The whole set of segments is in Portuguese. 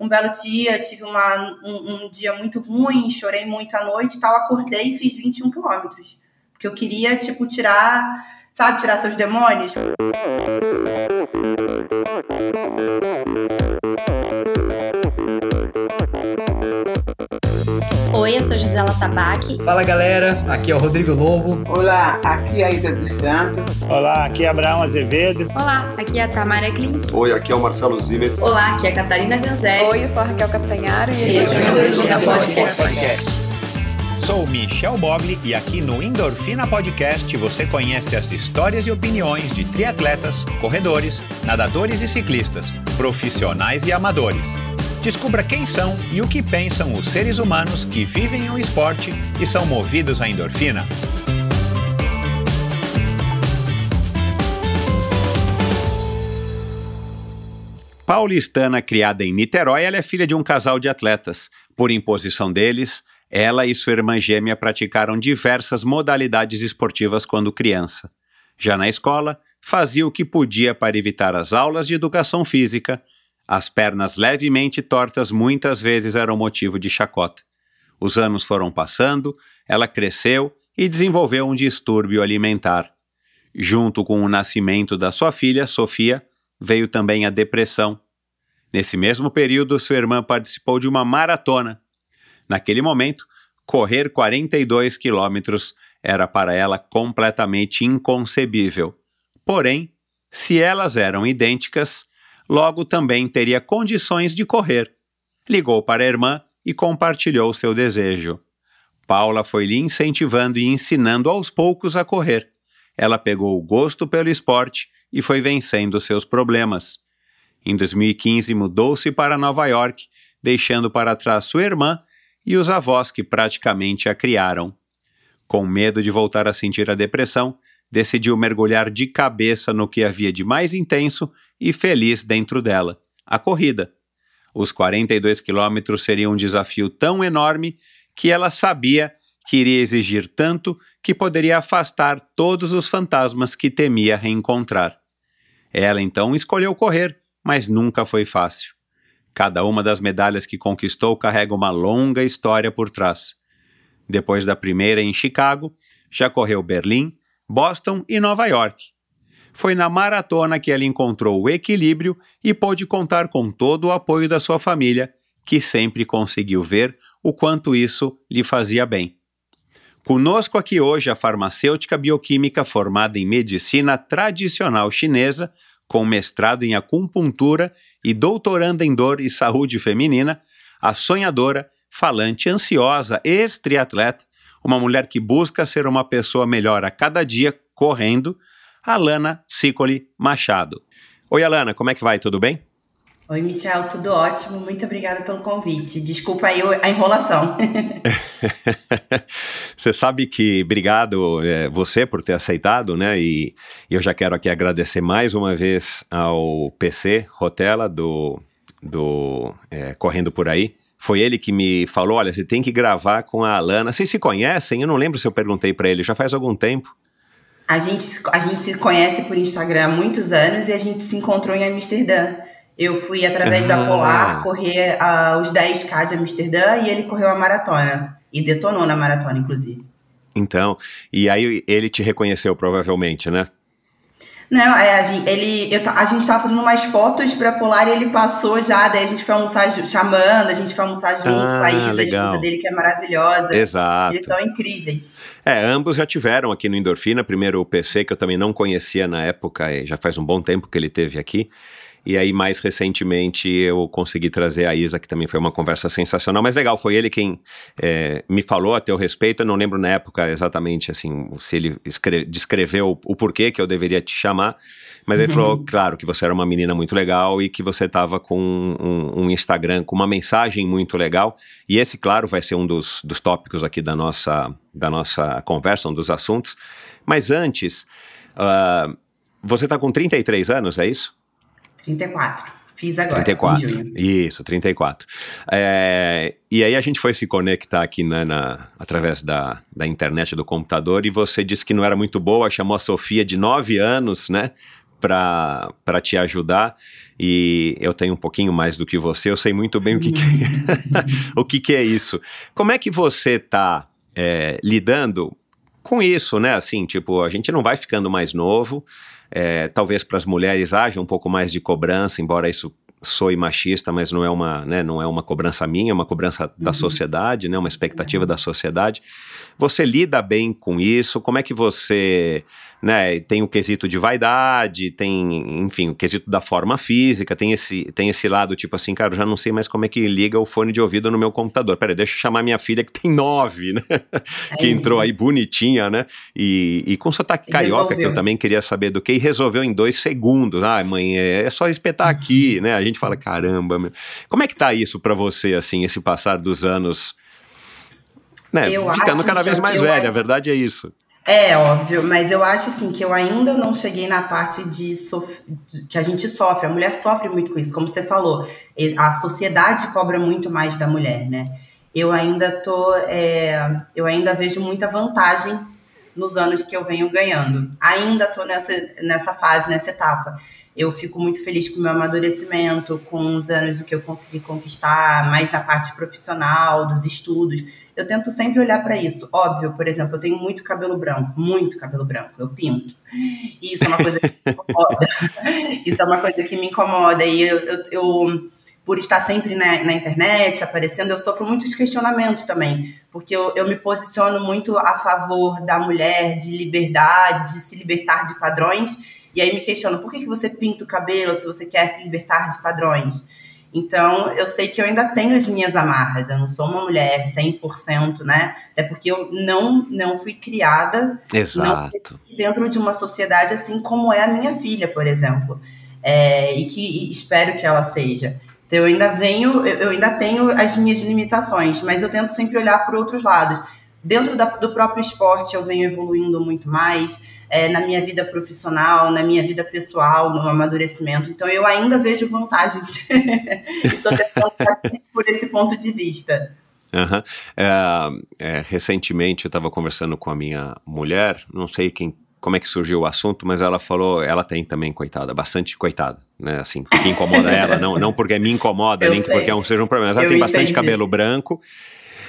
um belo dia, tive uma, um, um dia muito ruim, chorei muito à noite tal, acordei e fiz 21 quilômetros. Porque eu queria, tipo, tirar, sabe, tirar seus demônios. Oi, eu sou Gisela Sabac. Fala galera, aqui é o Rodrigo Lobo. Olá, aqui é a Ida dos Santos. Olá, aqui é Abraão Azevedo. Olá, aqui é a Tamara Klink. Oi, aqui é o Marcelo Zimmer. Olá, aqui é a Catarina Ganzelli. Oi, eu sou a Raquel Castanharo e esse é o Endorfina Podcast. Sou Michel Bogli e aqui no Endorfina Podcast você conhece as histórias e opiniões de triatletas, corredores, nadadores e ciclistas, profissionais e amadores. Descubra quem são e o que pensam os seres humanos que vivem o esporte e são movidos à endorfina. Paulistana criada em Niterói, ela é filha de um casal de atletas. Por imposição deles, ela e sua irmã gêmea praticaram diversas modalidades esportivas quando criança. Já na escola, fazia o que podia para evitar as aulas de educação física. As pernas levemente tortas muitas vezes eram motivo de chacota. Os anos foram passando, ela cresceu e desenvolveu um distúrbio alimentar. Junto com o nascimento da sua filha, Sofia, veio também a depressão. Nesse mesmo período, sua irmã participou de uma maratona Naquele momento, correr 42 quilômetros era para ela completamente inconcebível. Porém, se elas eram idênticas, logo também teria condições de correr. Ligou para a irmã e compartilhou seu desejo. Paula foi lhe incentivando e ensinando aos poucos a correr. Ela pegou o gosto pelo esporte e foi vencendo seus problemas. Em 2015, mudou-se para Nova York, deixando para trás sua irmã e os avós que praticamente a criaram. Com medo de voltar a sentir a depressão, decidiu mergulhar de cabeça no que havia de mais intenso e feliz dentro dela: a corrida. Os 42 quilômetros seriam um desafio tão enorme que ela sabia que iria exigir tanto que poderia afastar todos os fantasmas que temia reencontrar. Ela então escolheu correr, mas nunca foi fácil. Cada uma das medalhas que conquistou carrega uma longa história por trás. Depois da primeira em Chicago, já correu Berlim, Boston e Nova York. Foi na maratona que ela encontrou o equilíbrio e pôde contar com todo o apoio da sua família, que sempre conseguiu ver o quanto isso lhe fazia bem. Conosco aqui hoje a farmacêutica bioquímica formada em medicina tradicional chinesa, com mestrado em acupuntura e doutoranda em dor e saúde feminina, a sonhadora, falante, ansiosa, ex-triatleta, uma mulher que busca ser uma pessoa melhor a cada dia, correndo, Alana Sicoli Machado. Oi, Alana, como é que vai? Tudo bem? Oi, Michel, tudo ótimo. Muito obrigada pelo convite. Desculpa aí a enrolação. você sabe que obrigado é, você por ter aceitado, né? E eu já quero aqui agradecer mais uma vez ao PC Rotela do, do é, Correndo Por Aí. Foi ele que me falou: olha, você tem que gravar com a Alana. Vocês se conhecem? Eu não lembro se eu perguntei para ele, já faz algum tempo. A gente, a gente se conhece por Instagram há muitos anos e a gente se encontrou em Amsterdã. Eu fui através da Polar correr uh, os 10K de Amsterdã e ele correu a maratona. E detonou na maratona, inclusive. Então, e aí ele te reconheceu provavelmente, né? Não, é, a gente, ele, eu, a gente tava fazendo umas fotos pra Polar e ele passou já, daí a gente foi almoçar chamando, a gente foi almoçar junto ah, com a Isa, legal. a esposa dele, que é maravilhosa. Exato. Eles são incríveis. É, ambos já tiveram aqui no Endorfina, primeiro o PC, que eu também não conhecia na época, já faz um bom tempo que ele teve aqui. E aí, mais recentemente, eu consegui trazer a Isa, que também foi uma conversa sensacional. Mas legal, foi ele quem é, me falou a teu respeito. Eu não lembro na época exatamente assim se ele descreveu o, porquê que eu deveria te chamar. Mas ele falou, claro, que você era uma menina muito legal e que você estava com um, um, Instagram com uma mensagem muito legal. E esse, claro, vai ser um dos, dos tópicos aqui da nossa, da nossa conversa, um dos assuntos. Mas antes, uh, você está com 33 anos, é isso? 34. Fiz agora. 34. Isso, 34. É, e aí a gente foi se conectar aqui né, na, através da, da internet do computador e você disse que não era muito boa, chamou a Sofia de 9 anos, né? para te ajudar e eu tenho um pouquinho mais do que você, eu sei muito bem o que, que é, o que, que é isso. Como é que você está é, lidando com isso, né? Assim, tipo, a gente não vai ficando mais novo, é, talvez para as mulheres haja um pouco mais de cobrança, embora isso soe machista, mas não é uma, né, não é uma cobrança minha, é uma cobrança da uhum. sociedade, né, uma expectativa da sociedade. Você lida bem com isso? Como é que você, né, tem o quesito de vaidade, tem, enfim, o quesito da forma física, tem esse, tem esse lado tipo assim, cara, eu já não sei mais como é que liga o fone de ouvido no meu computador. Peraí, deixa eu chamar minha filha que tem nove, né, é que entrou aí bonitinha, né, e, e com sotaque carioca, que eu também queria saber do que, e resolveu em dois segundos. Ah, mãe, é, é só espetar aqui, né, a gente fala, caramba, meu. como é que tá isso para você, assim, esse passar dos anos né, eu ficando cada vez mais velha, a verdade é isso. É, óbvio, mas eu acho assim que eu ainda não cheguei na parte de, sof... que a gente sofre, a mulher sofre muito com isso, como você falou, a sociedade cobra muito mais da mulher, né? Eu ainda tô, é... eu ainda vejo muita vantagem nos anos que eu venho ganhando. Ainda tô nessa, nessa fase, nessa etapa. Eu fico muito feliz com o meu amadurecimento, com os anos que eu consegui conquistar, mais na parte profissional, dos estudos eu tento sempre olhar para isso. Óbvio, por exemplo, eu tenho muito cabelo branco, muito cabelo branco, eu pinto. E isso é uma coisa que me incomoda. isso é uma coisa que me incomoda. E eu, eu, eu por estar sempre na, na, internet, aparecendo, eu sofro muitos questionamentos também. Porque eu, eu me posiciono muito a favor da mulher, de liberdade, de se libertar de padrões. E aí me questionam, por que, que você pinta o cabelo se você quer se libertar de padrões? Então, eu sei que eu ainda tenho as minhas amarras. Eu não sou uma mulher 100%, né? Até porque eu não, não fui criada Exato. dentro de uma sociedade assim como é a minha filha, por exemplo. É, e que e espero que ela seja. Então, eu ainda venho, eu ainda tenho as minhas limitações, mas eu tento sempre olhar por outros lados. Dentro da, do próprio esporte, eu venho evoluindo muito mais é, na minha vida profissional, na minha vida pessoal, no amadurecimento. Então, eu ainda vejo vantagens. Estou tentando por esse ponto de vista. Uhum. É, é, recentemente eu estava conversando com a minha mulher, não sei quem, como é que surgiu o assunto, mas ela falou, ela tem também, coitada, bastante coitada, né? Assim, que incomoda ela, não, não porque me incomoda, eu nem sei. porque é um, seja um problema, mas ela eu tem entendi. bastante cabelo branco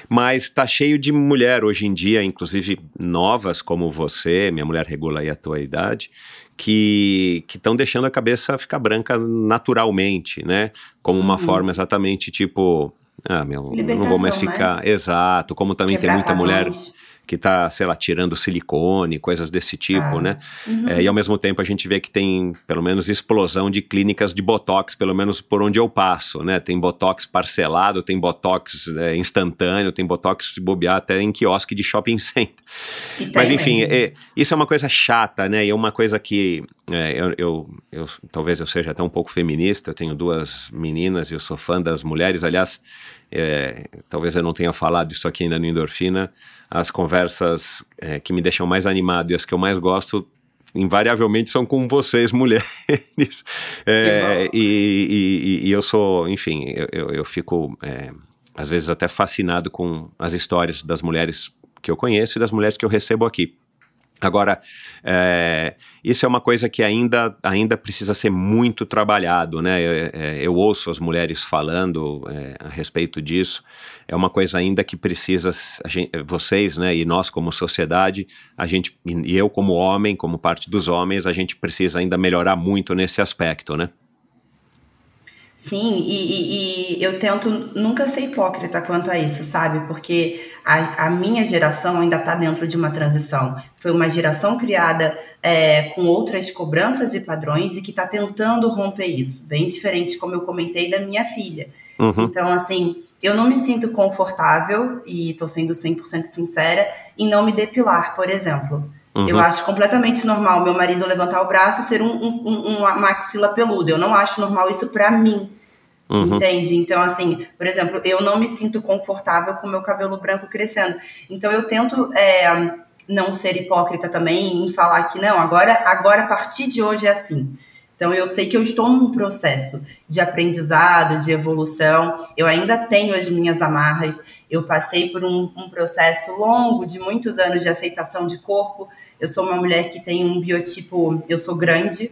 mas tá cheio de mulher hoje em dia, inclusive novas como você, minha mulher regula aí a tua idade, que estão deixando a cabeça ficar branca naturalmente, né? Como uma uhum. forma exatamente tipo, ah, meu, não vou mais né? ficar. Né? Exato, como também Quebrar tem muita mulher que está, sei lá, tirando silicone, coisas desse tipo, ah, né? Uhum. É, e ao mesmo tempo a gente vê que tem, pelo menos, explosão de clínicas de botox, pelo menos por onde eu passo, né? Tem botox parcelado, tem botox é, instantâneo, tem botox se bobear até em quiosque de shopping center. Mas enfim, é, isso é uma coisa chata, né? E é uma coisa que é, eu, eu, eu, talvez eu seja até um pouco feminista, eu tenho duas meninas e eu sou fã das mulheres, aliás, é, talvez eu não tenha falado isso aqui ainda no Endorfina, as conversas é, que me deixam mais animado e as que eu mais gosto invariavelmente são com vocês, mulheres. É, e, e, e, eu sou, enfim, eu, eu, fico é, às vezes até fascinado com as histórias das mulheres que eu conheço e das mulheres que eu recebo aqui. Agora, é, isso é uma coisa que ainda, ainda precisa ser muito trabalhado, né? Eu, é, eu ouço as mulheres falando é, a respeito disso. É uma coisa ainda que precisa, gente, vocês, né, e nós como sociedade, a gente, e eu como homem, como parte dos homens, a gente precisa ainda melhorar muito nesse aspecto, né? Sim, e, e, e, eu tento nunca ser hipócrita quanto a isso, sabe? Porque a, a minha geração ainda está dentro de uma transição. Foi uma geração criada é, com outras cobranças e padrões e que está tentando romper isso. Bem diferente, como eu comentei, da minha filha. Uhum. Então, assim, eu não me sinto confortável, e estou sendo 100% sincera, em não me depilar, por exemplo. Uhum. Eu acho completamente normal meu marido levantar o braço e ser um, um, uma maxila peluda. Eu não acho normal isso para mim. Uhum. Entende? Então, assim, por exemplo, eu não me sinto confortável com meu cabelo branco crescendo. Então, eu tento é, não ser hipócrita também em falar que não, agora, agora a partir de hoje é assim. Então, eu sei que eu estou num processo de aprendizado, de evolução. Eu ainda tenho as minhas amarras. Eu passei por um, um processo longo de muitos anos de aceitação de corpo. Eu sou uma mulher que tem um biotipo, eu sou grande,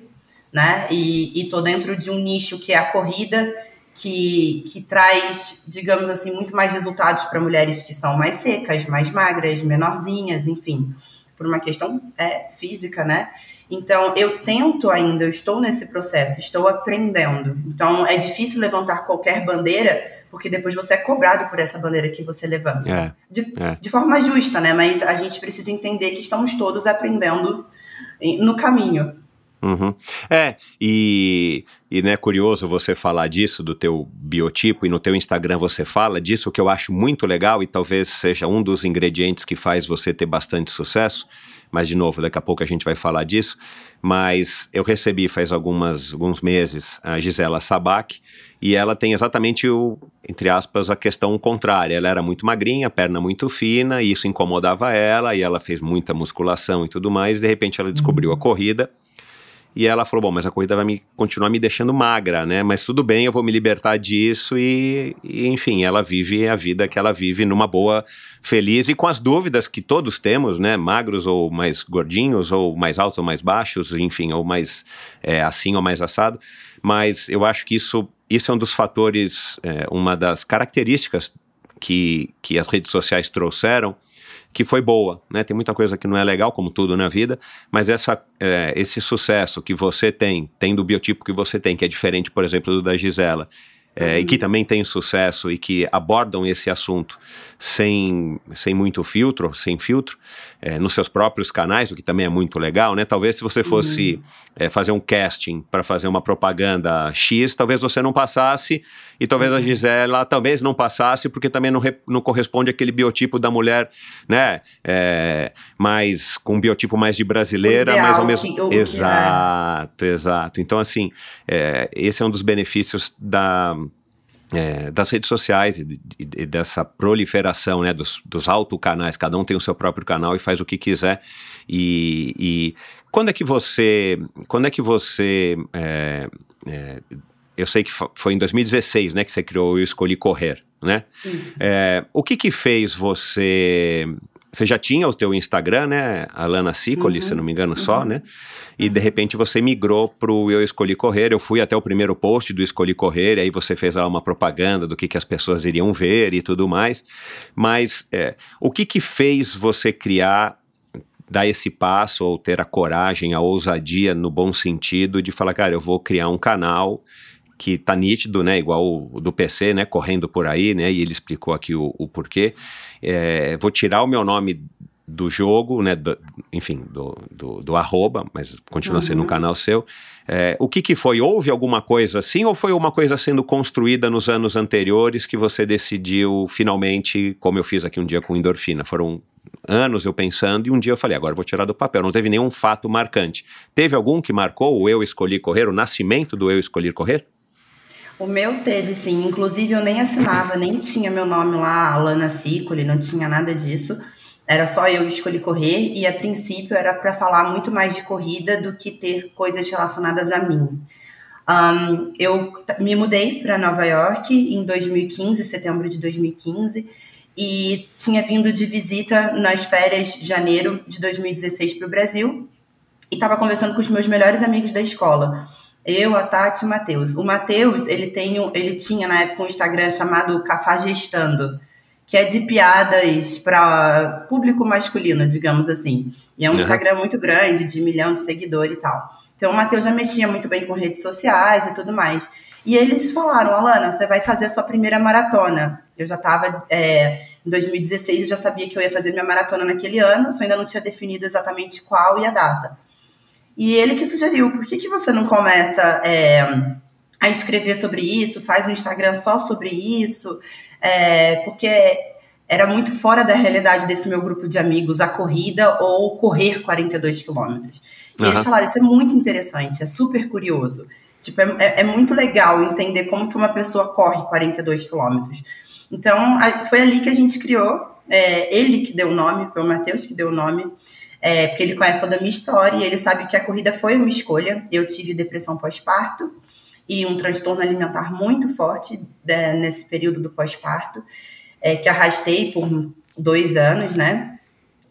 né? E estou dentro de um nicho que é a corrida, que, que traz, digamos assim, muito mais resultados para mulheres que são mais secas, mais magras, menorzinhas, enfim, por uma questão é, física, né? Então, eu tento ainda, eu estou nesse processo, estou aprendendo. Então, é difícil levantar qualquer bandeira, porque depois você é cobrado por essa bandeira que você levanta. É, de, é. de forma justa, né? Mas a gente precisa entender que estamos todos aprendendo no caminho. Uhum. É, e, e né, curioso você falar disso, do teu biotipo, e no teu Instagram você fala disso, que eu acho muito legal e talvez seja um dos ingredientes que faz você ter bastante sucesso, mas de novo, daqui a pouco a gente vai falar disso, mas eu recebi faz algumas, alguns meses a Gisela Sabac, e ela tem exatamente o, entre aspas, a questão contrária. Ela era muito magrinha, perna muito fina, e isso incomodava ela, e ela fez muita musculação e tudo mais, e de repente ela descobriu a corrida, e ela falou: Bom, mas a corrida vai me, continuar me deixando magra, né? Mas tudo bem, eu vou me libertar disso. E, e, enfim, ela vive a vida que ela vive numa boa, feliz e com as dúvidas que todos temos, né? Magros ou mais gordinhos, ou mais altos ou mais baixos, enfim, ou mais é, assim ou mais assado. Mas eu acho que isso, isso é um dos fatores, é, uma das características que, que as redes sociais trouxeram que foi boa, né? Tem muita coisa que não é legal, como tudo na vida, mas essa, é, esse sucesso que você tem, tendo o biotipo que você tem, que é diferente, por exemplo, do da Gisela, é, uhum. e que também tem sucesso e que abordam esse assunto sem, sem muito filtro, sem filtro, é, nos seus próprios canais, o que também é muito legal, né? Talvez se você fosse uhum. é, fazer um casting para fazer uma propaganda X, talvez você não passasse, e talvez uhum. a Gisela talvez não passasse, porque também não, re, não corresponde àquele biotipo da mulher, né? É, mais, com um biotipo mais de brasileira, ideal, mas ao mesmo... Que, exato, exato. Então, assim, é, esse é um dos benefícios da é, das redes sociais e, e, dessa proliferação né, dos, dos autocanais, cada um tem o seu próprio canal e faz o que quiser. E, e quando é que você. Quando é que você. É, é, eu sei que foi em 2016 né, que você criou o Eu Escolhi Correr, né? É, o que que fez você você já tinha o teu Instagram, né? Alana Sicoli, uhum. se não me engano, só, uhum. né? E de repente você migrou pro Eu Escolhi Correr. Eu fui até o primeiro post do Escolhi Correr, aí você fez lá uma propaganda do que, que as pessoas iriam ver e tudo mais. Mas é, o que que fez você criar dar esse passo ou ter a coragem, a ousadia no bom sentido de falar, cara, eu vou criar um canal que tá nítido, né, igual o, do PC, né, correndo por aí, né, e ele explicou aqui o, o porquê. É, vou tirar o meu nome do jogo, né, do, enfim, do, do, do, arroba, mas continua uhum. sendo um canal seu. É, o que que foi? Houve alguma coisa assim ou foi uma coisa sendo construída nos anos anteriores que você decidiu finalmente, como eu fiz aqui um dia com endorfina? Foram anos eu pensando e um dia eu falei, agora vou tirar do papel. Não teve nenhum fato marcante. Teve algum que marcou o Eu Escolhi Correr, o nascimento do Eu Escolhi Correr? O meu teve, sim. Inclusive, eu nem assinava, nem tinha meu nome lá, Alana Cicoli, não tinha nada disso. Era só eu escolhi correr e, a princípio, era para falar muito mais de corrida do que ter coisas relacionadas a mim. Um, eu me mudei para Nova York em 2015, setembro de 2015, e tinha vindo de visita nas férias de janeiro de 2016 para o Brasil e estava conversando com os meus melhores amigos da escola. Eu, a Tati e o Matheus. O Matheus, ele, tem, ele tinha na época um Instagram chamado Cafajestando, que é de piadas para público masculino, digamos assim. E é um uhum. Instagram muito grande, de milhão de seguidores e tal. Então o Matheus já mexia muito bem com redes sociais e tudo mais. E eles falaram, Alana, você vai fazer a sua primeira maratona. Eu já estava, é, em 2016, eu já sabia que eu ia fazer minha maratona naquele ano, só ainda não tinha definido exatamente qual e a data. E ele que sugeriu, por que, que você não começa é, a escrever sobre isso, faz um Instagram só sobre isso? É, porque era muito fora da realidade desse meu grupo de amigos a corrida ou correr 42 quilômetros. E uhum. eles falaram, isso é muito interessante, é super curioso. Tipo, é, é, é muito legal entender como que uma pessoa corre 42 quilômetros. Então, foi ali que a gente criou, é, ele que deu o nome, foi o Matheus que deu o nome, é, porque ele conhece toda a minha história e ele sabe que a corrida foi uma escolha. Eu tive depressão pós-parto e um transtorno alimentar muito forte né, nesse período do pós-parto, é, que arrastei por dois anos, né?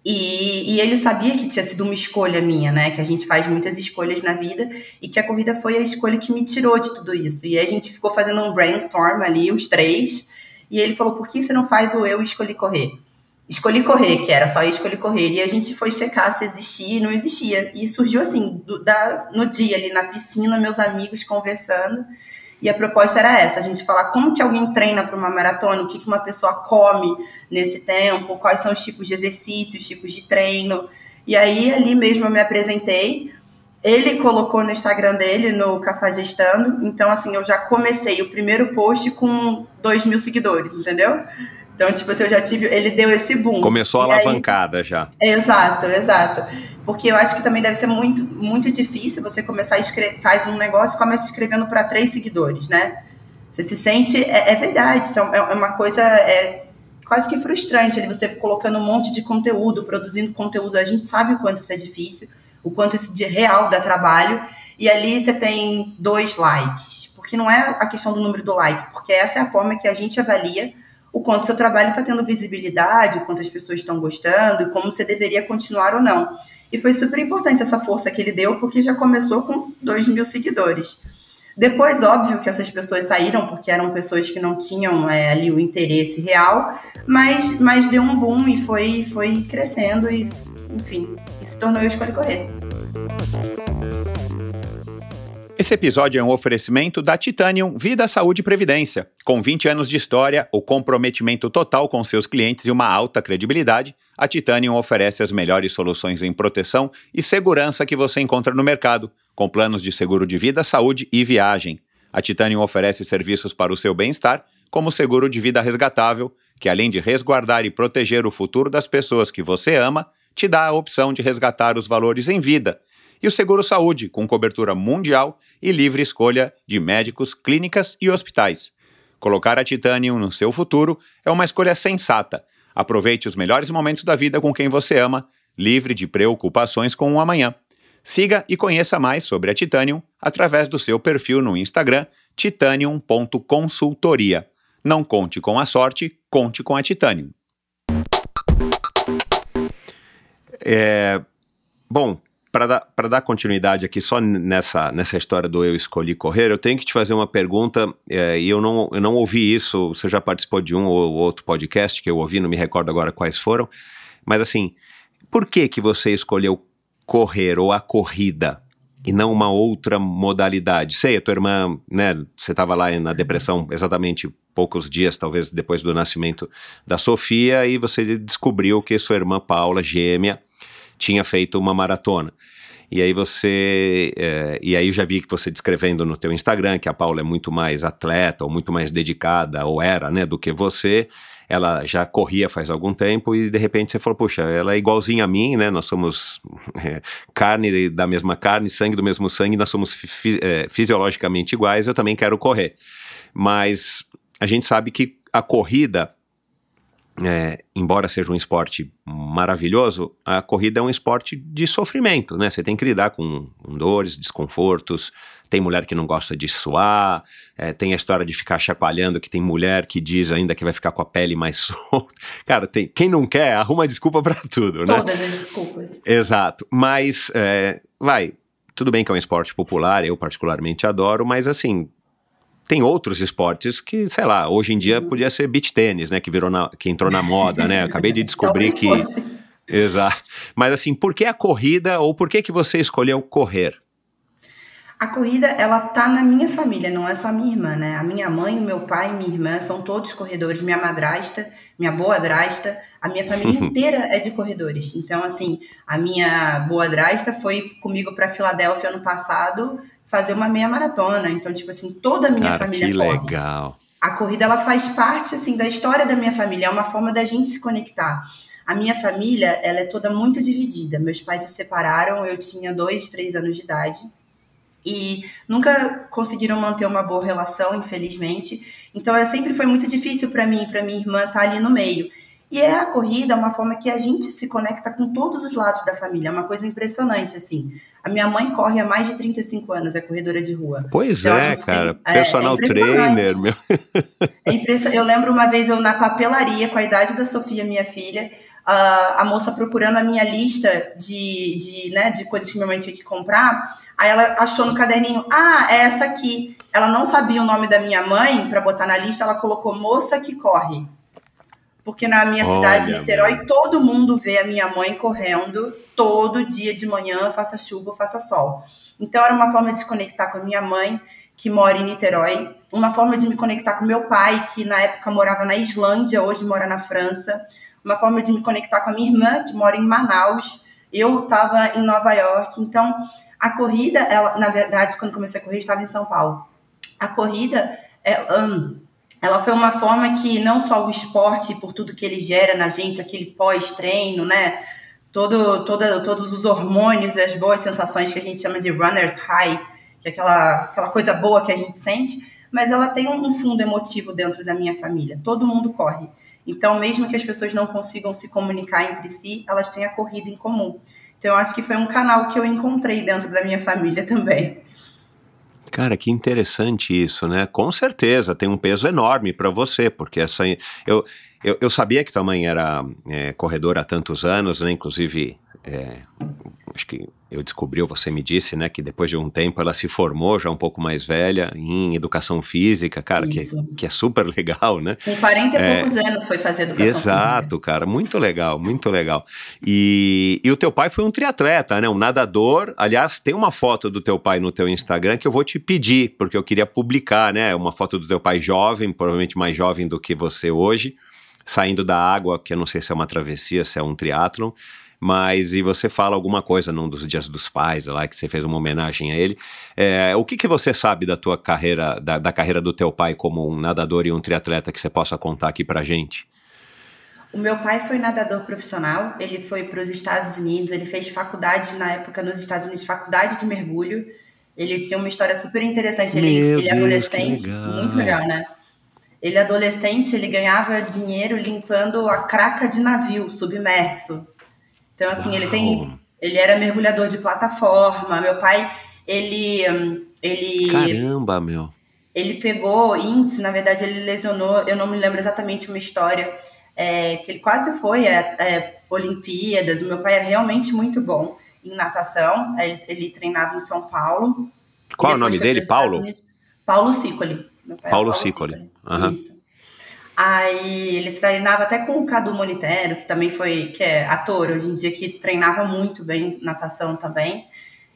E, e, ele sabia que tinha sido uma escolha minha, né? Que a gente faz muitas escolhas na vida e que a corrida foi a escolha que me tirou de tudo isso. E a gente ficou fazendo um brainstorm ali, os três, e ele falou: por que você não faz o eu escolhi correr? Escolhi correr, que era só escolher correr. E a gente foi checar se existia e não existia. E surgiu assim, do, da, no dia ali na piscina, meus amigos conversando. E a proposta era essa, a gente falar como que alguém treina para uma maratona, o que, que uma pessoa come nesse tempo, quais são os tipos de exercícios, tipos de treino. E aí, ali mesmo eu me apresentei, ele colocou no Instagram dele, no Cafajestando, então assim, eu já comecei o primeiro post com 2 mil seguidores, entendeu? Então, tipo assim, eu já tive. Ele deu esse boom. Começou a alavancada já. Exato, exato. Porque eu acho que também deve ser muito, muito difícil você começar a escrever, faz um negócio e começa escrevendo para três seguidores, né? Você se sente. É, é verdade, é, é uma coisa é, quase que frustrante ali, você colocando um monte de conteúdo, produzindo conteúdo. A gente sabe o quanto isso é difícil, o quanto isso de real dá trabalho. E ali você tem dois likes. Porque não é a questão do número do like, porque essa é a forma que a gente avalia o quanto seu trabalho está tendo visibilidade, o quanto as pessoas estão gostando e como você deveria continuar ou não. E foi super importante essa força que ele deu, porque já começou com 2 mil seguidores. Depois, óbvio que essas pessoas saíram, porque eram pessoas que não tinham é, ali o interesse real, mas, mas deu um boom e foi, foi crescendo e, enfim, se tornou Eu Escolhi Correr. Esse episódio é um oferecimento da Titanium Vida, Saúde e Previdência. Com 20 anos de história, o comprometimento total com seus clientes e uma alta credibilidade, a Titanium oferece as melhores soluções em proteção e segurança que você encontra no mercado, com planos de seguro de vida, saúde e viagem. A Titanium oferece serviços para o seu bem-estar, como seguro de vida resgatável, que além de resguardar e proteger o futuro das pessoas que você ama, te dá a opção de resgatar os valores em vida e o Seguro Saúde, com cobertura mundial e livre escolha de médicos, clínicas e hospitais. Colocar a Titanium no seu futuro é uma escolha sensata. Aproveite os melhores momentos da vida com quem você ama, livre de preocupações com o amanhã. Siga e conheça mais sobre a Titanium através do seu perfil no Instagram titanium.consultoria. Não conte com a sorte, conte com a Titanium. É, bom, para dar, dar continuidade aqui só nessa, nessa história do eu escolhi correr, eu tenho que te fazer uma pergunta, é, e eu não, eu não ouvi isso, você já participou de um ou outro podcast que eu ouvi, não me recordo agora quais foram, mas assim, por que que você escolheu correr ou a corrida e não uma outra modalidade? Sei, a tua irmã, né, você estava lá na depressão exatamente poucos dias, talvez depois do nascimento da Sofia, e você descobriu que sua irmã Paula, gêmea, tinha feito uma maratona. E aí você, é, e aí eu já vi que você descrevendo no teu Instagram que a Paula é muito mais atleta ou muito mais dedicada ou era, né, do que você. Ela já corria faz algum tempo e de repente você falou, puxa, ela é igualzinha a mim, né? Nós somos é, carne da mesma carne, sangue do mesmo sangue, nós somos é, fisiologicamente iguais. Eu também quero correr, mas a gente sabe que a corrida é, embora seja um esporte maravilhoso, a corrida é um esporte de sofrimento, né? Você tem que lidar com, com dores, desconfortos. Tem mulher que não gosta de suar, é, tem a história de ficar chacoalhando, que tem mulher que diz ainda que vai ficar com a pele mais solta. Cara, tem, quem não quer, arruma desculpa para tudo, né? Todas as desculpas. Exato. Mas, é, vai, tudo bem que é um esporte popular, eu particularmente adoro, mas assim, tem outros esportes que, sei lá, hoje em dia podia ser beach tênis, né? Que virou na, que entrou na moda, né? Acabei de descobrir que. Exato. Mas assim, por que a corrida ou por que, que você escolheu correr? A corrida, ela tá na minha família, não é só minha irmã, né? A minha mãe, o meu pai e minha irmã são todos corredores. Minha madrasta, minha boa-drasta, a minha família inteira é de corredores. Então, assim, a minha boa-drasta foi comigo para Filadélfia ano passado fazer uma meia maratona. Então, tipo assim, toda a minha Cara, família que corre. legal. A corrida ela faz parte assim da história da minha família, é uma forma da gente se conectar. A minha família ela é toda muito dividida. Meus pais se separaram, eu tinha dois, três anos de idade e nunca conseguiram manter uma boa relação, infelizmente. Então, é, sempre foi muito difícil para mim e para minha irmã estar ali no meio. E é a corrida é uma forma que a gente se conecta com todos os lados da família, é uma coisa impressionante, assim. A minha mãe corre há mais de 35 anos, é corredora de rua. Pois então, é, cara. Tem, personal é, é trainer, meu. É impressionante. Eu lembro uma vez eu na papelaria, com a idade da Sofia, minha filha, a, a moça procurando a minha lista de, de, né, de coisas que minha mãe tinha que comprar. Aí ela achou no caderninho, ah, é essa aqui. Ela não sabia o nome da minha mãe para botar na lista, ela colocou moça que corre. Porque na minha Olha, cidade, Niterói, todo mundo vê a minha mãe correndo todo dia de manhã, faça chuva, faça sol. Então era uma forma de conectar com a minha mãe, que mora em Niterói, uma forma de me conectar com meu pai, que na época morava na Islândia, hoje mora na França, uma forma de me conectar com a minha irmã, que mora em Manaus, eu estava em Nova York. Então, a corrida, ela, na verdade, quando comecei a correr, estava em São Paulo. A corrida, é, um, ela foi uma forma que não só o esporte, por tudo que ele gera na gente, aquele pós-treino, né? Todo, toda, todos os hormônios, as boas sensações que a gente chama de runner's high, que é aquela, aquela coisa boa que a gente sente, mas ela tem um fundo emotivo dentro da minha família. Todo mundo corre. Então, mesmo que as pessoas não consigam se comunicar entre si, elas têm a corrida em comum. Então, eu acho que foi um canal que eu encontrei dentro da minha família também. Cara, que interessante isso, né? Com certeza tem um peso enorme para você, porque essa eu, eu, eu, sabia que tua mãe era é, corredora há tantos anos, né? Inclusive, é, acho que eu descobri, ou você me disse, né, que depois de um tempo ela se formou já um pouco mais velha em educação física, cara, que, que é super legal, né? Com 40 e é, poucos anos foi fazer educação exato, física. cara, muito legal, muito legal. E, e o teu pai foi um triatleta, né, um nadador. Aliás, tem uma foto do teu pai no teu Instagram que eu vou te pedir, porque eu queria publicar, né, uma foto do teu pai jovem, provavelmente mais jovem do que você hoje, saindo da água, que eu não sei se é uma travessia, se é um triatlon mas e você fala alguma coisa num dos dias dos pais lá que você fez uma homenagem a ele. É, o que, que você sabe da tua carreira, da, da, carreira do teu pai como um nadador e um triatleta que você possa contar aqui pra gente? O meu pai foi nadador profissional, ele foi para os Estados Unidos, ele fez faculdade na época nos Estados Unidos, faculdade de mergulho. Ele tinha uma história super interessante. Ele, ele é adolescente, legal. muito legal, né? Ele adolescente, ele ganhava dinheiro limpando a craca de navio submerso. Então, assim, Uau. ele tem. Ele era mergulhador de plataforma. Meu pai, ele. ele Caramba, meu. Ele pegou índice, na verdade, ele lesionou, eu não me lembro exatamente uma história, é, que ele quase foi a é, é, Olimpíadas. Meu pai era realmente muito bom em natação. Ele, ele treinava em São Paulo. Qual é o nome dele? Paulo? Paulo Cicoli. Paulo, Paulo Cicoli. Uhum. Isso. Aí ele treinava até com o Cadu Monitero, que também foi, que é ator hoje em dia, que treinava muito bem natação também.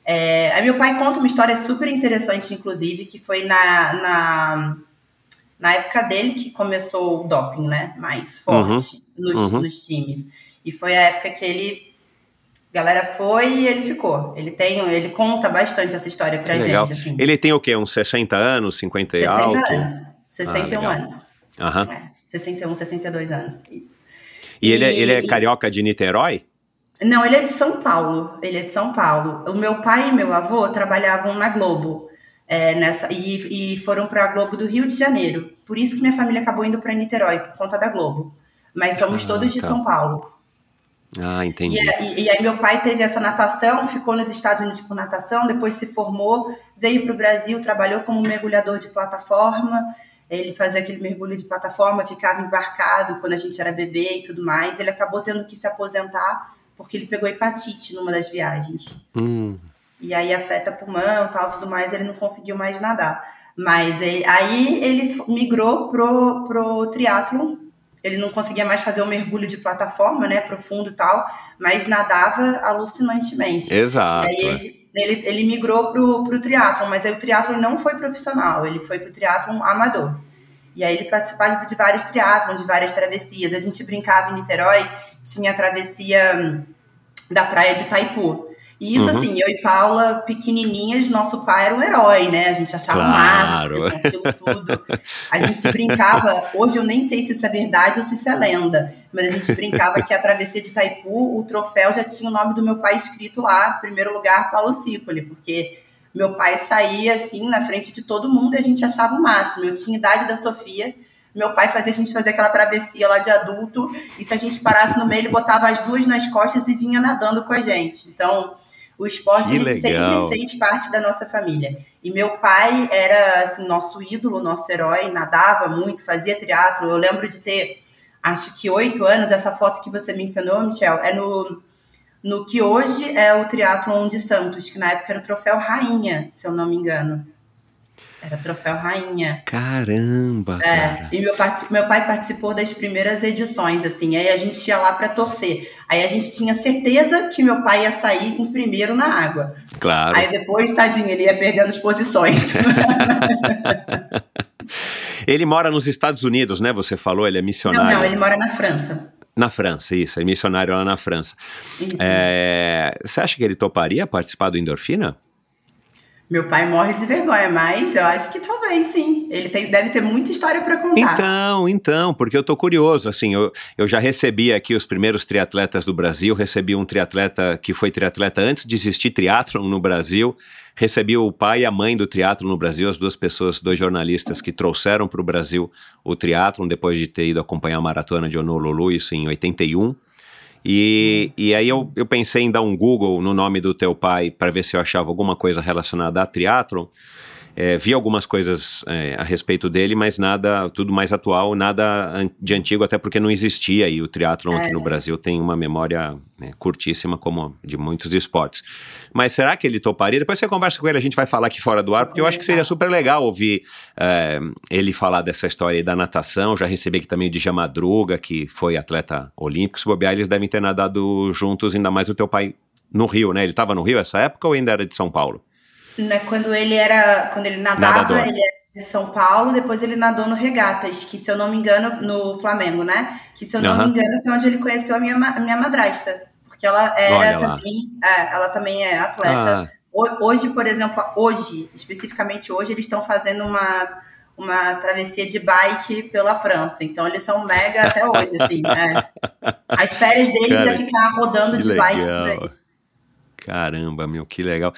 É, aí meu pai conta uma história super interessante, inclusive, que foi na, na, na época dele que começou o doping, né? Mais forte uhum, nos, uhum. nos times. E foi a época que ele galera foi e ele ficou. Ele tem, ele conta bastante essa história pra que gente. Assim. Ele tem o quê? Uns 60 anos, 50 e 60 alto? anos. 61 ah, anos. Aham. É. 61, 62 anos, isso. E, e ele, é, ele é carioca de Niterói? Não, ele é de São Paulo. Ele é de São Paulo. O meu pai e meu avô trabalhavam na Globo. É, nessa, e, e foram para a Globo do Rio de Janeiro. Por isso que minha família acabou indo para Niterói, por conta da Globo. Mas somos ah, todos de tá. São Paulo. Ah, entendi. E, e, aí meu pai teve essa natação, ficou nos Estados Unidos por natação, depois se formou, veio para o Brasil, trabalhou como mergulhador de plataforma, ele fazia aquele mergulho de plataforma, ficava embarcado quando a gente era bebê e tudo mais. Ele acabou tendo que se aposentar porque ele pegou hepatite numa das viagens. Hum. E aí afeta pulmão tal, tudo mais, ele não conseguiu mais nadar. Mas ele, aí ele migrou pro, pro triatlon. Ele não conseguia mais fazer o mergulho de plataforma, né, profundo e tal, mas nadava alucinantemente. Exato. Aí ele, ele, ele migrou pro, pro triatlon, mas aí o triatlon não foi profissional, ele foi pro triatlon amador. E aí ele participava de vários triatlons, de várias travessias. A gente brincava em Niterói, tinha a travessia hum, da praia de Taipu. E isso, uhum. assim, eu e Paula, pequenininhas, nosso pai era um herói, né? A gente achava claro. o máximo, aquilo tudo. A gente brincava, hoje eu nem sei se isso é verdade ou se isso é lenda, mas a gente brincava que a travessia de Taipu, o troféu já tinha o nome do meu pai escrito lá, primeiro lugar, Paulo Cipoli, porque meu pai saía, assim, na frente de todo mundo e a gente achava o máximo. Eu tinha idade da Sofia, meu pai fazia a gente fazer aquela travessia lá de adulto, e se a gente parasse no meio, ele botava as duas nas costas e vinha nadando com a gente. Então, o esporte sempre fez parte da nossa família. E meu pai era assim, nosso ídolo, nosso herói, nadava muito, fazia triatlo. Eu lembro de ter acho que oito anos, essa foto que você mencionou, Michel, é no, no que hoje é o Triathlon de Santos, que na época era o Troféu Rainha, se eu não me engano. Era Troféu Rainha. Caramba, É, cara. e meu, part- meu pai participou das primeiras edições, assim, aí a gente ia lá para torcer. Aí a gente tinha certeza que meu pai ia sair em primeiro na água. Claro. Aí depois, tadinho, ele ia perdendo as posições. Ele mora nos Estados Unidos, né? Você falou, ele é não, missionário. não, ele mora na França. Na França, isso, é missionário lá na França. Isso. É, Você acha que ele toparia participar do Endorfina? Meu pai morre de vergonha, mas eu acho que talvez sim. Ele tem- deve ter muita história para contar. Então, então, porque eu tô curioso, assim, eu, eu já recebi aqui os primeiros triatletas do Brasil, recebi um triatleta que foi triatleta antes de existir triatlon no Brasil, recebi o pai e a mãe do triatlon no Brasil, as duas pessoas, dois jornalistas que trouxeram para o Brasil o triatlon depois de ter ido acompanhar a maratona de Honolulu, isso em 81. E, e aí eu, eu pensei em dar um Google no nome do teu pai para ver se eu achava alguma coisa relacionada a triatlon. É, vi algumas coisas é, a respeito dele, mas nada, tudo mais atual, nada de antigo, até porque não existia e o triatlon aqui no Brasil tem uma memória né, curtíssima, como de muitos esportes. Mas será que ele toparia? Depois você conversa com ele, a gente vai falar aqui fora do ar, porque eu acho que seria super legal ouvir é, ele falar dessa história aí da natação. Já recebi aqui também o Dija Madruga, que foi atleta olímpico. Se bobear, eles devem ter nadado juntos, ainda mais o teu pai no Rio, né? Ele estava no Rio essa época ou ainda era de São Paulo? Né, Quando ele era, quando ele nadava, Nadador. ele era de São Paulo, depois ele nadou no Regatas, que se eu não me engano, no Flamengo, né? Que se eu não Aham. me engano, foi onde ele conheceu a minha, a minha madrasta. Porque ela era lá. também, é, ela também é atleta. Ah, Ho- Hoje, por exemplo, hoje, especificamente hoje, eles estão fazendo uma, uma travessia de bike pela França. Então, eles são mega até hoje, assim, né? As férias deles Cara, é ficar rodando de bike por aí. legal. Caramba, meu, que legal.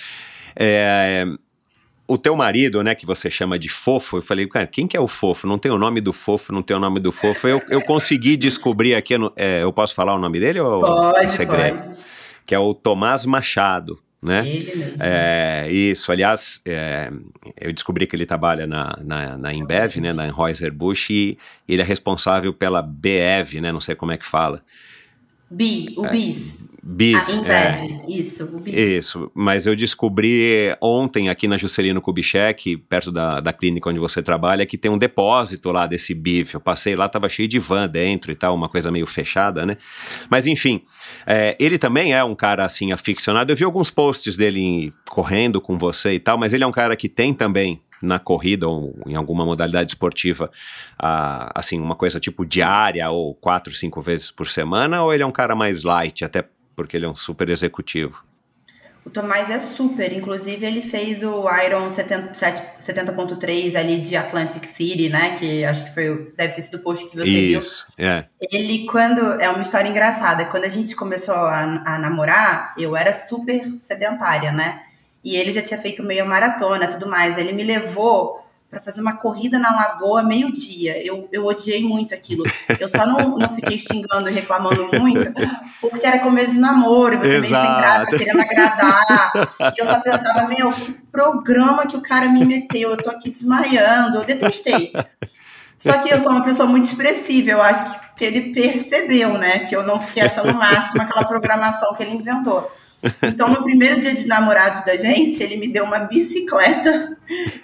É, o teu marido, né, que você chama de fofo, eu falei, cara, quem que é o fofo? Não tem o nome do fofo, não tem o nome do fofo. Eu, eu consegui descobrir aqui, é, eu posso falar o nome dele ou é Pode, segredo? pode. Que é o Tomás Machado, né? Ele mesmo. É, isso, aliás, é, eu descobri que ele trabalha na, na, na Embev, né, na Anheuser-Busch, e ele é responsável pela BEV, né, não sei como é que fala. Bi, o bis. BIV, Ah, em é. Isso, o bis. Isso, mas eu descobri ontem aqui na Juscelino Kubitschek, perto da, da clínica onde você trabalha, que tem um depósito lá desse bife. Eu passei lá, tava cheio de van dentro e tal, uma coisa meio fechada, né? Mas enfim, é, ele também é um cara assim aficionado. Eu vi alguns posts dele correndo com você e tal, mas ele é um cara que tem também na corrida ou em alguma modalidade esportiva, ah, assim, uma coisa tipo diária ou quatro, cinco vezes por semana, ou ele é um cara mais light, até porque ele é um super executivo? O Tomás é super. Inclusive, ele fez o Iron 77 70.3 ali de Atlantic City, né? Que acho que foi, deve ter sido o post que você viu. Isso, é. Ele, quando. É uma história engraçada. Quando a gente começou a, a namorar, eu era super sedentária, né? E ele já tinha feito meia maratona tudo mais. Ele me levou para fazer uma corrida na lagoa meio-dia. Eu, eu odiei muito aquilo. Eu só não, não fiquei xingando e reclamando muito, porque era começo de namoro, você meio sem Exato. graça, querendo agradar. E eu só pensava, meu, que programa que o cara me meteu. Eu tô aqui desmaiando. Eu detestei. Só que eu sou uma pessoa muito expressiva, eu acho que ele percebeu, né? Que eu não fiquei achando o máximo aquela programação que ele inventou. Então, no primeiro dia de namorados da gente, ele me deu uma bicicleta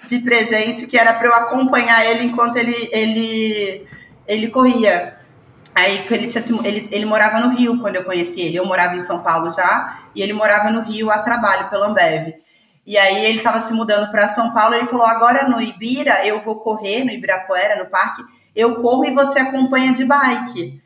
de presente que era para eu acompanhar ele enquanto ele, ele, ele corria. Aí ele, tinha, ele, ele morava no Rio quando eu conheci ele. Eu morava em São Paulo já, e ele morava no Rio a trabalho pela Ambev. E aí ele estava se mudando para São Paulo, ele falou: agora no Ibira eu vou correr, no Ibirapuera, no parque, eu corro e você acompanha de bike.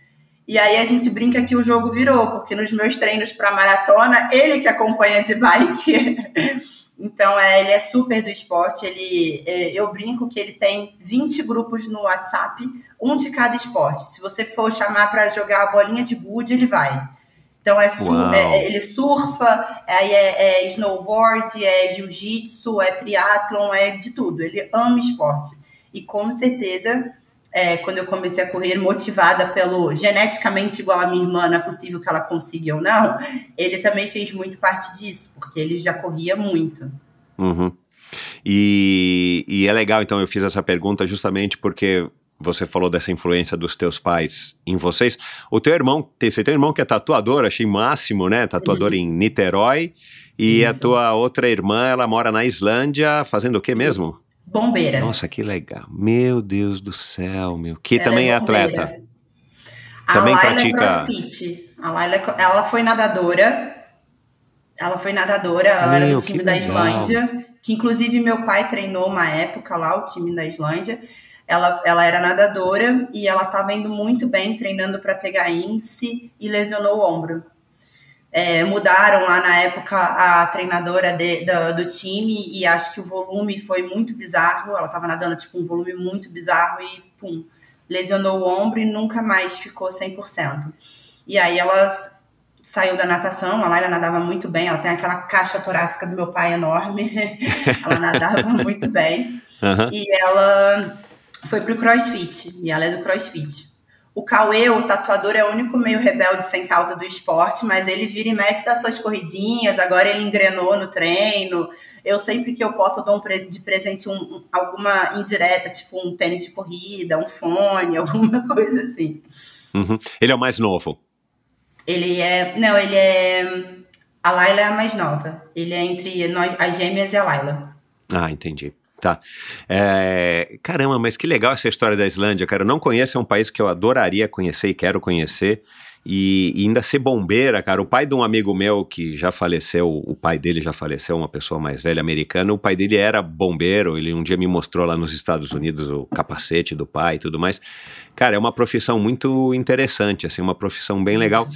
E aí a gente brinca que o jogo virou, porque nos meus treinos para maratona, ele que acompanha de bike. Então, é, ele é super do esporte. Ele, é, eu brinco que ele tem 20 grupos no WhatsApp, um de cada esporte. Se você for chamar para jogar a bolinha de gude, ele vai. Então, é, é- ele surfa, aí é, é snowboard, é jiu-jitsu, é triatlon, é de tudo. Ele ama esporte. E com certeza, é, quando eu comecei a correr, motivada pelo geneticamente igual a minha irmã, não é possível que ela consiga ou não, ele também fez muito parte disso, porque ele já corria muito. Uhum. E, e é legal, então, eu fiz essa pergunta justamente porque você falou dessa influência dos teus pais em vocês. O teu irmão, tem- você tem um irmão que é tatuador, achei máximo, né? Tatuador em Niterói. E a Isso. tua outra irmã, ela mora na Islândia, fazendo o que mesmo? Bombeira. Nossa, que legal. Meu Deus do céu, meu. Que Ela também é bombeira. atleta. A Também Laila pratica- é crossfit. A Laila, é ela foi nadadora. Ela foi nadadora, ela era Meu, do time da. Islândia. Que inclusive meu pai treinou uma época lá, o time da Islândia. Ela, ela era nadadora e ela estava indo muito bem, treinando para pegar índice e lesionou o ombro. É, mudaram lá na época a treinadora de- do, do time e acho que o volume foi muito bizarro. Ela estava nadando tipo um volume muito bizarro e pum, lesionou o ombro e nunca mais ficou 100%. E aí ela saiu da natação, a Laila nadava muito bem, ela tem aquela caixa torácica do meu pai enorme, ela nadava muito bem. Aham. E ela foi pro crossfit, e ela é do crossfit. O Cauê, o tatuador, é o único meio rebelde sem causa do esporte, mas ele vira e mexe das suas corridinhas, agora ele engrenou no treino. Eu sempre que eu posso eu dou um de presente um- um- alguma indireta, tipo um tênis de corrida, um fone, alguma coisa assim. Uhum. Ele é o mais novo. Ele é. Não, ele é. A Laila é a mais nova. Ele é entre nós, as gêmeas e a Laila. Ah, entendi. Tá. É, caramba, mas que legal essa história da Islândia, cara. Eu não conheço, é um país que eu adoraria conhecer e quero conhecer. E, e ainda ser bombeira, cara. O pai de um amigo meu que já faleceu, o pai dele já faleceu, uma pessoa mais velha, americana. O pai dele era bombeiro. Ele um dia me mostrou lá nos Estados Unidos o capacete do pai e tudo mais. Cara, é uma profissão muito interessante, assim, uma profissão bem legal.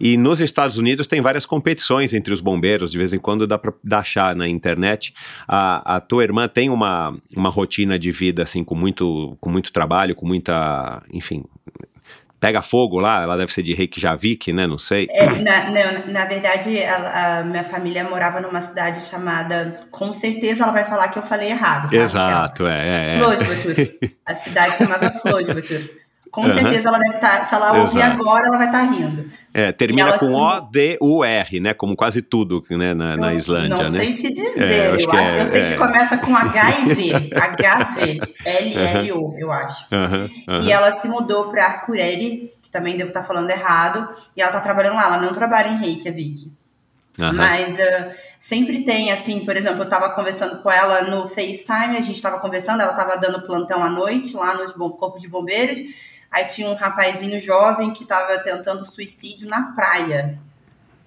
E nos Estados Unidos tem várias competições entre os bombeiros, de vez em quando dá pra dá achar na internet. A, a tua irmã tem uma, uma rotina de vida, assim, com muito, com muito trabalho, com muita, enfim, pega fogo lá, ela deve ser de Reykjavik, né, não sei. É, na, não, na verdade, a, a minha família morava numa cidade chamada. Com certeza ela vai falar que eu falei errado. Tá, Exato, é, é, é. A cidade chamava Flosvatur. Com Aham. certeza ela deve estar. se ela ouvir Exato. agora, ela vai estar rindo. É, termina com se- O-D-U-R, né, como quase tudo, né, na, na Eu Islândia, não né. sei te dizer. É, eu eu, acho acho, que é- eu sei é. que começa com H e V. H-V. L-L-O, eu acho. Aham. E ela se mudou para Arcureli, que também devo estar falando errado, e ela tá trabalhando lá. Ela não trabalha em Reykjavik. Aham. Mas ah, sempre tem, assim, por exemplo, eu tava conversando com ela no FaceTime, a gente tava conversando, ela tava dando plantão à noite lá nos bom- corpos de bombeiros. Aí tinha um rapazinho jovem que tava tentando suicídio na praia.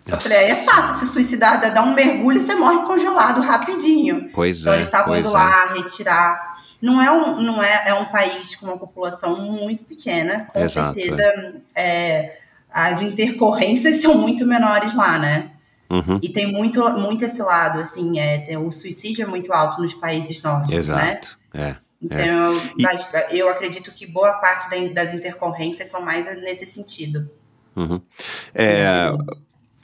Eu falei, aí é fácil se suicidar, dá um mergulho e você morre congelado rapidinho. Pois Então é, eles estavam indo é. lá retirar. Não é um, não é, é um país com uma população muito pequena, com Exato, certeza. é, as intercorrências são muito menores lá, né? Uhum. E tem muito, muito esse lado, assim, é, tem- o suicídio é muito alto nos países nórdicos, né? Exato, é. Então, E- mas eu acredito que boa parte da- das intercorrências são mais nesse sentido. Uhum. É.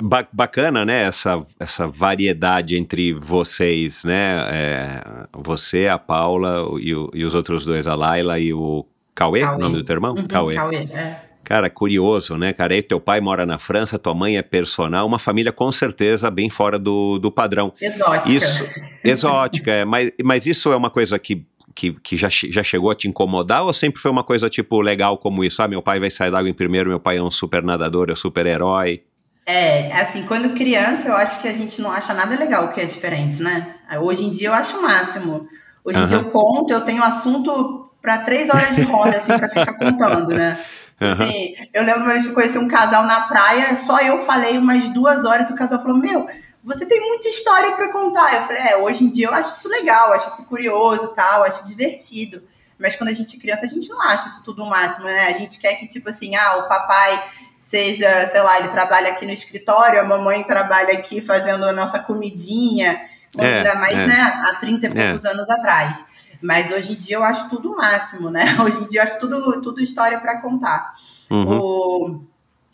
Ba- bacana, né, essa, essa variedade entre vocês, né, é, você, a Paula e, o- e os outros dois, a Laila e o Cauê, Cauê. o nome do teu irmão? Uhum, Cauê. Cauê, é. Cara, curioso, né, cara, aí teu pai mora na França, tua mãe é personal, uma família com certeza bem fora do, do padrão. Exótica. Isso, exótica, é, mas, mas isso é uma coisa que, que, que já, já chegou a te incomodar ou sempre foi uma coisa, tipo, legal como isso? Ah, meu pai vai sair d'água em primeiro, meu pai é um super nadador, é um super herói. É, assim, quando criança, eu acho que a gente não acha nada legal que é diferente, né? Hoje em dia eu acho o máximo. Hoje em dia eu conto, eu tenho assunto para três horas de roda, assim, para ficar contando, né? Aham. Assim, eu lembro uma vez que eu conheci um casal na praia, só eu falei umas duas horas, e o casal falou: Meu, você tem muita história para contar. Eu falei: É, hoje em dia eu acho isso legal, acho isso curioso tal, acho divertido. Mas quando a gente é criança, a gente não acha isso tudo o máximo, né? A gente quer que, tipo assim, ah, o papai seja, sei lá, ele trabalha aqui no escritório, a mamãe trabalha aqui fazendo a nossa comidinha, É, ainda mais, é. né, há 30 e poucos anos atrás. Mas hoje em dia eu acho tudo o máximo, né? Hoje em dia eu acho tudo, tudo história para contar. Uhum. O...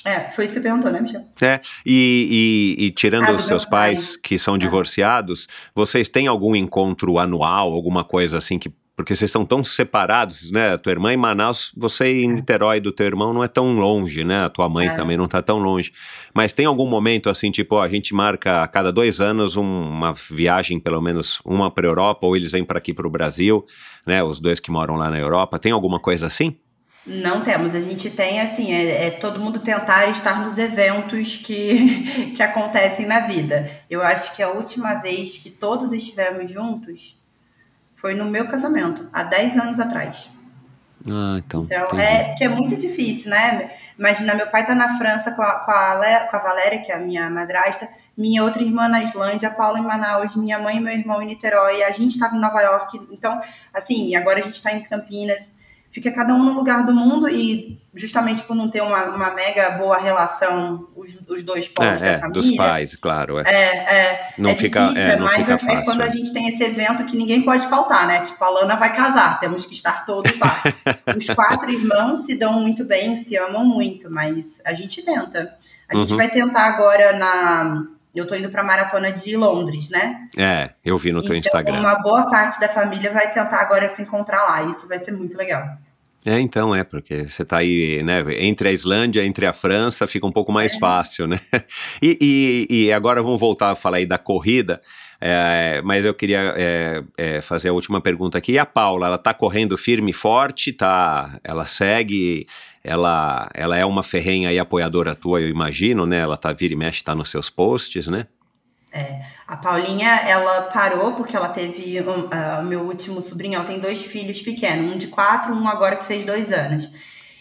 É, foi isso que você perguntou, né, Michel? É, e, e- e tirando Ah, os seus meu pai. pais que são Ah. divorciados, vocês têm algum encontro anual, alguma coisa assim que. Porque vocês estão tão separados, né? Tua irmã em Manaus, você em Niterói do teu irmão não é tão longe, né? A tua mãe É. também não tá tão longe. Mas tem algum momento assim, tipo, ó, a gente marca a cada dois anos um- uma viagem, pelo menos uma para Europa, ou eles vêm para aqui para o Brasil, né? Os dois que moram lá na Europa. Tem alguma coisa assim? Não temos. A gente tem, assim, é, é, todo mundo tentar estar nos eventos que, que acontecem na vida. Eu acho que a última vez que todos estivemos juntos foi no meu casamento, há 10 anos atrás. Ah, então. Então, é que é muito difícil, né? Imagina, meu pai tá na França com a, com, a, com a Valéria, que é a minha madrasta, minha outra irmã na Islândia, a Paula em Manaus, minha mãe e meu irmão em Niterói, a gente estava em Nova York. Então, assim, agora a gente está em Campinas fica cada um no lugar do mundo e justamente por não ter uma, uma mega boa relação os, os dois povos é, da é, família. Dos pais, claro. É, é, não é fica, difícil, é, não mas fica é, fácil. quando a gente tem esse evento que ninguém pode faltar, né? Tipo, a Lana vai casar, temos que estar todos lá. Os quatro irmãos se dão muito bem, se amam muito, mas a gente tenta. A gente Uhum. vai tentar agora na... Eu tô indo pra maratona de Londres, né? É, eu vi no teu então, Instagram. uma boa parte da família vai tentar agora se encontrar lá. Isso vai ser muito legal. É, então, é, porque você tá aí, né, entre a Islândia, entre a França, fica um pouco mais É. fácil, né? E, e, e agora vamos voltar a falar aí da corrida, é, mas eu queria é, é, fazer a última pergunta aqui. E a Paula, ela tá correndo firme e forte, tá, ela segue, ela, ela é uma ferrenha e apoiadora tua, eu imagino, né? Ela tá vira e mexe, tá nos seus posts, né? A Paulinha, ela parou porque ela teve um, ah, o meu último sobrinho, ela tem dois filhos pequenos, um de quatro, um agora que fez dois anos.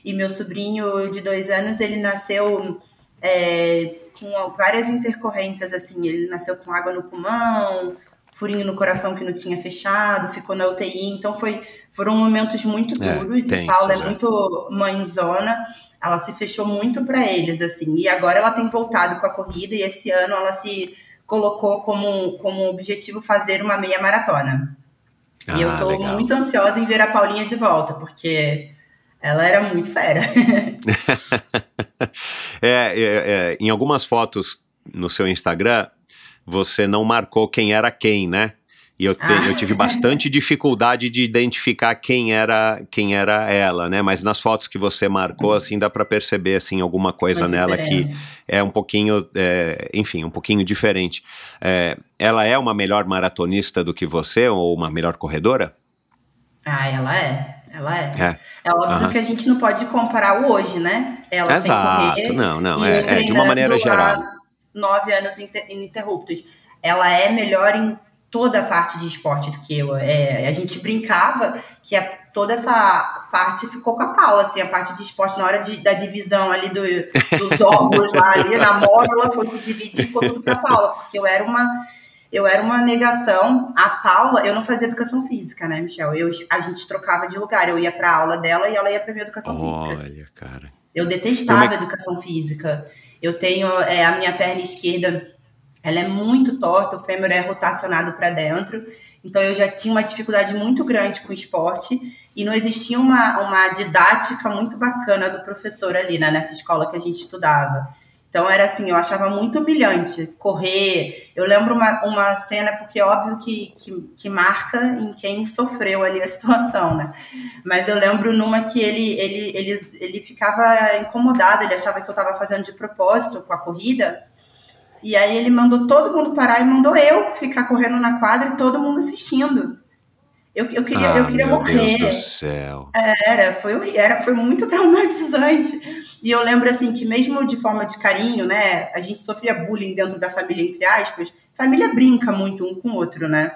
E meu sobrinho de dois anos, ele nasceu é, com várias intercorrências, assim, ele nasceu com água no pulmão, furinho no coração que não tinha fechado, ficou na UTI, então foi, foram momentos muito É, duros, e tensos, Paula é é. muito mãezona, ela se fechou muito para eles, assim, e agora ela tem voltado com a corrida, e esse ano ela se colocou como, como objetivo fazer uma meia maratona. e eu Ah, tô legal. muito ansiosa em ver a Paulinha de volta, porque ela era muito fera. É, é, é, em algumas fotos no seu Instagram, você não marcou quem era quem, né? E eu, te- Ah. eu tive bastante dificuldade de identificar quem era quem era ela, né? Mas nas fotos que você marcou, assim, dá pra perceber assim alguma coisa Uma nela que diferença. é um pouquinho, é, enfim, um pouquinho diferente. É, ela é uma melhor maratonista do que você ou uma melhor corredora? Ah, ela é. Ela é. É. É óbvio Aham. que a gente não pode comparar o hoje, né? Ela Exato, correr. não, não, é- é, de uma maneira geral. Nove anos inte- ininterruptos. Ela é melhor em toda a parte de esporte do que eu. É, a gente brincava que a- toda essa parte ficou com a Paula, assim, a parte de esporte na hora de- da divisão ali do- dos ovos lá ali na módula, fosse dividir, ficou tudo pra Paula, porque eu era uma eu era uma negação. A Paula, eu não fazia educação física, né, Michel? Eu, a gente trocava de lugar. Eu ia pra aula dela e ela ia pra minha educação física. Olha, cara. Eu detestava Como é- educação física. Eu tenho é, a minha perna esquerda, ela é muito torta, o fêmur é rotacionado para dentro. Então eu já tinha uma dificuldade muito grande com o esporte e não existia uma, uma didática muito bacana do professor ali, né, nessa escola que a gente estudava. Então era assim, eu achava muito humilhante correr. Eu lembro uma, uma cena, porque é óbvio que, que, que marca em quem sofreu ali a situação, né? Mas eu lembro numa que ele, ele, ele, ele ficava incomodado, ele achava que eu estava fazendo de propósito com a corrida. E aí ele mandou todo mundo parar e mandou eu ficar correndo na quadra e todo mundo assistindo. Eu, eu queria, ah, eu queria meu morrer. Deus do céu. Era, foi, era, foi muito traumatizante. E eu lembro assim que mesmo de forma de carinho, né? A gente sofria bullying dentro da família, entre aspas. Família brinca muito um com o outro, né?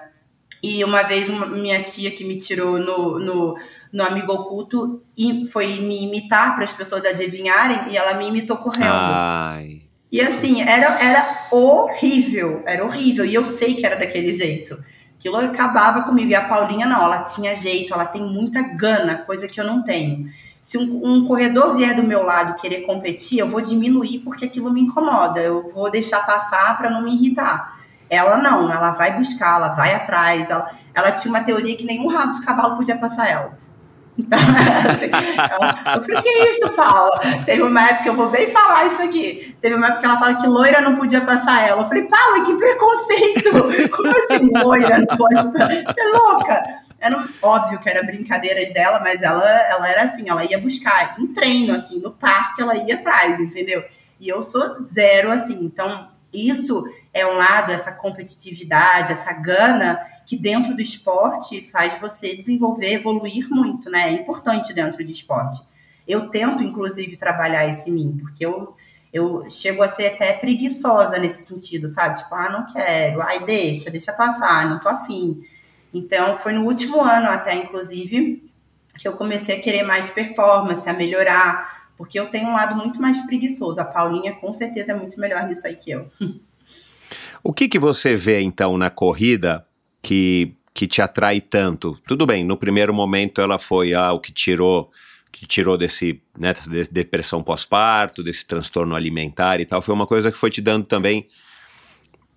E uma vez uma, minha tia que me tirou no, no, no amigo oculto e foi me imitar para as pessoas adivinharem e ela me imitou correndo. Ai. E assim, era, era horrível, era horrível. E eu sei que era daquele jeito. Aquilo acabava comigo. E a Paulinha, não, ela tinha jeito, ela tem muita gana, coisa que eu não tenho. Se um, um corredor vier do meu lado querer competir, eu vou diminuir porque aquilo me incomoda. Eu vou deixar passar para não me irritar. Ela não, ela vai buscar, ela vai atrás. Ela, ela tinha uma teoria que nenhum rabo de cavalo podia passar ela. Então, assim, eu falei, que isso, Paula? Teve uma época, eu vou bem falar isso aqui. Teve uma época que ela fala que loira não podia passar ela. Eu falei, Paula, que preconceito! Como assim loira não pode passar? Você é louca? Era óbvio que era brincadeiras dela, mas ela, ela era assim, ela ia buscar em treino, assim, no parque ela ia atrás, entendeu? E eu sou zero, assim. Então, isso é um lado, essa competitividade, essa gana que dentro do esporte faz você desenvolver, evoluir muito, né? É importante dentro do esporte. Eu tento, inclusive, trabalhar esse mim, porque eu, eu chego a ser até preguiçosa nesse sentido, sabe? Tipo, ah, não quero, ai, deixa, deixa passar, não tô afim. Então, foi no último ano até, inclusive, que eu comecei a querer mais performance, a melhorar, porque eu tenho um lado muito mais preguiçoso. A Paulinha, com certeza, é muito melhor nisso aí que eu. O que, que você vê, então, na corrida que, que te atrai tanto? Tudo bem, no primeiro momento ela foi ah, o que tirou que tirou desse, né, dessa depressão pós-parto, desse transtorno alimentar e tal, foi uma coisa que foi te dando também,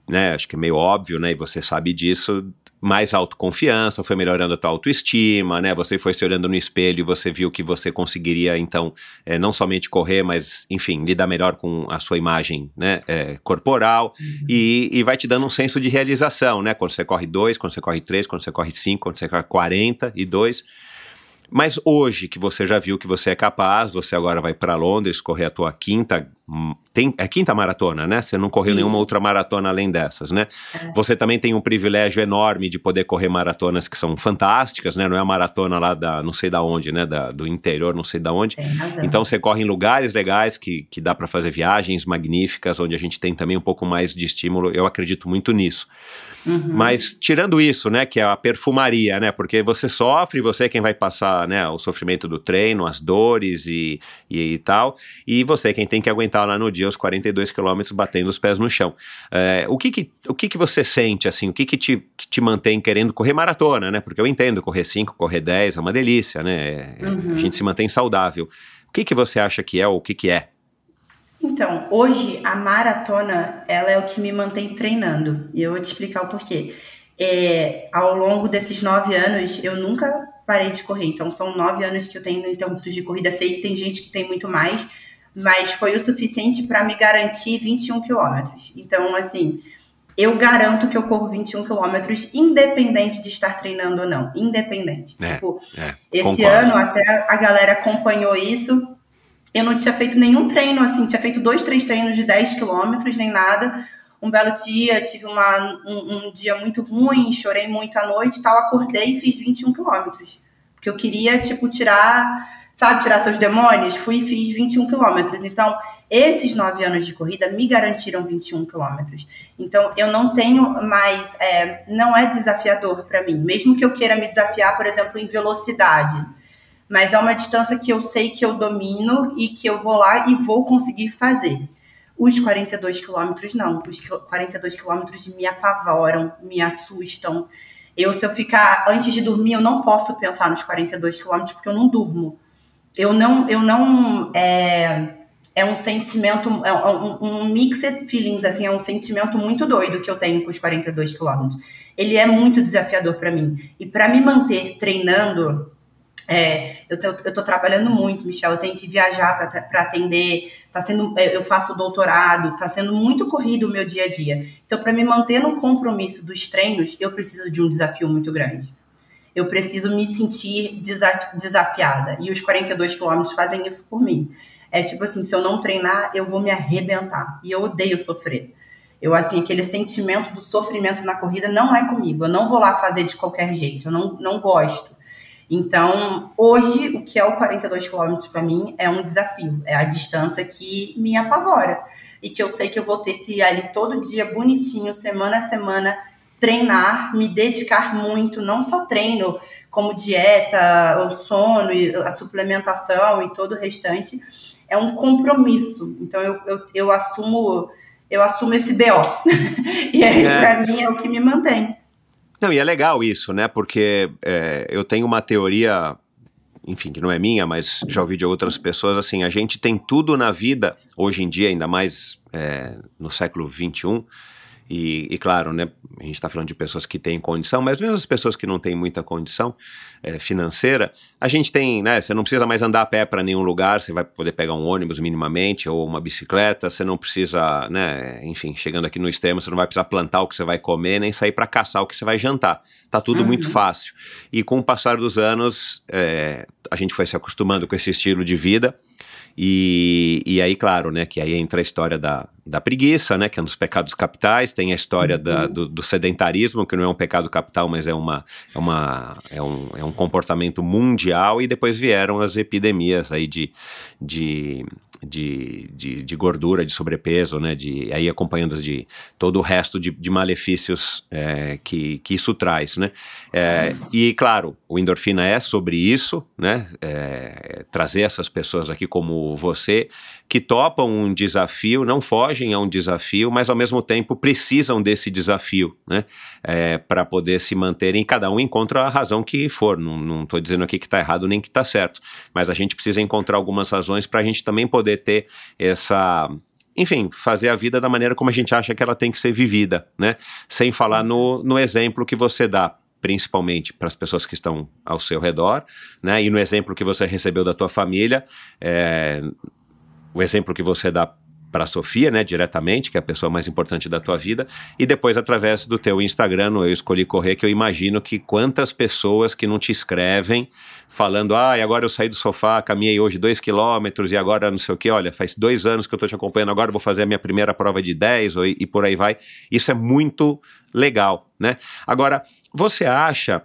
né, acho que é meio óbvio, né, e você sabe disso, mais autoconfiança, foi melhorando a tua autoestima, né? Você foi se olhando no espelho e você viu que você conseguiria, então, é, não somente correr, mas, enfim, lidar melhor com a sua imagem né, é, corporal uhum. e, e, vai te dando um senso de realização, né? Quando você corre dois, quando você corre três, quando você corre cinco, quando você corre 40 e dois. Mas hoje que você já viu que você é capaz, você agora vai para Londres correr a tua quinta, hum, tem, é quinta maratona, né? Você não correu Isso. nenhuma outra maratona além dessas, né? É. Você também tem um privilégio enorme de poder correr maratonas que são fantásticas, né? Não é a maratona lá da, não sei da onde, né? Da, do interior, não sei da onde. Então você corre em lugares legais que, que dá para fazer viagens magníficas, onde a gente tem também um pouco mais de estímulo. Eu acredito muito nisso. Uhum. Mas tirando isso, né, que é a perfumaria, né, porque você sofre, você é quem vai passar, né, o sofrimento do treino, as dores e, e, e tal, e você é quem tem que aguentar lá no dia os 42 quilômetros batendo os pés no chão. É, o que que, o que que você sente, assim, o que que te, que te mantém querendo correr maratona, né, porque eu entendo correr 5, correr 10 é uma delícia, né, uhum. a gente se mantém saudável. O que que você acha que é ou o que que é? Então, hoje a maratona ela é o que me mantém treinando. E eu vou te explicar o porquê. É, ao longo desses nove anos, eu nunca parei de correr. Então, são nove anos que eu tenho interruptos de corrida. Sei que tem gente que tem muito mais, mas foi o suficiente para me garantir 21 quilômetros. Então, assim, eu garanto que eu corro 21 quilômetros, independente de estar treinando ou não. Independente. É, tipo, é, esse concordo. ano até a galera acompanhou isso eu não tinha feito nenhum treino, assim, tinha feito dois, três treinos de 10 quilômetros, nem nada. Um belo dia, tive uma, um, um, dia muito ruim, chorei muito à noite tal, acordei e fiz 21 quilômetros. Porque eu queria, tipo, tirar, sabe, tirar seus demônios. Fui e fiz 21 quilômetros. Então, esses nove anos de corrida me garantiram 21 quilômetros. Então, eu não tenho mais, é, não é desafiador para mim. Mesmo que eu queira me desafiar, por exemplo, em velocidade mas é uma distância que eu sei que eu domino e que eu vou lá e vou conseguir fazer. Os 42 quilômetros não, os 42 quilômetros me apavoram, me assustam. Eu, se eu ficar antes de dormir, eu não posso pensar nos 42 quilômetros porque eu não durmo. Eu não, eu não é, é um sentimento, é um, um mixed feelings, assim, é um sentimento muito doido que eu tenho com os 42 quilômetros. Ele é muito desafiador para mim. E para me manter treinando é, eu, tô trabalhando muito, Michel. Eu tenho que viajar para atender. Tá sendo, é, eu faço doutorado. Tá sendo muito corrido o meu dia a dia. Então, para me manter no compromisso dos treinos, eu preciso de um desafio muito grande. Eu preciso me sentir desafiada. E os 42 quilômetros fazem isso por mim. É tipo assim, se eu não treinar, eu vou me arrebentar. E eu odeio sofrer. Eu, assim, aquele sentimento do sofrimento na corrida não é comigo. Eu não vou lá fazer de qualquer jeito. Eu não, não gosto. Então, hoje, o que é o 42 quilômetros para mim é um desafio. É a distância que me apavora. E que eu sei que eu vou ter que ir ali todo dia, bonitinho, semana a semana, treinar, me dedicar muito, não só treino, como dieta, o sono, a suplementação e todo o restante. É um compromisso. Então, eu, eu, eu assumo eu assumo esse BO. e aí, é. para mim, é o que me mantém. Não, e é legal isso, né? Porque é, eu tenho uma teoria, enfim, que não é minha, mas já ouvi de outras pessoas, assim, a gente tem tudo na vida, hoje em dia, ainda mais é, no século XXI, e, e, claro, né, a gente está falando de pessoas que têm condição, mas mesmo as pessoas que não têm muita condição é, financeira, a gente tem, né? Você não precisa mais andar a pé para nenhum lugar, você vai poder pegar um ônibus minimamente ou uma bicicleta, você não precisa, né? Enfim, chegando aqui no extremo, você não vai precisar plantar o que você vai comer, nem sair para caçar o que você vai jantar. Tá tudo uhum. muito fácil. E com o passar dos anos, é, a gente foi se acostumando com esse estilo de vida E, e aí, claro, né, que aí entra a história da, da preguiça, né, que é um dos pecados capitais, tem a história uhum. da, do, do, sedentarismo, que não é um pecado capital, mas é, uma, é, uma, é, um, é um comportamento mundial, e depois vieram as epidemias aí de, de de, de, de, gordura, de sobrepeso, né? De, aí acompanhando de todo o resto de, de malefícios é, que, que isso traz, né? É, e claro, o endorfina é sobre isso, né? É, trazer essas pessoas aqui como você que topam um desafio, não fogem a um desafio, mas ao mesmo tempo precisam desse desafio, né? É, para poder se manterem. Cada um encontra a razão que for. Não estou dizendo aqui que está errado nem que está certo, mas a gente precisa encontrar algumas razões para a gente também poder ter essa enfim, fazer a vida da maneira como a gente acha que ela tem que ser vivida, né? Sem falar no, no exemplo que você dá, principalmente para as pessoas que estão ao seu redor, né? E no exemplo que você recebeu da tua família, é, o exemplo que você dá para a Sofia, né, diretamente, que é a pessoa mais importante da tua vida, e depois através do teu Instagram, no Eu Escolhi Correr, que eu imagino que quantas pessoas que não te escrevem falando, ah, e agora eu saí do sofá, caminhei hoje dois quilômetros e agora não sei o que, olha, faz dois anos que eu estou te acompanhando, agora vou fazer a minha primeira prova de 10 ou, e por aí vai. Isso é muito legal, né? Agora, você acha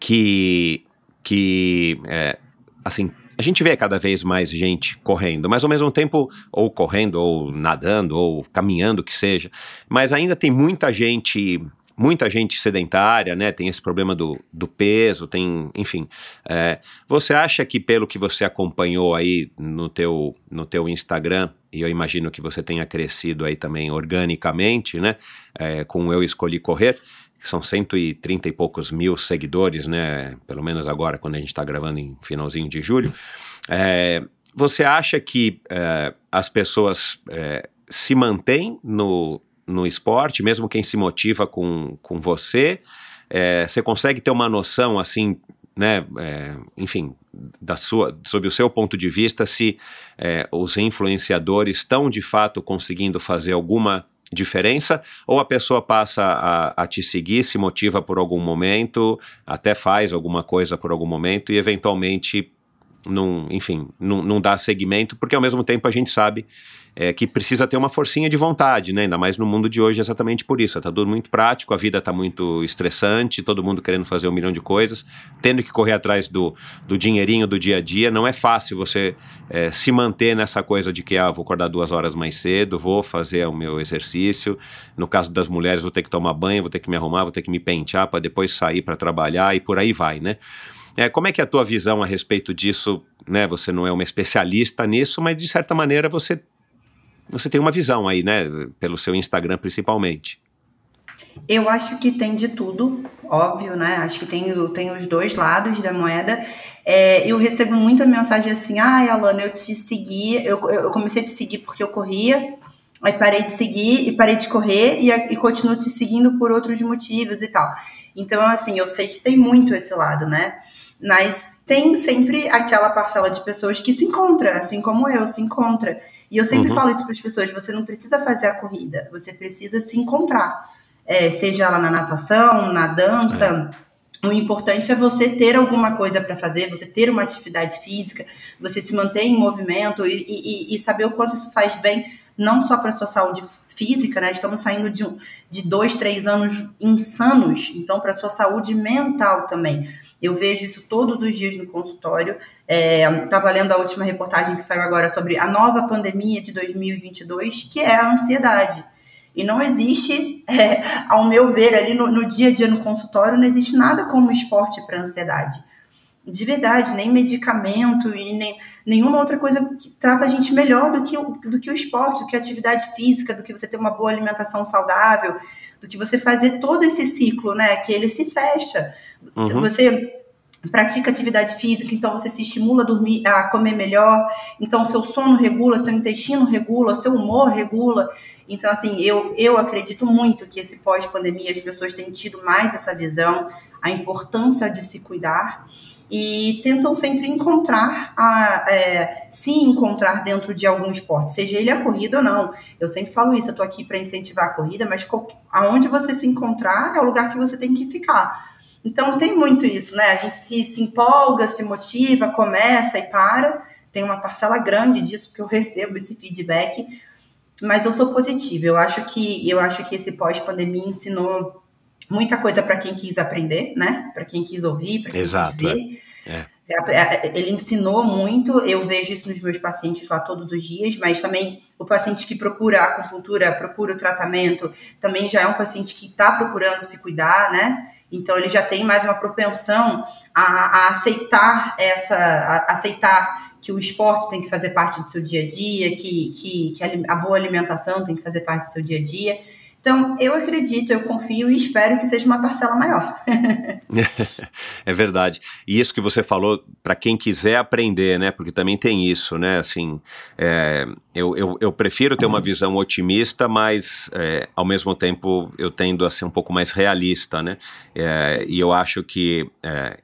que, que é, assim, a gente vê cada vez mais gente correndo, mas ao mesmo tempo, ou correndo, ou nadando, ou caminhando, que seja. Mas ainda tem muita gente muita gente sedentária, né? Tem esse problema do, do peso, tem, enfim. É, você acha que pelo que você acompanhou aí no teu, no teu Instagram, e eu imagino que você tenha crescido aí também organicamente, né? É, com Eu Escolhi Correr, são 130 e poucos mil seguidores, né? Pelo menos agora, quando a gente está gravando em finalzinho de julho. É, você acha que é, as pessoas é, se mantêm no, no esporte, mesmo quem se motiva com, com você? É, você consegue ter uma noção, assim, né? É, enfim, da sua, sob o seu ponto de vista, se é, os influenciadores estão de fato conseguindo fazer alguma diferença, ou a pessoa passa a, a, te seguir, se motiva por algum momento, até faz alguma coisa por algum momento e eventualmente não, enfim, não, não dá seguimento, porque ao mesmo tempo a gente sabe é, que precisa ter uma forcinha de vontade, né? Ainda mais no mundo de hoje, exatamente por isso. Tá tudo muito prático, a vida tá muito estressante, todo mundo querendo fazer um milhão de coisas, tendo que correr atrás do, do dinheirinho do dia a dia. Não é fácil você é, se manter nessa coisa de que, ah, vou acordar duas horas mais cedo, vou fazer o meu exercício. No caso das mulheres, vou ter que tomar banho, vou ter que me arrumar, vou ter que me pentear para depois sair para trabalhar e por aí vai, né? É, como é que é a tua visão a respeito disso? Né? Você não é uma especialista nisso, mas de certa maneira você você tem uma visão aí, né? Pelo seu Instagram principalmente. Eu acho que tem de tudo, óbvio, né? Acho que tem, tem os dois lados da moeda. É, eu recebo muita mensagem assim: ai, ah, Alana, eu te segui, eu, eu comecei a te seguir porque eu corria, aí parei de seguir e parei de correr e, e continuo te seguindo por outros motivos e tal. Então, assim, eu sei que tem muito esse lado, né? Mas tem sempre aquela parcela de pessoas que se encontra, assim como eu, se encontra. E eu sempre uhum. falo isso para as pessoas: você não precisa fazer a corrida, você precisa se encontrar. É, seja ela na natação, na dança. É. O importante é você ter alguma coisa para fazer, você ter uma atividade física, você se manter em movimento e, e, e saber o quanto isso faz bem, não só para a sua saúde física, né? Estamos saindo de, de dois, três anos insanos, então para a sua saúde mental também. Eu vejo isso todos os dias no consultório. Estava é, lendo a última reportagem que saiu agora sobre a nova pandemia de 2022, que é a ansiedade. E não existe, é, ao meu ver, ali no, no, dia a dia no consultório, não existe nada como esporte para ansiedade. De verdade, nem medicamento e nem nenhuma outra coisa que trata a gente melhor do que, o, do que o esporte, do que a atividade física, do que você ter uma boa alimentação saudável, do que você fazer todo esse ciclo, né? Que ele se fecha. Uhum. Você pratica atividade física, então você se estimula a dormir, a comer melhor, então seu sono regula, seu intestino regula, seu humor regula. Então, assim, eu, eu acredito muito que esse pós-pandemia as pessoas têm tido mais essa visão, a importância de se cuidar e tentam sempre encontrar, a, é, se encontrar dentro de algum esporte, seja ele a corrida ou não. Eu sempre falo isso, eu estou aqui para incentivar a corrida, mas aonde você se encontrar é o lugar que você tem que ficar. Então tem muito isso, né? A gente se, se empolga, se motiva, começa e para. tem uma parcela grande disso, porque eu recebo esse feedback, mas eu sou positiva. Eu acho que eu acho que esse pós-pandemia ensinou muita coisa para quem quis aprender, né? Para quem quis ouvir, para quem Exato, quis ver. É. É. Ele ensinou muito, eu vejo isso nos meus pacientes lá todos os dias, mas também o paciente que procura a acupuntura, procura o tratamento, também já é um paciente que está procurando se cuidar, né? Então ele já tem mais uma propensão a, a aceitar essa, a, aceitar que o esporte tem que fazer parte do seu dia a dia, que, que, que a, a boa alimentação tem que fazer parte do seu dia a dia. Então, eu acredito, eu confio e espero que seja uma parcela maior. é verdade. E isso que você falou, para quem quiser aprender, né? Porque também tem isso, né? Assim, é, eu, eu, eu, prefiro ter uma visão otimista, mas é, ao mesmo tempo eu tendo a ser um pouco mais realista, né? É, e eu acho que é,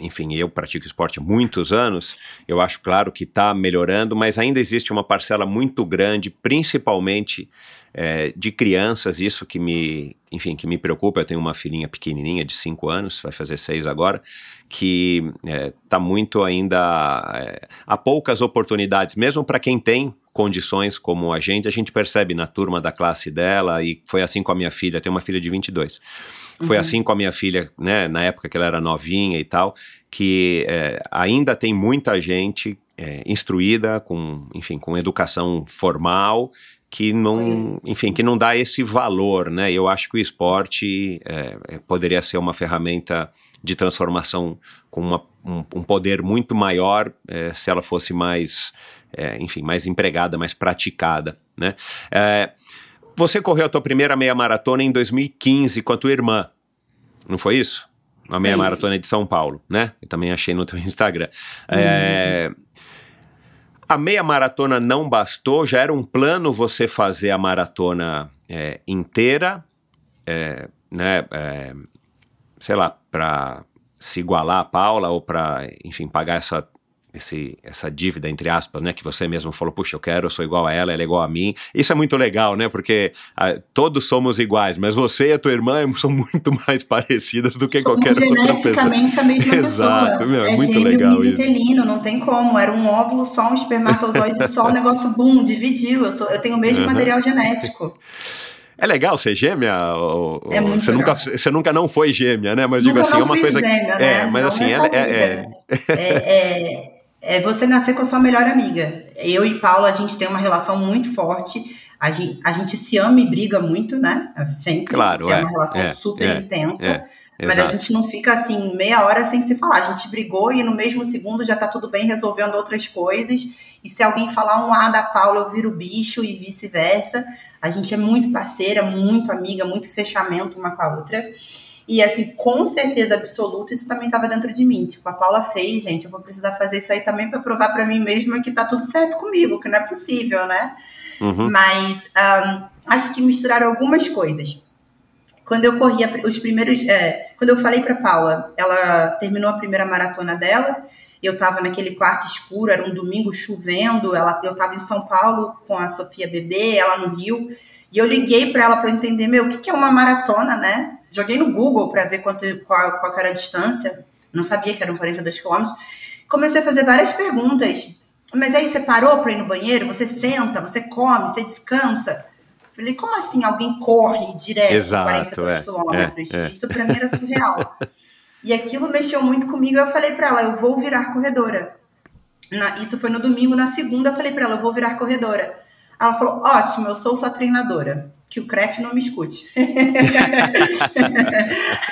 enfim, eu pratico esporte há muitos anos, eu acho claro que está melhorando, mas ainda existe uma parcela muito grande, principalmente é, de crianças, isso que me, enfim, que me preocupa. Eu tenho uma filhinha pequenininha de 5 anos, vai fazer 6 agora, que está é, muito ainda. É, há poucas oportunidades, mesmo para quem tem condições como a gente, a gente percebe na turma da classe dela, e foi assim com a minha filha, tenho uma filha de 22. Foi uhum. assim com a minha filha, né, na época que ela era novinha e tal, que é, ainda tem muita gente é, instruída, com, enfim, com educação formal, que não, enfim, que não dá esse valor, né? Eu acho que o esporte é, é, poderia ser uma ferramenta de transformação com uma, um, um, poder muito maior é, se ela fosse mais, é, enfim, mais empregada, mais praticada, né? É, você correu a tua primeira meia maratona em 2015 com a tua irmã, não foi isso? A meia maratona de São Paulo, né? Eu também achei no teu Instagram. Uhum. A meia maratona não bastou, já era um plano você fazer a maratona é, inteira, é, né, é, sei lá, para se igualar a Paula ou para, enfim, pagar essa esse, essa dívida, entre aspas, né? Que você mesmo falou, puxa, eu quero, eu sou igual a ela, ela é igual a mim. Isso é muito legal, né? Porque ah, todos somos iguais, mas você e a tua irmã são muito mais parecidas do que somos qualquer outra pessoa. geneticamente a mesma Exato, pessoa. Meu, é, é muito legal isso. não tem como. Era um óvulo só, um espermatozoide só, o negócio, bum, dividiu. Eu, sou, eu tenho o mesmo uhum. material genético. É legal ser gêmea? Ou, é muito você, legal. nunca, você nunca não foi gêmea, né? Mas nunca digo assim, é uma coisa. Gêmea, né? É, mas não assim, é, é, é, é é você nascer com a sua melhor amiga. Eu e Paula, a gente tem uma relação muito forte. A gente, a gente se ama e briga muito, né? Sempre. Claro, é. É uma relação é, super é, intensa. É, mas a gente não fica assim meia hora sem se falar. A gente brigou e no mesmo segundo já tá tudo bem resolvendo outras coisas. E se alguém falar um A da Paula, eu viro bicho e vice-versa. A gente é muito parceira, muito amiga, muito fechamento uma com a outra. E assim, com certeza absoluta, isso também estava dentro de mim. Tipo, a Paula fez, gente, eu vou precisar fazer isso aí também para provar para mim mesma que tá tudo certo comigo, que não é possível, né? Uhum. Mas um, acho que misturaram algumas coisas. Quando eu corria os primeiros. É, quando eu falei para Paula, ela terminou a primeira maratona dela. Eu estava naquele quarto escuro, era um domingo chovendo. Ela, eu estava em São Paulo com a Sofia Bebê, ela no Rio. E eu liguei para ela para entender, meu, o que, que é uma maratona, né? Joguei no Google para ver quanto, qual, qual era a distância. Não sabia que eram 42 quilômetros. Comecei a fazer várias perguntas. Mas aí você parou para ir no banheiro? Você senta, você come, você descansa? Falei, como assim alguém corre direto Exato, 42 é, quilômetros? É, é. Isso para mim era surreal. e aquilo mexeu muito comigo. Eu falei para ela, eu vou virar corredora. Na, isso foi no domingo. Na segunda, eu falei para ela, eu vou virar corredora. Ela falou, ótimo, eu sou sua treinadora que o CREF não me escute.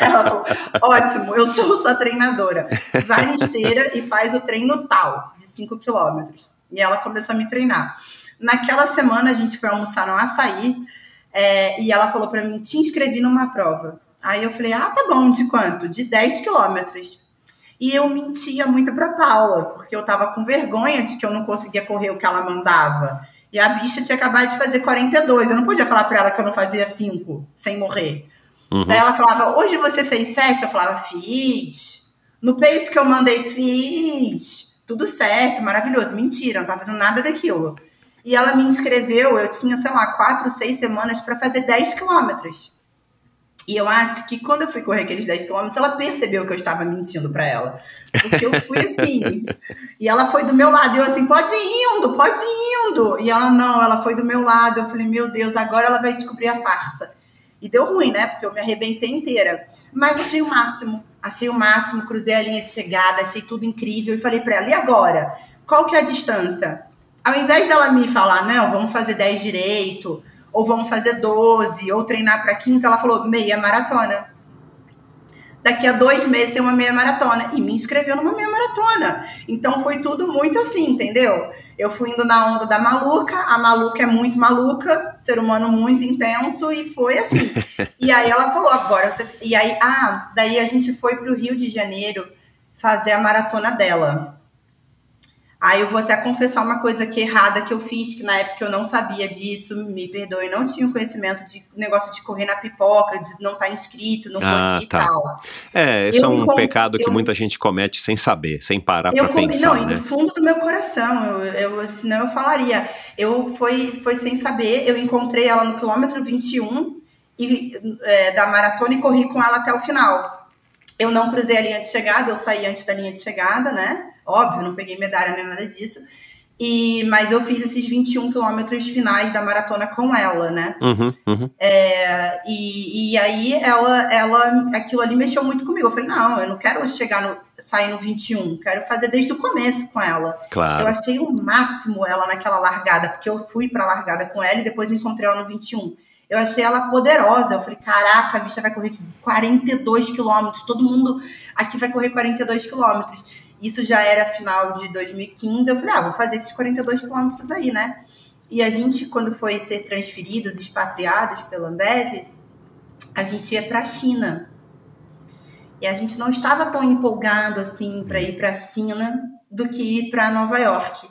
Ela falou, ótimo, eu sou sua treinadora. Vai na esteira e faz o treino tal, de 5 quilômetros. E ela começou a me treinar. Naquela semana, a gente foi almoçar no açaí, é, e ela falou para mim, te inscrevi numa prova. Aí eu falei, ah, tá bom, de quanto? De 10 quilômetros. E eu mentia muito para Paula, porque eu tava com vergonha de que eu não conseguia correr o que ela mandava. E a bicha tinha acabado de fazer 42. Eu não podia falar para ela que eu não fazia 5 sem morrer. Uhum. Daí ela falava, hoje você fez 7? Eu falava, fiz. No pace que eu mandei, fiz. Tudo certo, maravilhoso. Mentira, não tava fazendo nada daquilo. E ela me inscreveu, eu tinha, sei lá, 4, 6 semanas para fazer 10 quilômetros. E eu acho que quando eu fui correr aqueles 10 quilômetros, ela percebeu que eu estava mentindo para ela. Porque eu fui assim. e ela foi do meu lado. E eu assim, pode ir indo, pode ir indo. E ela não, ela foi do meu lado. Eu falei, meu Deus, agora ela vai descobrir a farsa. E deu ruim, né? Porque eu me arrebentei inteira. Mas achei o máximo. Achei o máximo, cruzei a linha de chegada, achei tudo incrível. E falei para ela, e agora? Qual que é a distância? Ao invés dela me falar, não, vamos fazer 10 direito ou vamos fazer 12, ou treinar para 15, ela falou meia maratona. Daqui a dois meses tem uma meia maratona. E me inscreveu numa meia maratona. Então foi tudo muito assim, entendeu? Eu fui indo na onda da maluca, a maluca é muito maluca, ser humano muito intenso, e foi assim. e aí ela falou, agora você. E aí, ah, daí a gente foi para o Rio de Janeiro fazer a maratona dela. Aí eu vou até confessar uma coisa que errada que eu fiz, que na época eu não sabia disso, me perdoe, não tinha conhecimento de negócio de correr na pipoca, de não estar tá inscrito, não ah, podia tá. e tal. É, isso eu, é um pecado eu, que muita gente comete sem saber, sem parar para pensar, Não, né? no fundo do meu coração, eu, eu, senão eu falaria. Eu foi, foi sem saber, eu encontrei ela no quilômetro 21 e, é, da maratona e corri com ela até o final. Eu não cruzei a linha de chegada, eu saí antes da linha de chegada, né? Óbvio, não peguei medalha nem nada disso. E, mas eu fiz esses 21 quilômetros finais da maratona com ela, né? Uhum, uhum. É, e, e aí ela, ela, aquilo ali mexeu muito comigo. Eu falei, não, eu não quero chegar no, sair no 21, quero fazer desde o começo com ela. Claro. Eu achei o máximo ela naquela largada, porque eu fui pra largada com ela e depois encontrei ela no 21. Eu achei ela poderosa. Eu falei, caraca, a bicha vai correr 42 quilômetros. Todo mundo aqui vai correr 42 quilômetros. Isso já era final de 2015. Eu falei, ah, vou fazer esses 42 quilômetros aí, né? E a gente, quando foi ser transferidos, expatriados pela Ambev, a gente ia para a China. E a gente não estava tão empolgado assim para ir para a China do que ir para Nova York.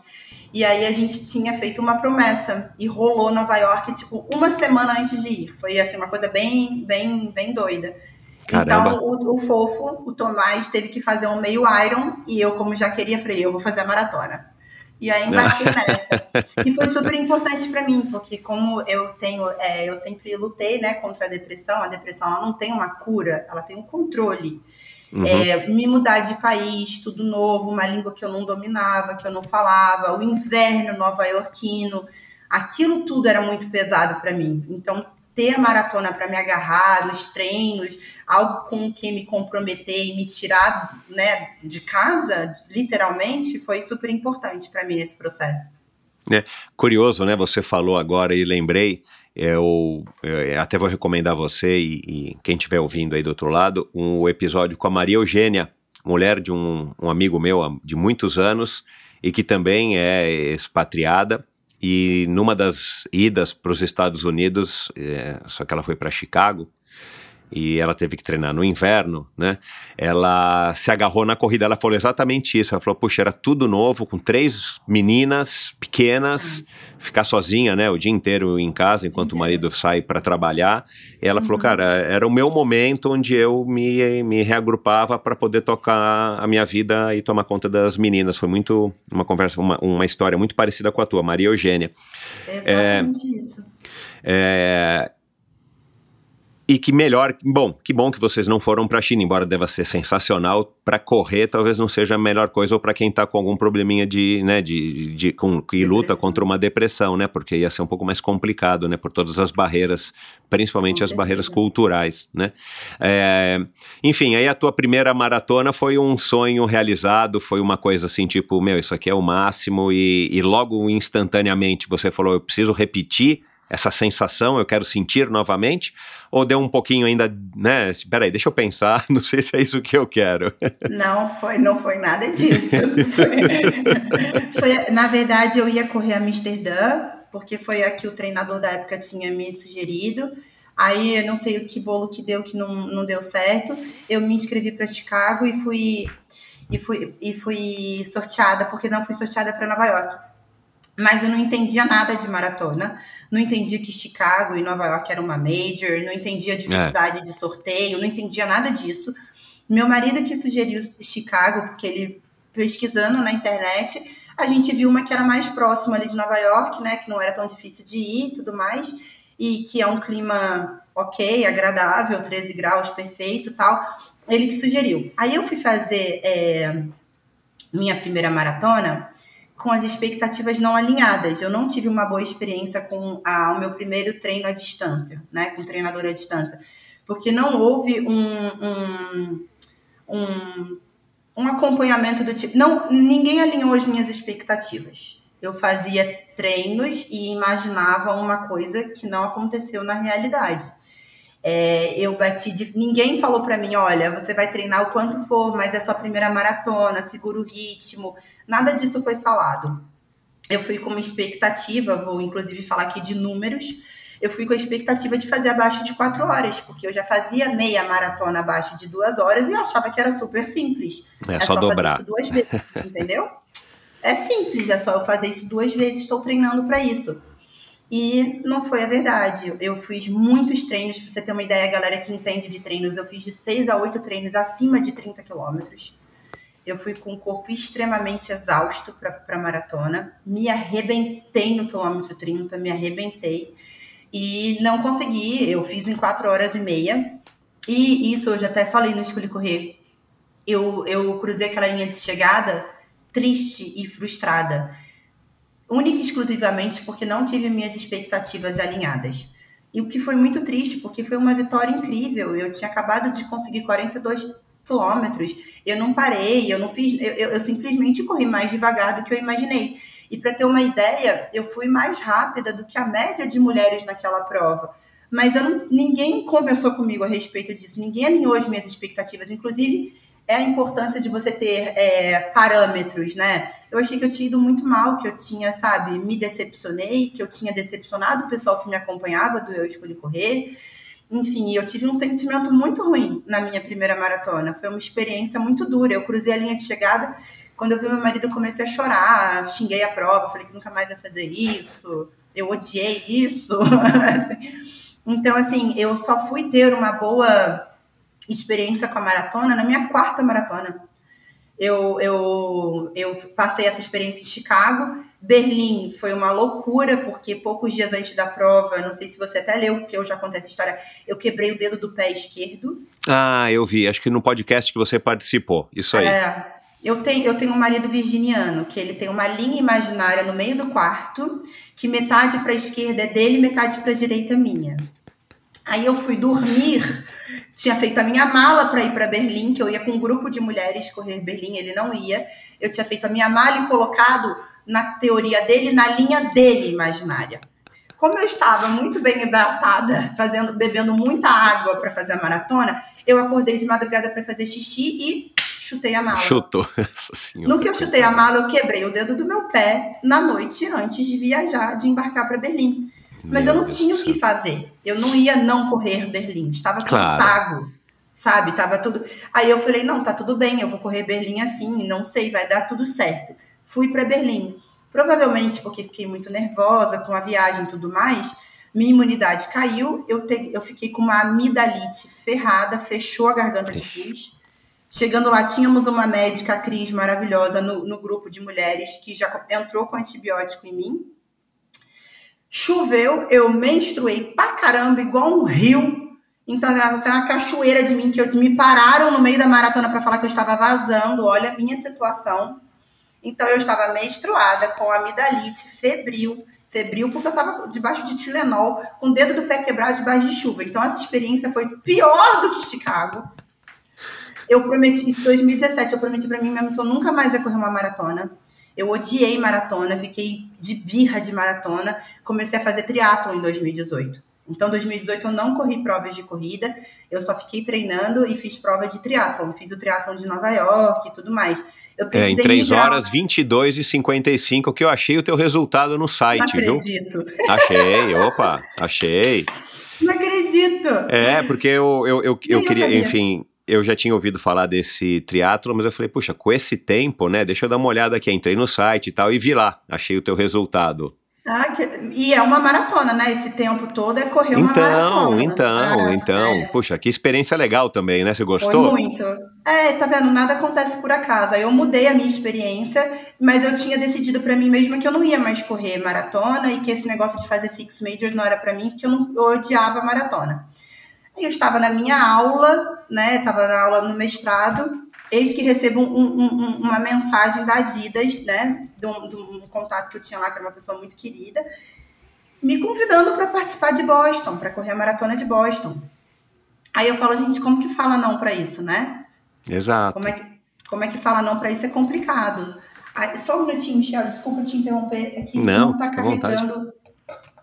E aí a gente tinha feito uma promessa e rolou Nova York tipo uma semana antes de ir. Foi assim uma coisa bem, bem, bem doida. Caramba. Então o, o fofo, o Tomás teve que fazer um meio Iron e eu como já queria falei eu vou fazer a maratona. E aí embarquei nessa. E foi super importante para mim, porque como eu tenho, é, eu sempre lutei, né, contra a depressão. A depressão ela não tem uma cura, ela tem um controle. Uhum. É, me mudar de país, tudo novo, uma língua que eu não dominava, que eu não falava, o inverno nova-iorquino, aquilo tudo era muito pesado para mim. Então, ter a maratona para me agarrar, os treinos, algo com que me comprometer e me tirar né, de casa, literalmente, foi super importante para mim nesse processo. É, curioso, né? Você falou agora e lembrei. Eu, eu até vou recomendar você e, e quem estiver ouvindo aí do outro lado um episódio com a Maria Eugênia, mulher de um, um amigo meu de muitos anos e que também é expatriada e numa das idas para os Estados Unidos, é, só que ela foi para Chicago, e ela teve que treinar no inverno, né? Ela se agarrou na corrida, ela falou exatamente isso. Ela falou: Puxa, era tudo novo, com três meninas pequenas, uhum. ficar sozinha, né, o dia inteiro em casa, enquanto o marido sai para trabalhar. E ela uhum. falou: Cara, era o meu momento onde eu me, me reagrupava para poder tocar a minha vida e tomar conta das meninas. Foi muito uma conversa, uma, uma história muito parecida com a tua, Maria Eugênia. É exatamente é, isso. É, e que melhor, bom, que bom que vocês não foram para a China, embora deva ser sensacional. Para correr, talvez não seja a melhor coisa ou para quem está com algum probleminha de, né, de, de com, que luta contra uma depressão, né, porque ia ser um pouco mais complicado, né, por todas as barreiras, principalmente as barreiras culturais, né. É, enfim, aí a tua primeira maratona foi um sonho realizado, foi uma coisa assim, tipo, meu, isso aqui é o máximo e, e logo instantaneamente você falou, eu preciso repetir essa sensação, eu quero sentir novamente? Ou deu um pouquinho ainda, né? Espera aí, deixa eu pensar, não sei se é isso que eu quero. Não foi, não foi nada disso. Foi, na verdade, eu ia correr a Amsterdã, porque foi a que o treinador da época tinha me sugerido. Aí eu não sei o que bolo que deu que não, não deu certo. Eu me inscrevi para Chicago e fui e fui e fui sorteada, porque não fui sorteada para Nova York. Mas eu não entendia nada de maratona não entendia que Chicago e Nova York era uma major, não entendia a dificuldade é. de sorteio, não entendia nada disso. Meu marido que sugeriu Chicago, porque ele pesquisando na internet, a gente viu uma que era mais próxima ali de Nova York, né, que não era tão difícil de ir e tudo mais. e que é um clima ok, agradável, 13 graus, perfeito tal. Ele que sugeriu. Aí eu fui fazer é, minha primeira maratona com as expectativas não alinhadas. Eu não tive uma boa experiência com a, o meu primeiro treino à distância, né, com treinador à distância, porque não houve um, um, um, um acompanhamento do tipo. Não, ninguém alinhou as minhas expectativas. Eu fazia treinos e imaginava uma coisa que não aconteceu na realidade. É, eu bati de. Ninguém falou para mim, olha, você vai treinar o quanto for, mas é sua primeira maratona, segura o ritmo. Nada disso foi falado. Eu fui com uma expectativa, vou inclusive falar aqui de números. Eu fui com a expectativa de fazer abaixo de quatro horas, porque eu já fazia meia maratona abaixo de duas horas e eu achava que era super simples. É, é só, só dobrar. duas vezes, entendeu? É simples, é só eu fazer isso duas vezes, estou treinando para isso. E não foi a verdade. Eu fiz muitos treinos, para você ter uma ideia, galera que entende de treinos, eu fiz de 6 a 8 treinos acima de 30 quilômetros. Eu fui com o corpo extremamente exausto para a maratona. Me arrebentei no quilômetro 30, me arrebentei. E não consegui, eu fiz em 4 horas e meia. E isso eu já até falei no Escolhi Correr. Eu, eu cruzei aquela linha de chegada triste e frustrada única e exclusivamente porque não tive minhas expectativas alinhadas. E o que foi muito triste, porque foi uma vitória incrível. Eu tinha acabado de conseguir 42 quilômetros, eu não parei, eu não fiz, eu, eu, simplesmente corri mais devagar do que eu imaginei. E para ter uma ideia, eu fui mais rápida do que a média de mulheres naquela prova. Mas não, ninguém conversou comigo a respeito disso, ninguém alinhou as minhas expectativas. Inclusive, é a importância de você ter é, parâmetros, né? Eu achei que eu tinha ido muito mal, que eu tinha, sabe, me decepcionei, que eu tinha decepcionado o pessoal que me acompanhava do Eu Escolhi Correr. Enfim, eu tive um sentimento muito ruim na minha primeira maratona. Foi uma experiência muito dura. Eu cruzei a linha de chegada, quando eu vi meu marido, eu comecei a chorar, xinguei a prova, falei que nunca mais ia fazer isso, eu odiei isso. então, assim, eu só fui ter uma boa experiência com a maratona na minha quarta maratona. Eu, eu, eu passei essa experiência em Chicago. Berlim foi uma loucura, porque poucos dias antes da prova, não sei se você até leu, porque eu já contei essa história, eu quebrei o dedo do pé esquerdo. Ah, eu vi, acho que no podcast que você participou, isso aí. É, eu tenho, eu tenho um marido virginiano, que ele tem uma linha imaginária no meio do quarto, que metade para a esquerda é dele, metade para a direita é minha. Aí eu fui dormir tinha feito a minha mala para ir para Berlim, que eu ia com um grupo de mulheres correr Berlim, ele não ia. Eu tinha feito a minha mala e colocado na teoria dele, na linha dele imaginária. Como eu estava muito bem hidratada, fazendo, bebendo muita água para fazer a maratona, eu acordei de madrugada para fazer xixi e chutei a mala. Chutou. no que eu chutei a mala, eu quebrei o dedo do meu pé na noite antes de viajar, de embarcar para Berlim. Mas Meu eu não tinha o que fazer. Eu não ia não correr Berlim. Estava tudo claro. pago. Sabe? Tava tudo. Aí eu falei: não, tá tudo bem, eu vou correr Berlim assim, não sei, vai dar tudo certo. Fui para Berlim. Provavelmente porque fiquei muito nervosa com a viagem e tudo mais, minha imunidade caiu, eu, te, eu fiquei com uma amidalite ferrada, fechou a garganta de pus. Chegando lá, tínhamos uma médica, a Cris, maravilhosa, no, no grupo de mulheres, que já entrou com antibiótico em mim. Choveu, eu menstruei pra caramba, igual um rio. Então, era uma cachoeira de mim, que eu, me pararam no meio da maratona para falar que eu estava vazando. Olha a minha situação. Então, eu estava menstruada, com amidalite, febril. Febril porque eu estava debaixo de Tilenol, com o dedo do pé quebrado debaixo de chuva. Então, essa experiência foi pior do que Chicago. Eu prometi, isso em 2017, eu prometi para mim mesmo que eu nunca mais ia correr uma maratona. Eu odiei maratona, fiquei de birra de maratona. Comecei a fazer triatlo em 2018. Então, em 2018 eu não corri provas de corrida, eu só fiquei treinando e fiz prova de triatlon. Fiz o triatlon de Nova York e tudo mais. é, em 3 horas 22 e 55 que eu achei o teu resultado no site, não acredito. viu? Achei, opa, achei. Não acredito. É, porque eu, eu, eu, eu queria, enfim, eu já tinha ouvido falar desse triatlo, mas eu falei, puxa, com esse tempo, né? Deixa eu dar uma olhada aqui. Entrei no site e tal e vi lá, achei o teu resultado. Ah, que... E é uma maratona, né? Esse tempo todo é correr uma então, maratona. Então, Ah, então, é. Puxa, que experiência legal também, né? Você gostou? Foi muito. É, tá vendo? Nada acontece por acaso. Aí eu mudei a minha experiência, mas eu tinha decidido pra mim mesma que eu não ia mais correr maratona e que esse negócio de fazer six majors não era pra mim, porque eu, não, eu odiava maratona. Eu estava na minha aula, né? Tava na aula no mestrado. Eis que recebo um- um- um- uma mensagem da Adidas, né? De um, de um contato que eu tinha lá, que era uma pessoa muito querida, me convidando para participar de Boston, para correr a maratona de Boston. Aí eu falo, gente, como que fala não para isso, né? Exato. Como é que, como é que fala não para isso é complicado. Aí, só um minutinho, Michel, desculpa te interromper. É que Não, não tá carregando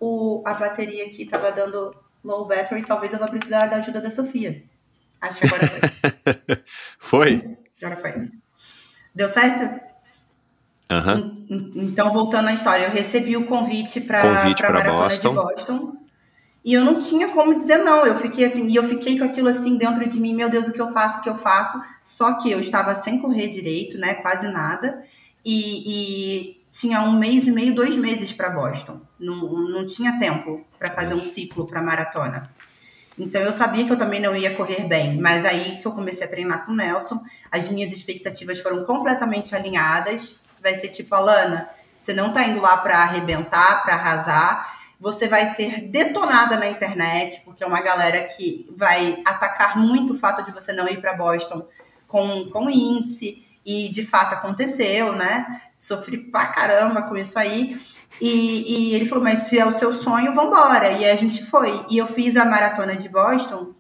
o, a bateria aqui, tava dando low battery, talvez eu vá precisar da ajuda da Sofia. Acho que agora foi. Foi? agora foi. Deu certo? En- Então, voltando à história, eu recebi o convite para a pra maratona Boston. de Boston. E eu não tinha como dizer não. Eu fiquei assim, e eu fiquei com aquilo assim dentro de mim, meu Deus, o que eu faço, o que eu faço. Só que eu estava sem correr direito, né? Quase nada. E, e tinha um mês e meio, dois meses para Boston. Não, não tinha tempo para fazer um ciclo para maratona. Então eu sabia que eu também não ia correr bem, mas aí que eu comecei a treinar com o Nelson, as minhas expectativas foram completamente alinhadas. Vai ser tipo, Alana, você não tá indo lá para arrebentar, para arrasar, você vai ser detonada na internet, porque é uma galera que vai atacar muito o fato de você não ir para Boston com, com índice, e de fato aconteceu, né? Sofri pra caramba com isso aí. E, e ele falou, mas se é o seu sonho, vambora. E a gente foi. E eu fiz a maratona de Boston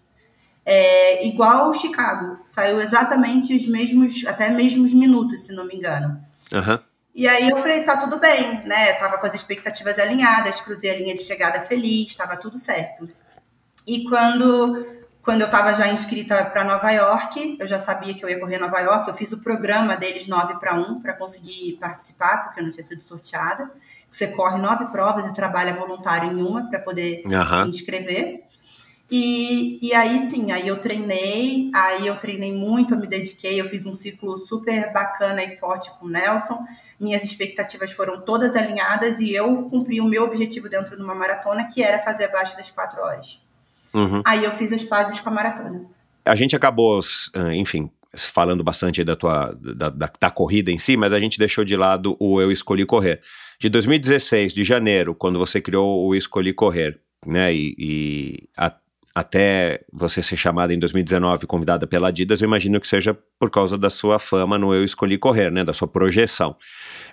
é, igual Chicago. Saiu exatamente os mesmos, até mesmos minutos, se não me engano. Aham. E aí eu falei, tá tudo bem, né? Tava com as expectativas alinhadas, cruzei a linha de chegada feliz, tava tudo certo. E quando, quando eu tava já inscrita para Nova York, eu já sabia que eu ia correr Nova York, eu fiz o programa deles 9 para 1 para conseguir participar, porque eu não tinha sido sorteada. Você corre nove provas e trabalha voluntário em uma para poder se Aham. inscrever. E, e aí sim, aí eu treinei, aí eu treinei muito, eu me dediquei, eu fiz um ciclo super bacana e forte com o Nelson. Minhas expectativas foram todas alinhadas e eu cumpri o meu objetivo dentro de uma maratona, que era fazer abaixo das quatro horas. Uhum. Aí eu fiz as pazes com a maratona. A gente acabou, eh, enfim, falando bastante da tua da, da, da corrida em si, mas a gente deixou de lado o Eu Escolhi Correr. De 2016, de janeiro, quando você criou o Escolhi Correr, né, e, e a- até você ser chamada em 2019, convidada pela Adidas, eu imagino que seja por causa da sua fama no Eu Escolhi Correr, né, da sua projeção.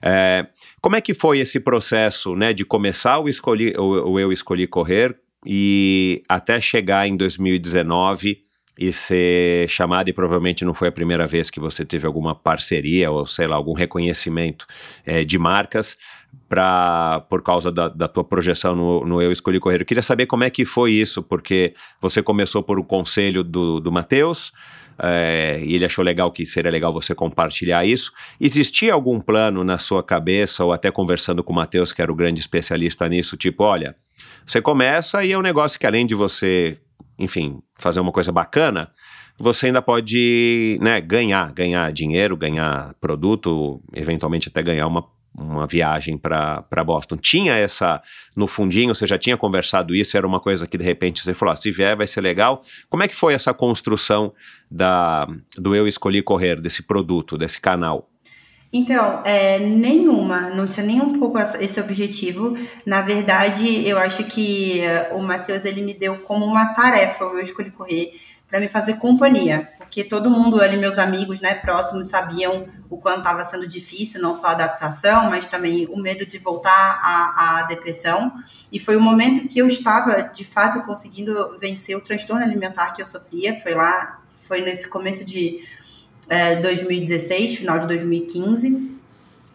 É, como é que foi esse processo, né, de começar o, escolhi, o, o Eu Escolhi Correr e até chegar em 2019 e ser chamada, e provavelmente não foi a primeira vez que você teve alguma parceria ou, sei lá, algum reconhecimento eh, de marcas pra, por causa da, da tua projeção no, no Eu Escolhi Correr. Eu queria saber como é que foi isso, porque você começou por um conselho do, do Matheus, eh, e ele achou legal que seria legal você compartilhar isso. Existia algum plano na sua cabeça, ou até conversando com o Matheus, que era o grande especialista nisso, tipo, olha, você começa e é um negócio que além de você, enfim, fazer uma coisa bacana, você ainda pode né, ganhar, ganhar dinheiro, ganhar produto, eventualmente até ganhar uma, uma viagem para Boston. Tinha essa no fundinho, você já tinha conversado isso, era uma coisa que de repente você falou, ah, se vier vai ser legal. Como é que foi essa construção da, do Eu Escolhi Correr, desse produto, desse canal? Então, é, nenhuma, não tinha nem um pouco esse objetivo. Na verdade, eu acho que eh, o Matheus ele me deu como uma tarefa, eu escolhi correr, para me fazer companhia. Porque todo mundo ali, meus amigos né, próximos, sabiam o quanto estava sendo difícil, não só a adaptação, mas também o medo de voltar à, à depressão. E foi o momento que eu estava, de fato, conseguindo vencer o transtorno alimentar que eu sofria. Foi lá, foi nesse começo de é, 2016, final de 2015.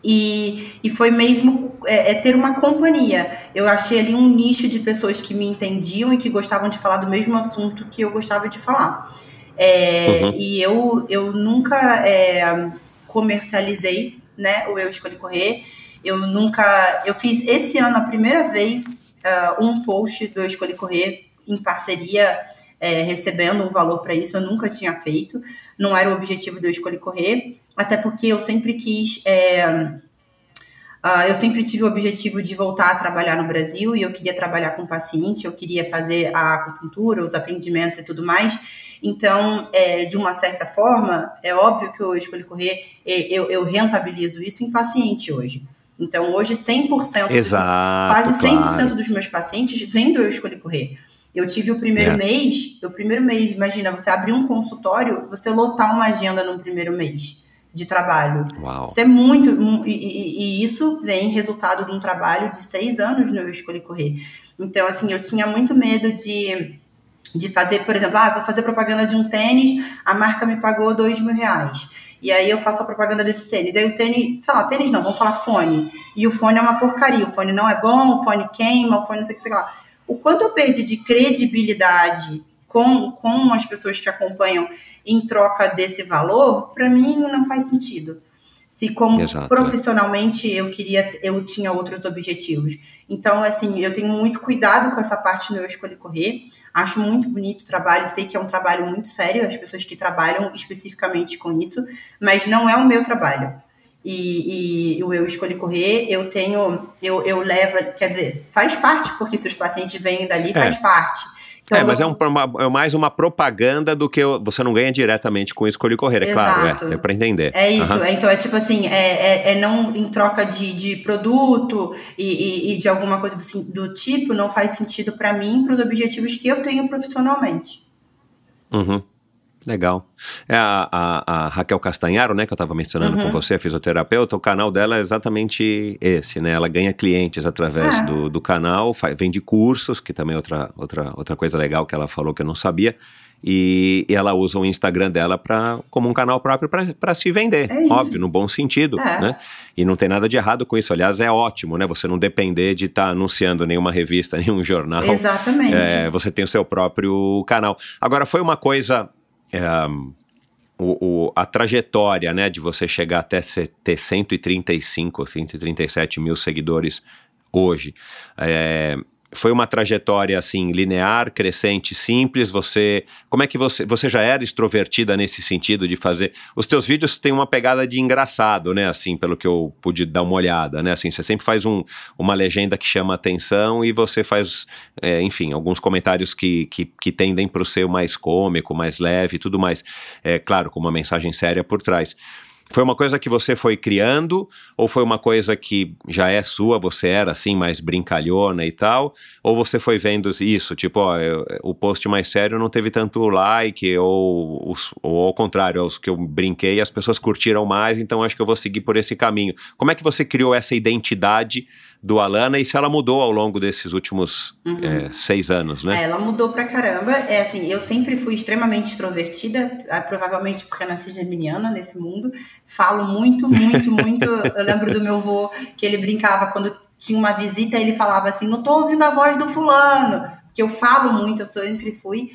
E, e foi mesmo é, é ter uma companhia. Eu achei ali um nicho de pessoas que me entendiam e que gostavam de falar do mesmo assunto que eu gostava de falar. É, Uhum. E eu, eu nunca é, comercializei né, o Eu Escolhi Correr. Eu nunca. Eu fiz esse ano a primeira vez ah, um post do Eu Escolhi Correr em parceria, é, recebendo um valor para isso. Eu nunca tinha feito. Não era o objetivo do Eu Escolhi Correr, até porque eu sempre quis. é, Uh, eu sempre tive o objetivo de voltar a trabalhar no Brasil e eu queria trabalhar com paciente, eu queria fazer a acupuntura, os atendimentos e tudo mais. Então, é, de uma certa forma, é óbvio que eu escolhi correr, eu, eu rentabilizo isso em paciente hoje. Então, hoje, 100%, Exato, quase 100% claro. dos meus pacientes vêm do Eu Escolhi Correr. Eu tive o primeiro É. mês, o primeiro mês, imagina, você abrir um consultório, você lotar uma agenda no primeiro mês de trabalho. Uau. Isso é muito. mu- E, e- e isso vem resultado de um trabalho de seis anos no Eu Escolhi Correr. Então, assim, eu tinha muito medo de, de fazer, por exemplo, ah, vou fazer propaganda de um tênis, a marca me pagou dois mil reais. E aí eu faço a propaganda desse tênis. Aí o tênis, sei lá, tênis não, vamos falar fone. E o fone é uma porcaria. O fone não é bom, o fone queima, o fone não sei o que, sei lá. O quanto eu perdi de credibilidade com, com as pessoas que acompanham em troca desse valor, para mim não faz sentido. Se como Exato, é. profissionalmente eu queria, eu tinha outros objetivos. Então, assim, eu tenho muito cuidado com essa parte no Eu Escolhi Correr. Acho muito bonito o trabalho, sei que é um trabalho muito sério, as pessoas que trabalham especificamente com isso, mas não é o meu trabalho. E, e o Eu Escolhi Correr, eu tenho, eu, eu levo, quer dizer, faz parte, porque se os pacientes vêm dali, faz parte. Então, é, mas é, um, uma- é mais uma propaganda do que você não ganha diretamente com escolher correr, é claro, Exato. é, é para entender. É isso, Aham. é, então é tipo assim, é, é, é não em troca de, de produto e, e- e de alguma coisa do, do tipo, não faz sentido para mim, para os objetivos que eu tenho profissionalmente. Uhum. Legal. É a, a- a Raquel Castanharo, né, que eu estava mencionando Uhum. com você, a fisioterapeuta, o canal dela é exatamente esse, né? Ela ganha clientes através Ah. do, do canal, fa- vende cursos, que também é outra, outra, outra coisa legal que ela falou que eu não sabia. E, e ela usa o Instagram dela pra, como um canal próprio para se vender, É óbvio, no bom sentido, É. né? E não tem nada de errado com isso. Aliás, é ótimo, né? Você não depender de estar anunciando nenhuma revista, nenhum jornal. Exatamente. É, você tem o seu próprio canal. Agora, foi uma coisa. É, o, o- a trajetória, né, de você chegar até ter 135, 137 mil seguidores hoje. é, foi uma trajetória assim linear, crescente, simples. Você, como é que você, você já era extrovertida nesse sentido de fazer? Os teus vídeos têm uma pegada de engraçado, né? Assim, pelo que eu pude dar uma olhada, né? Assim, você sempre faz um, uma legenda que chama atenção e você faz, é, enfim, alguns comentários que, que, que tendem para o ser mais cômico, mais leve e tudo mais. É claro, com uma mensagem séria por trás. Foi uma coisa que você foi criando ou foi uma coisa que já é sua, você era assim mais brincalhona e tal? Ou você foi vendo isso, tipo, ó, eu- o post mais sério não teve tanto like ou, os- ou ao contrário, os que eu brinquei as pessoas curtiram mais, então acho que eu vou seguir por esse caminho. Como é que você criou essa identidade do Alana e se ela mudou ao longo desses últimos é, seis anos, É, né? ela mudou pra caramba. É assim, eu sempre fui extremamente extrovertida, ah, provavelmente porque eu nasci geminiana nesse mundo. Falo muito, muito, muito. Eu lembro do meu avô que ele brincava quando tinha uma visita, ele falava assim: "Não tô ouvindo a voz do fulano", porque eu falo muito, eu sempre fui.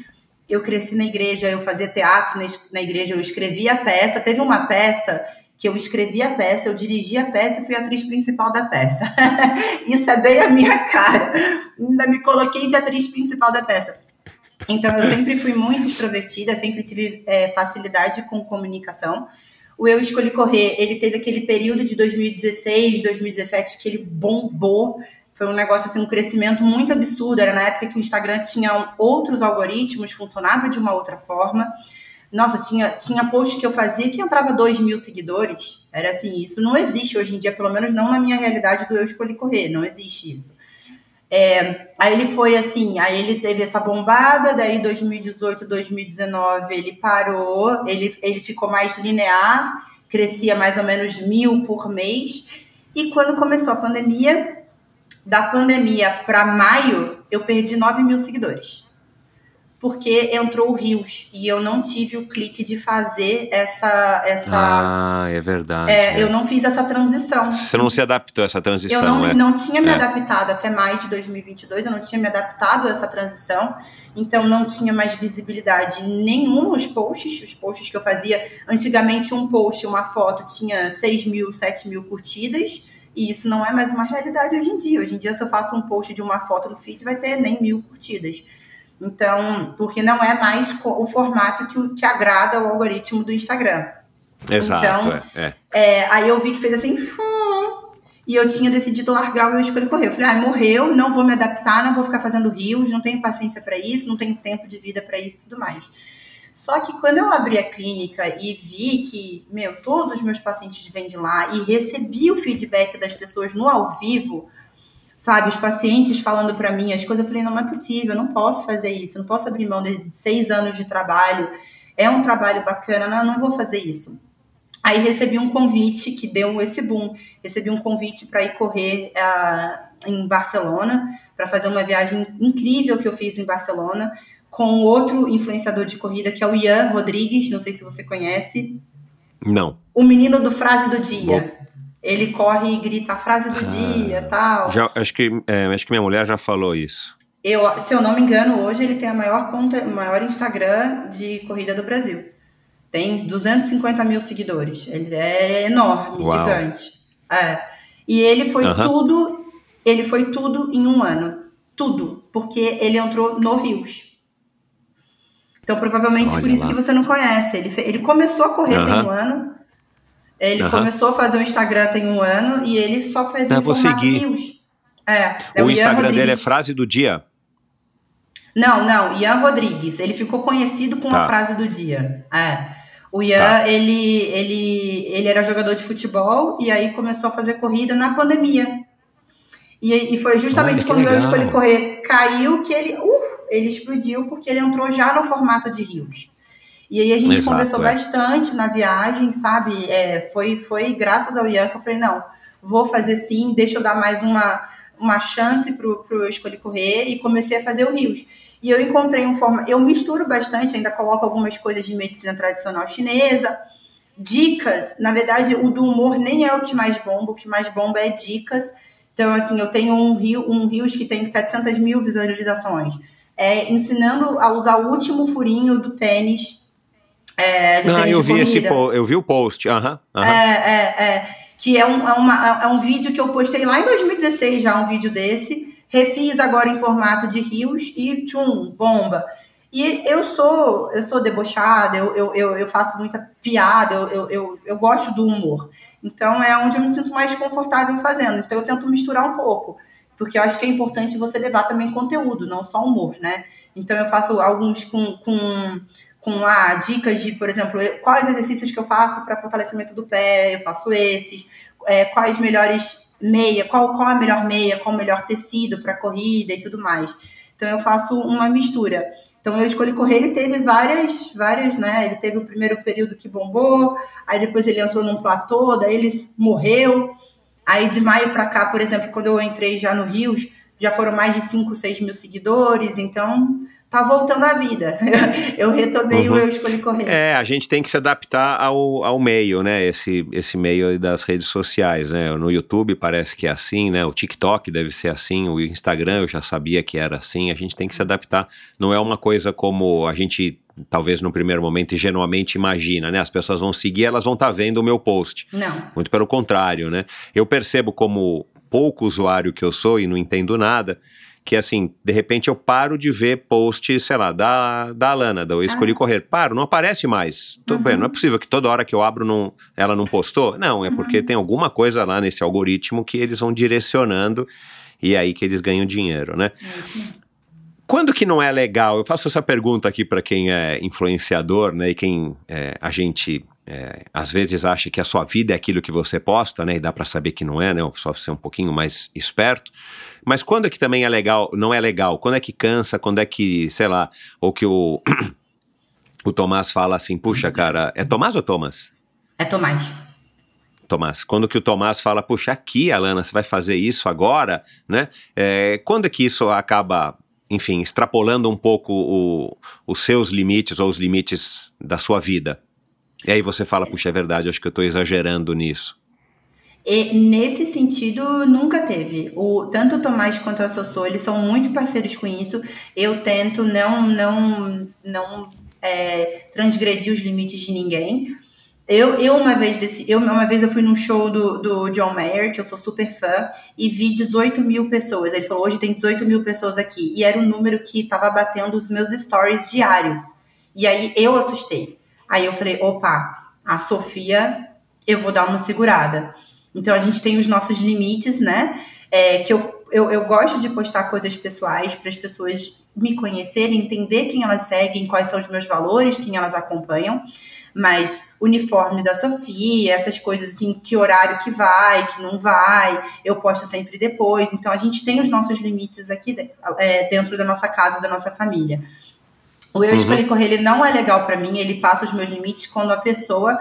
Eu cresci na igreja, eu fazia teatro na igreja, eu escrevia peça. Teve uma peça que eu escrevi a peça, eu dirigi a peça e fui atriz principal da peça. Isso é bem a minha cara. Ainda me coloquei de atriz principal da peça. Então, eu sempre fui muito extrovertida, sempre tive é, facilidade com comunicação. O Eu Escolhi Correr, ele teve aquele período de 2016, 2017 que ele bombou. Foi um negócio, assim, um crescimento muito absurdo. Era na época que o Instagram tinha outros algoritmos, funcionava de uma outra forma. Nossa, tinha, tinha post que eu fazia que entrava 2 mil seguidores. Era assim, isso não existe hoje em dia, pelo menos não na minha realidade do Eu Escolhi Correr, não existe isso. É, aí ele foi assim, aí ele teve essa bombada, daí 2018, 2019 ele parou, ele, ele ficou mais linear, crescia mais ou menos mil por mês. E quando começou a pandemia, da pandemia para maio, eu perdi 9 mil seguidores porque entrou o Rios e eu não tive o clique de fazer essa. essa Ah, é verdade. é, é. Eu não fiz essa transição. Você não se adaptou a essa transição, Eu não, é? não tinha me É. adaptado até maio de 2022, eu não tinha me adaptado a essa transição, então não tinha mais visibilidade nenhuma os posts, os posts que eu fazia. Antigamente, um post, uma foto, tinha 6 mil, 7 mil curtidas, e isso não é mais uma realidade hoje em dia. Hoje em dia, se eu faço um post de uma foto no feed, vai ter nem mil curtidas. Então, porque não é mais o formato que, o- que agrada ao algoritmo do Instagram. Exato, Então, é, é. É, aí eu vi que fez assim, fum, e eu tinha decidido largar o Eu Escolhi Correr. Eu falei, ah, morreu, não vou me adaptar, não vou ficar fazendo rios, não tenho paciência para isso, não tenho tempo de vida para isso e tudo mais. Só que quando eu abri a clínica e vi que, meu, todos os meus pacientes vêm de lá e recebi o feedback das pessoas no ao vivo, sabe, os pacientes falando para mim as coisas, eu falei, não, não é possível, eu não posso fazer isso, não posso abrir mão de seis anos de trabalho, é um trabalho bacana, não, não vou fazer isso. Aí recebi um convite que deu esse boom. Recebi um convite para ir correr uh, em Barcelona, para fazer uma viagem incrível que eu fiz em Barcelona, com outro influenciador de corrida, que é o Ian Rodrigues, não sei se você conhece. Não. O menino do frase do dia. Bom. Ele corre e grita a frase do ah, dia tal. Já, acho, que, é, acho que minha mulher já falou isso. Eu, se eu não me engano, hoje ele tem a maior conta, maior Instagram de corrida do Brasil. Tem 250 mil seguidores. Ele é enorme, Uau. gigante. É. E ele foi uh -huh. tudo, ele foi tudo em um ano. Tudo. Porque ele entrou no Rios. Então, provavelmente Olha por isso lá. que você não conhece. Ele, ele começou a correr uh -huh. tem um ano. Ele uh -huh. começou a fazer o Instagram tem um ano e ele só faz é, vou seguir. Rios. É, é o, o Instagram dele é frase do dia? Não, não, Ian Rodrigues. Ele ficou conhecido com tá. a frase do dia. É. O Ian, tá. ele, ele, ele era jogador de futebol e aí começou a fazer corrida na pandemia. E, e foi justamente quando legal. eu escolhi correr, caiu que ele, uh, ele explodiu porque ele entrou já no formato de rios. E aí a gente Exato, conversou é. bastante na viagem, sabe? É, foi, foi graças ao Ian que eu falei, não, vou fazer sim, deixa eu dar mais uma, uma chance pro, pro Escolhi Correr e comecei a fazer o Rios. E eu encontrei um forma. Eu misturo bastante, ainda coloco algumas coisas de medicina tradicional chinesa. Dicas, na verdade, o do humor nem é o que mais bomba, o que mais bomba é dicas. Então, assim, eu tenho um rio, um rios que tem 700 mil visualizações, é, ensinando a usar o último furinho do tênis. É, tênis eu vi esse, eu vi o post, aham. Uh -huh, uh -huh. É, é, é, que é um, é, uma, é um vídeo que eu postei lá em 2016 já, um vídeo desse, refiz agora em formato de rios e tchum, bomba. E eu sou, eu sou debochada, eu, eu, eu, eu faço muita piada, eu, eu, eu, eu, gosto do humor. Então é onde eu me sinto mais confortável fazendo. Então eu tento misturar um pouco, porque eu acho que é importante você levar também conteúdo, não só humor, né? Então eu faço alguns com, com, com ah, dicas de, por exemplo, quais exercícios que eu faço para fortalecimento do pé, eu faço esses, é, quais melhores meia, qual, qual a melhor meia, qual o melhor tecido para corrida e tudo mais. Então eu faço uma mistura. Então eu escolhi correr, ele teve várias, várias, né? Ele teve o primeiro período que bombou, aí depois ele entrou num platô, daí ele morreu. Aí de maio para cá, por exemplo, quando eu entrei já no Rios, já foram mais de 5, 6 mil seguidores, então tá voltando à vida. Eu retomei uhum. o Eu Escolhi Correr. É, a gente tem que se adaptar ao, ao meio, né? Esse, esse meio das redes sociais, né? No YouTube parece que é assim, né? O TikTok deve ser assim, o Instagram eu já sabia que era assim. A gente tem que se adaptar. Não é uma coisa como a gente talvez no primeiro momento ingenuamente imagina, né? As pessoas vão seguir, elas vão estar tá vendo o meu post. Não. Muito pelo contrário, né? Eu percebo como pouco usuário que eu sou e não entendo nada, que assim, de repente eu paro de ver posts, sei lá, da, da Alana, da Eu Escolhi ah. Correr. Paro, não aparece mais. Tô, uhum. bem, não é possível que toda hora que eu abro não, ela não postou. Não, é uhum. porque tem alguma coisa lá nesse algoritmo que eles vão direcionando e é aí que eles ganham dinheiro, né? Uhum. Quando que não é legal? Eu faço essa pergunta aqui para quem é influenciador, né? E quem é, a gente é, às vezes acha que a sua vida é aquilo que você posta, né? E dá para saber que não é, né? Só ser um pouquinho mais esperto. Mas quando é que também é legal, não é legal? Quando é que cansa? Quando é que, sei lá, ou que o, o Tomás fala assim, puxa, cara, é Tomás ou Thomas? É Tomás. Tomás, quando que o Tomás fala, puxa, aqui, Alana, você vai fazer isso agora, né? É, quando é que isso acaba, enfim, extrapolando um pouco o, os seus limites ou os limites da sua vida? E aí você fala, puxa, é verdade, acho que eu estou exagerando nisso. E nesse sentido, nunca teve. O, tanto o Tomás quanto a Sossô, eles são muito parceiros com isso. Eu tento não, não, não é, transgredir os limites de ninguém. Eu, eu uma vez desse, eu uma vez eu fui num show do, do John Mayer, que eu sou super fã, e vi 18 mil pessoas. Ele falou, hoje tem 18 mil pessoas aqui. E era um número que estava batendo os meus stories diários. E aí eu assustei. Aí eu falei, opa, a Sofia, eu vou dar uma segurada. Então a gente tem os nossos limites, né? É, que eu, eu, eu gosto de postar coisas pessoais para as pessoas me conhecerem, entender quem elas seguem, quais são os meus valores, quem elas acompanham. Mas uniforme da Sofia, essas coisas assim, que horário que vai, que não vai, eu posto sempre depois. Então a gente tem os nossos limites aqui é, dentro da nossa casa, da nossa família. O eu uhum. escolhi correr, ele não é legal para mim, ele passa os meus limites quando a pessoa,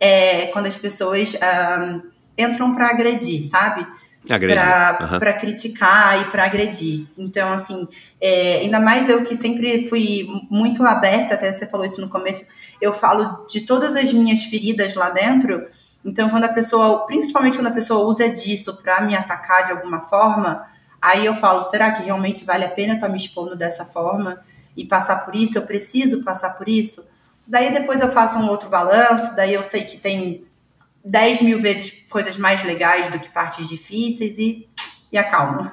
é, quando as pessoas um, entram para agredir, sabe? para uhum. criticar e para agredir. Então, assim, é, ainda mais eu que sempre fui muito aberta, até você falou isso no começo, eu falo de todas as minhas feridas lá dentro. Então, quando a pessoa, principalmente quando a pessoa usa disso para me atacar de alguma forma, aí eu falo: será que realmente vale a pena eu estar tá me expondo dessa forma e passar por isso? Eu preciso passar por isso? Daí depois eu faço um outro balanço, daí eu sei que tem 10 mil vezes coisas mais legais do que partes difíceis e, e acalmo.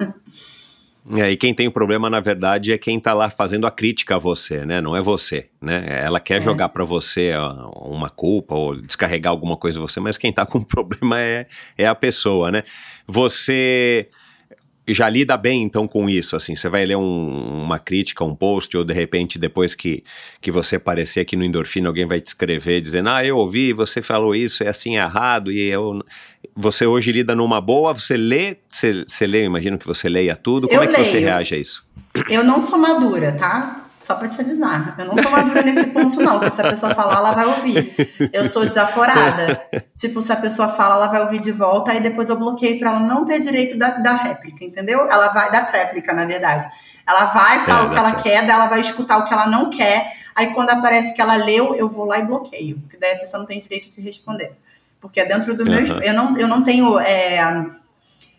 É, e quem tem o problema, na verdade, é quem está lá fazendo a crítica a você, né? Não é você, né? Ela quer é. jogar para você uma culpa ou descarregar alguma coisa em você, mas quem está com o problema é, é a pessoa, né? Você já lida bem então com isso, assim, você vai ler um, uma crítica, um post, ou de repente depois que, que você aparecer aqui no Endorfina, alguém vai te escrever dizendo, ah, eu ouvi, você falou isso, é assim é errado, e eu... Você hoje lida numa boa, você lê, você, você lê, imagino que você leia tudo, como eu é que leio. você reage a isso? Eu não sou madura, tá? Só pra te avisar. Eu não sou madura nesse ponto, não. Porque se a pessoa falar, ela vai ouvir. Eu sou desaforada. tipo, se a pessoa fala, ela vai ouvir de volta, aí depois eu bloqueio pra ela não ter direito da, da réplica, entendeu? Ela vai, da tréplica, na verdade. Ela vai, fala é, o que ela quer, daí ela vai escutar o que ela não quer. Aí quando aparece que ela leu, eu vou lá e bloqueio. Porque daí a pessoa não tem direito de responder. Porque é dentro do uhum. meu. Eu não, eu não tenho. É,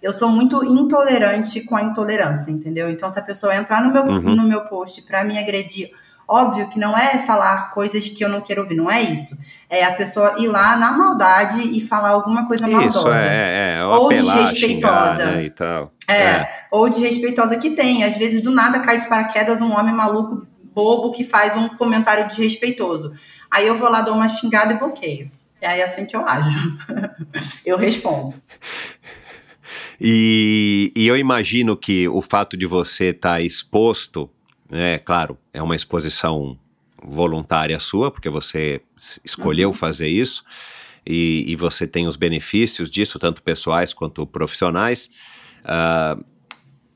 eu sou muito intolerante com a intolerância, entendeu? Então, se a pessoa entrar no meu, uhum. no meu post para me agredir, óbvio que não é falar coisas que eu não quero ouvir, não é isso. É a pessoa ir lá na maldade e falar alguma coisa isso, maldosa. Isso, é, é. Ou, ou desrespeitosa. Xingar, né, e tal. É, é, ou desrespeitosa que tem. Às vezes, do nada, cai de paraquedas um homem maluco, bobo, que faz um comentário desrespeitoso. Aí eu vou lá, dou uma xingada e bloqueio. É assim que eu ajo. eu respondo. E, e eu imagino que o fato de você estar tá exposto, é claro, é uma exposição voluntária sua, porque você escolheu uhum. fazer isso, e, e, você tem os benefícios disso, tanto pessoais quanto profissionais. Uh,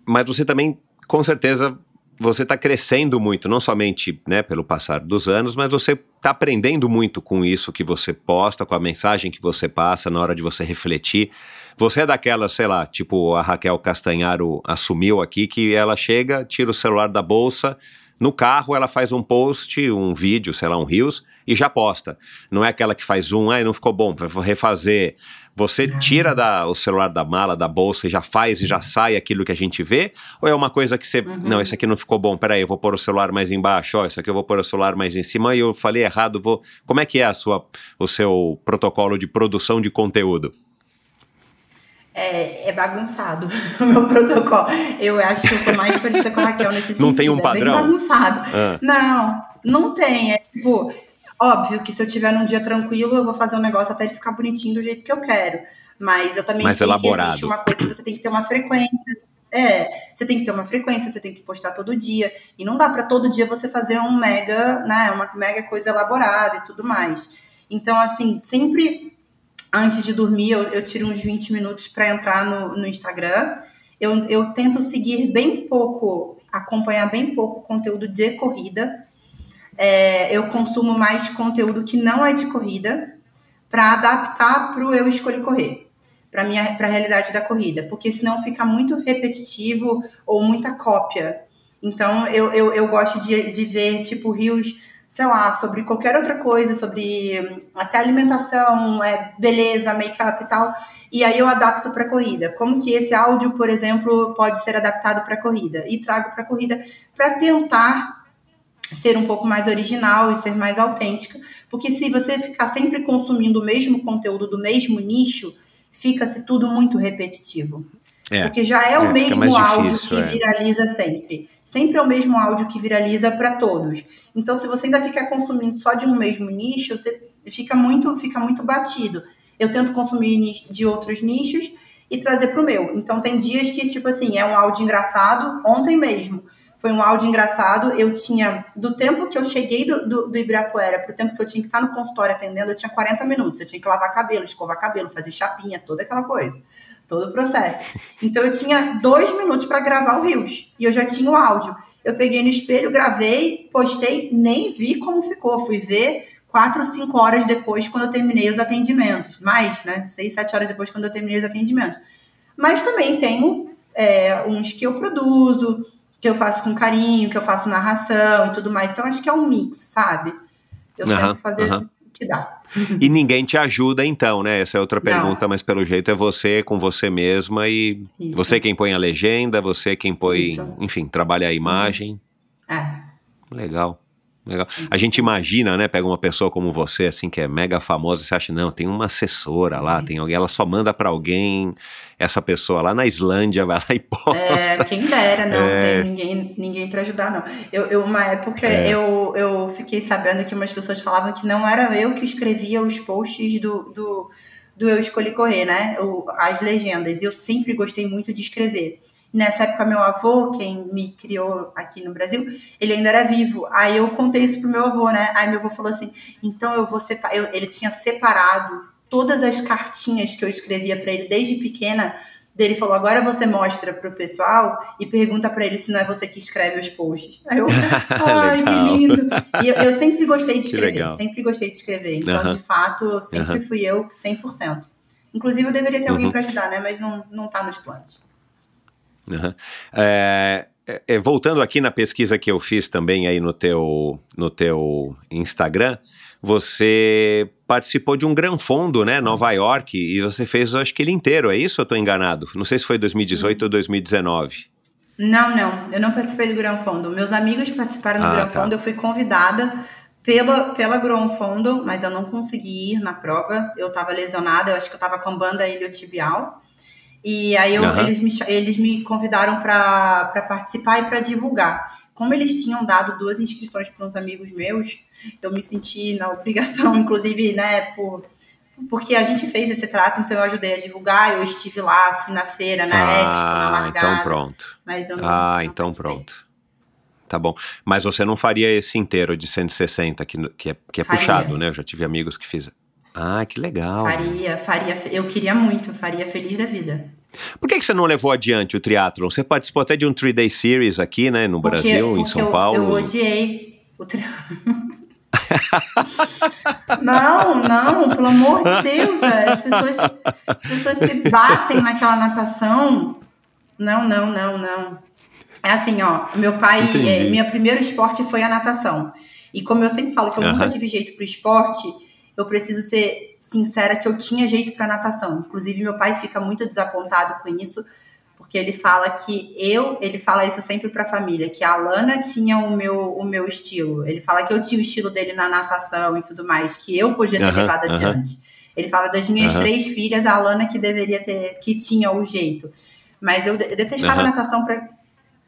mas você também, com certeza, você está crescendo muito, não somente né, pelo passar dos anos, mas você está aprendendo muito com isso que você posta, com a mensagem que você passa na hora de você refletir. Você é daquela, sei lá, tipo a Raquel Castanharo assumiu aqui, que ela chega, tira o celular da bolsa, no carro ela faz um post, um vídeo, sei lá, um Reels, e já posta. Não é aquela que faz um, ai, não ficou bom, vou refazer. Você tira da, o celular da mala, da bolsa e já faz e já sai aquilo que a gente vê? Ou é uma coisa que você. Uhum. Não, esse aqui não ficou bom, peraí, eu vou pôr o celular mais embaixo, ó, esse aqui eu vou pôr o celular mais em cima e eu falei errado, vou. Como é que é a sua, o seu protocolo de produção de conteúdo? É, é, bagunçado o meu protocolo. Eu acho que eu sou mais parecida com a Raquel nesse sentido. Não tem um padrão? É bagunçado. Ah. Não, não tem. É tipo, Óbvio que se eu tiver num dia tranquilo, eu vou fazer um negócio até ele ficar bonitinho do jeito que eu quero. Mas eu também Mais sei elaborado. que existe uma coisa que você tem que ter uma frequência. É, você tem que ter uma frequência, você tem que postar todo dia. E não dá para todo dia você fazer um mega, né, uma mega coisa elaborada e tudo mais. Então, assim, sempre antes de dormir, eu, eu tiro uns 20 minutos para entrar no, no Instagram. Eu, eu tento seguir bem pouco, acompanhar bem pouco conteúdo de corrida é, eu consumo mais conteúdo que não é de corrida para adaptar para o eu escolhi correr, para a realidade da corrida, porque senão fica muito repetitivo ou muita cópia. Então eu, eu, eu gosto de, de ver tipo rios, sei lá, sobre qualquer outra coisa, sobre até alimentação, é, beleza, make-up e tal. E aí eu adapto para corrida. Como que esse áudio, por exemplo, pode ser adaptado para corrida? E trago para corrida para tentar ser um pouco mais original e ser mais autêntica, porque se você ficar sempre consumindo o mesmo conteúdo do mesmo nicho, fica-se tudo muito repetitivo. É, porque já é, é o mesmo áudio que é. viraliza sempre. Sempre é o mesmo áudio que viraliza para todos. Então, se você ainda ficar consumindo só de um mesmo nicho, você fica muito, fica muito batido. eu tento consumir de outros nichos e trazer para o meu. Então tem dias que, tipo assim, é um áudio engraçado, ontem mesmo. Foi um áudio engraçado. Eu tinha, do tempo que eu cheguei do, do, do Ibirapuera para o tempo que eu tinha que estar no consultório atendendo, eu tinha 40 minutos. Eu tinha que lavar cabelo, escovar cabelo, fazer chapinha, toda aquela coisa. Todo o processo. Então eu tinha dois minutos para gravar o Rios. E eu já tinha o áudio. Eu peguei no espelho, gravei, postei, nem vi como ficou. Fui ver quatro, cinco horas depois, quando eu terminei os atendimentos. Mais, né? Seis, sete horas depois, quando eu terminei os atendimentos. Mas também tenho é, uns que eu produzo, que eu faço com carinho, que eu faço narração e tudo mais. Então, acho que é um mix, sabe? Eu uhum, tento fazer uhum. Que dá. E ninguém te ajuda, então, né? Essa é outra pergunta, Não. mas pelo jeito é você com você mesma e Isso. você quem põe a legenda, você quem põe, Isso. enfim, trabalha a imagem. É. Legal. Legal. A gente imagina, né? Pega uma pessoa como você, assim, que é mega famosa, e você acha, não, tem uma assessora lá, tem alguém, ela só manda para alguém, essa pessoa lá na Islândia vai lá e posta. É, quem dera, não, é. tem ninguém, ninguém para ajudar, não. Eu, eu, uma época, é. eu, eu fiquei sabendo que umas pessoas falavam que não era eu que escrevia os posts do, do, do Eu Escolhi Correr, né? O, as legendas. Eu sempre gostei muito de escrever. Nessa época, meu avô, quem me criou aqui no Brasil, ele ainda era vivo. Aí eu contei isso pro meu avô, né? Aí meu avô falou assim: então eu vou separar. Ele tinha separado todas as cartinhas que eu escrevia para ele desde pequena. Dele falou: agora você mostra pro pessoal e pergunta para ele se não é você que escreve os posts. Aí eu, ai, que lindo. E eu, eu, sempre gostei de escrever, sempre gostei de escrever. Então, uh -huh. de fato, sempre uh -huh. fui eu 100%. Inclusive, eu deveria ter alguém uh -huh. para ajudar, né? Mas não, não tá nos planos. Uhum. É, é, voltando aqui na pesquisa que eu fiz também aí no teu, no teu Instagram, você participou de um Gran Fundo, né, Nova York, e você fez, acho que ele inteiro, é isso ou eu estou enganado? Não sei se foi 2018 ou 2019. Não, não, eu não participei do Gran Fundo. Meus amigos participaram do ah, Gran tá. Fundo, eu fui convidada pela, pela Gran Fundo, mas eu não consegui ir na prova, eu estava lesionada, eu acho que eu estava com banda iliotibial. E aí eu, uhum. eles, me, eles me convidaram para participar e para divulgar. Como eles tinham dado duas inscrições para uns amigos meus, eu me senti na obrigação, inclusive, né, por, porque a gente fez esse trato, então eu ajudei a divulgar, eu estive lá, fui na feira, na ah, Expo, na largada. então pronto. Não, ah, não então pronto. Tá bom. Mas você não faria esse inteiro de 160, que, que é, que é puxado, né? Eu já tive amigos que fizeram. Ah, que legal. Faria, faria. Eu queria muito, faria feliz da vida. Por que, que você não levou adiante o triatlon? Você participou até de um 3-day series aqui, né, no porque, Brasil, porque em São eu, Paulo. Eu odiei o triatlon. não, não, pelo amor de Deus, as pessoas, as pessoas se batem naquela natação. Não, não, não, não. É assim, ó, meu pai, é, meu primeiro esporte foi a natação. E como eu sempre falo que eu uh -huh. nunca tive jeito pro esporte, eu preciso ser sincera que eu tinha jeito para natação. Inclusive, meu pai fica muito desapontado com isso, porque ele fala que eu, ele fala isso sempre para a família, que a Alana tinha o meu, o meu estilo. Ele fala que eu tinha o estilo dele na natação e tudo mais, que eu podia ter levado adiante. Ele fala das minhas três filhas, a Alana que deveria ter, que tinha o jeito. Mas eu, eu detestava natação para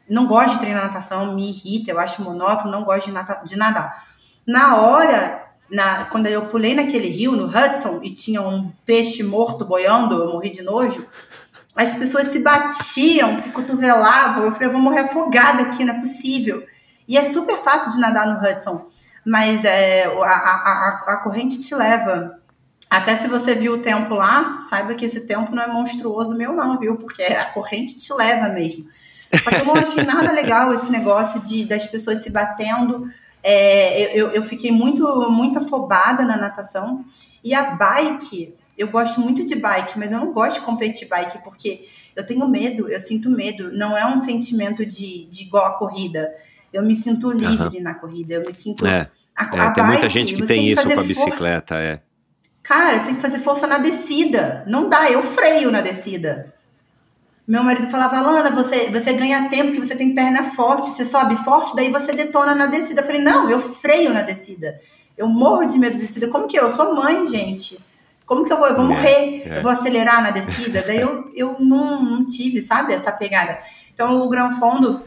não gosto de treinar natação, me irrita, eu acho monótono, não gosto de, nata, de nadar. Na hora na, quando eu pulei naquele rio, no Hudson, e tinha um peixe morto boiando, eu morri de nojo, as pessoas se batiam, se cotovelavam. Eu falei, eu vou morrer afogada aqui, não é possível. E é super fácil de nadar no Hudson, mas é, a, a, a, corrente te leva. Até se você viu o tempo lá, saiba que esse tempo não é monstruoso meu, não, viu? Porque a corrente te leva mesmo. Só que eu não achei nada legal esse negócio de das pessoas se batendo é, eu, eu fiquei muito, muito afobada na natação. E a bike, eu gosto muito de bike, mas eu não gosto de competir bike porque eu tenho medo, eu sinto medo. Não é um sentimento de, de igual a corrida. Eu me sinto livre uhum. na corrida, eu me sinto. É, a, é, a tem bike, muita gente que tem, tem isso com a bicicleta, força. é. Cara, você tem que fazer força na descida. Não dá, eu freio na descida. Meu marido falava, Lana, você, você ganha tempo que você tem perna forte, você sobe forte, daí você detona na descida. Eu falei, não, eu freio na descida. Eu morro de medo de descida. Como que eu? Eu sou mãe, gente. Como que eu vou? Eu vou é, morrer, é. eu vou acelerar na descida. Daí eu, eu não, não tive, sabe, essa pegada. Então o Gran Fundo,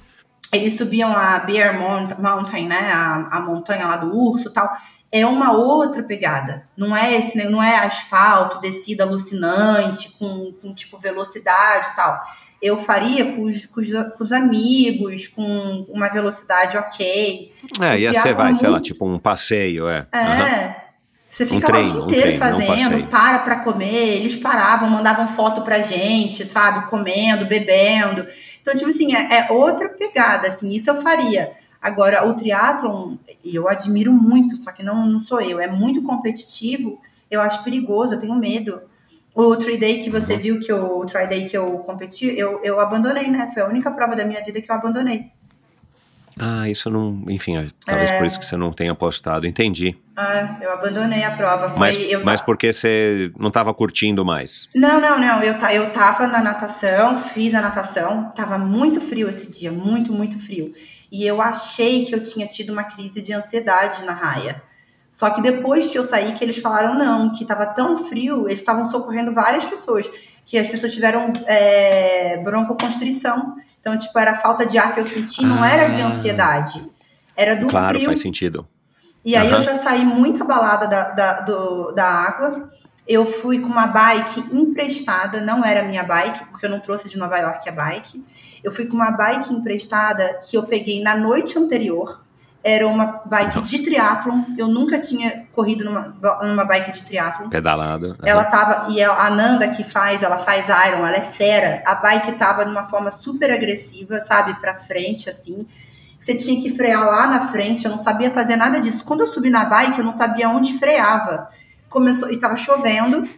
eles subiam a Bear Mountain, né, a, a montanha lá do urso e tal. É uma outra pegada. Não é esse, não é asfalto, descida alucinante, com, com tipo velocidade e tal. Eu faria com os, com os, com os amigos, com uma velocidade ok. É, ia triatlon ser, vai, é sei lá, muito- tipo um passeio, é. É. Aham. Você Um fica treino, lá o um dia inteiro treino, um fazendo, passeio. para pra comer, eles paravam, mandavam foto pra gente, sabe? Comendo, bebendo. Então, tipo assim, é, é outra pegada, assim, isso eu faria. Agora, o triatlon, eu admiro muito, só que não, não sou eu, é muito competitivo, eu acho perigoso, eu tenho medo. O three day que você viu, que eu, o try day que eu competi, eu, eu abandonei, né? Foi a única prova da minha vida que eu abandonei. Ah, isso não. Enfim, é, talvez por isso que você não tenha postado. Entendi. Ah, eu abandonei a prova. Foi, Mas, eu, mas porque você não estava curtindo mais. Não, não, não. Eu, eu tava na natação, fiz a natação. Tava muito frio esse dia, muito, muito frio. E eu achei que eu tinha tido uma crise de ansiedade na raia. Só que depois que eu saí, que eles falaram não, que tava tão frio, eles estavam socorrendo várias pessoas. Que as pessoas tiveram é, broncoconstrição. Então, tipo, era falta de ar que eu senti, não era de Ah. ansiedade. Era do claro, frio. faz sentido. E aí eu já saí muito abalada da, da, do- da água. Eu fui com uma bike emprestada, não era minha bike, porque eu não trouxe de Nova York a bike. Eu fui com uma bike emprestada que eu peguei na noite anterior. Era uma bike Nossa. de triatlon. Eu nunca tinha corrido numa, numa bike de triatlon. Pedalado. Ela tava. E a Nanda que faz, ela faz Iron, ela é fera. A bike tava de uma forma super agressiva, sabe? Pra frente, assim. Você tinha que frear lá na frente, eu não sabia fazer nada disso. Quando eu subi na bike, eu não sabia onde freava. Começou, e tava chovendo.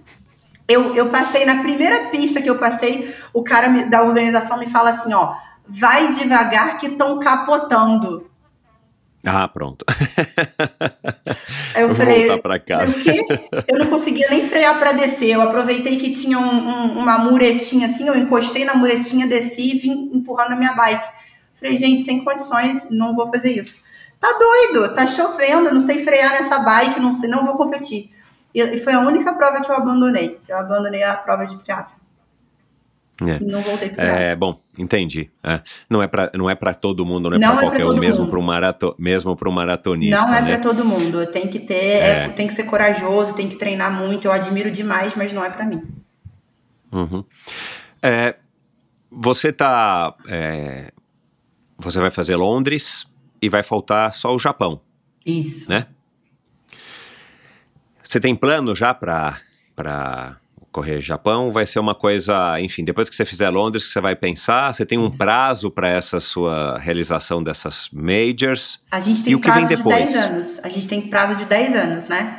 Eu, eu passei na primeira pista que eu passei, o cara me- da organização me fala assim: ó, vai devagar que estão capotando. Ah, pronto. Aí eu Vou falei, voltar pra casa. Eu não conseguia nem frear para descer. Eu aproveitei que tinha um- um- uma muretinha assim, eu encostei na muretinha, desci e vim empurrando a minha bike. Falei, gente, sem condições, não vou fazer isso. Tá doido, tá chovendo, não sei frear nessa bike, não sei, não vou competir. E, foi a única prova que eu abandonei. Eu abandonei a prova de triatlo. É. Não voltei triatlo. É, bom, entendi. É. Não é pra não é para todo mundo, não é para é pra qualquer um, mesmo para um marato, mesmo para um maratonista, Não é né? pra todo mundo. Tem que ter, É. é, tem que ser corajoso, tem que treinar muito. Eu admiro demais, mas não é pra mim. Uhum. É, você tá. é, você vai fazer Londres e vai faltar só o Japão, Isso. né? Você tem plano já para para correr Japão? Vai ser uma coisa, enfim, depois que você fizer Londres, que você vai pensar? Você tem um prazo para essa sua realização dessas majors? A gente E tem o que vem prazo de depois? 10 anos. A gente tem prazo de 10 anos, né?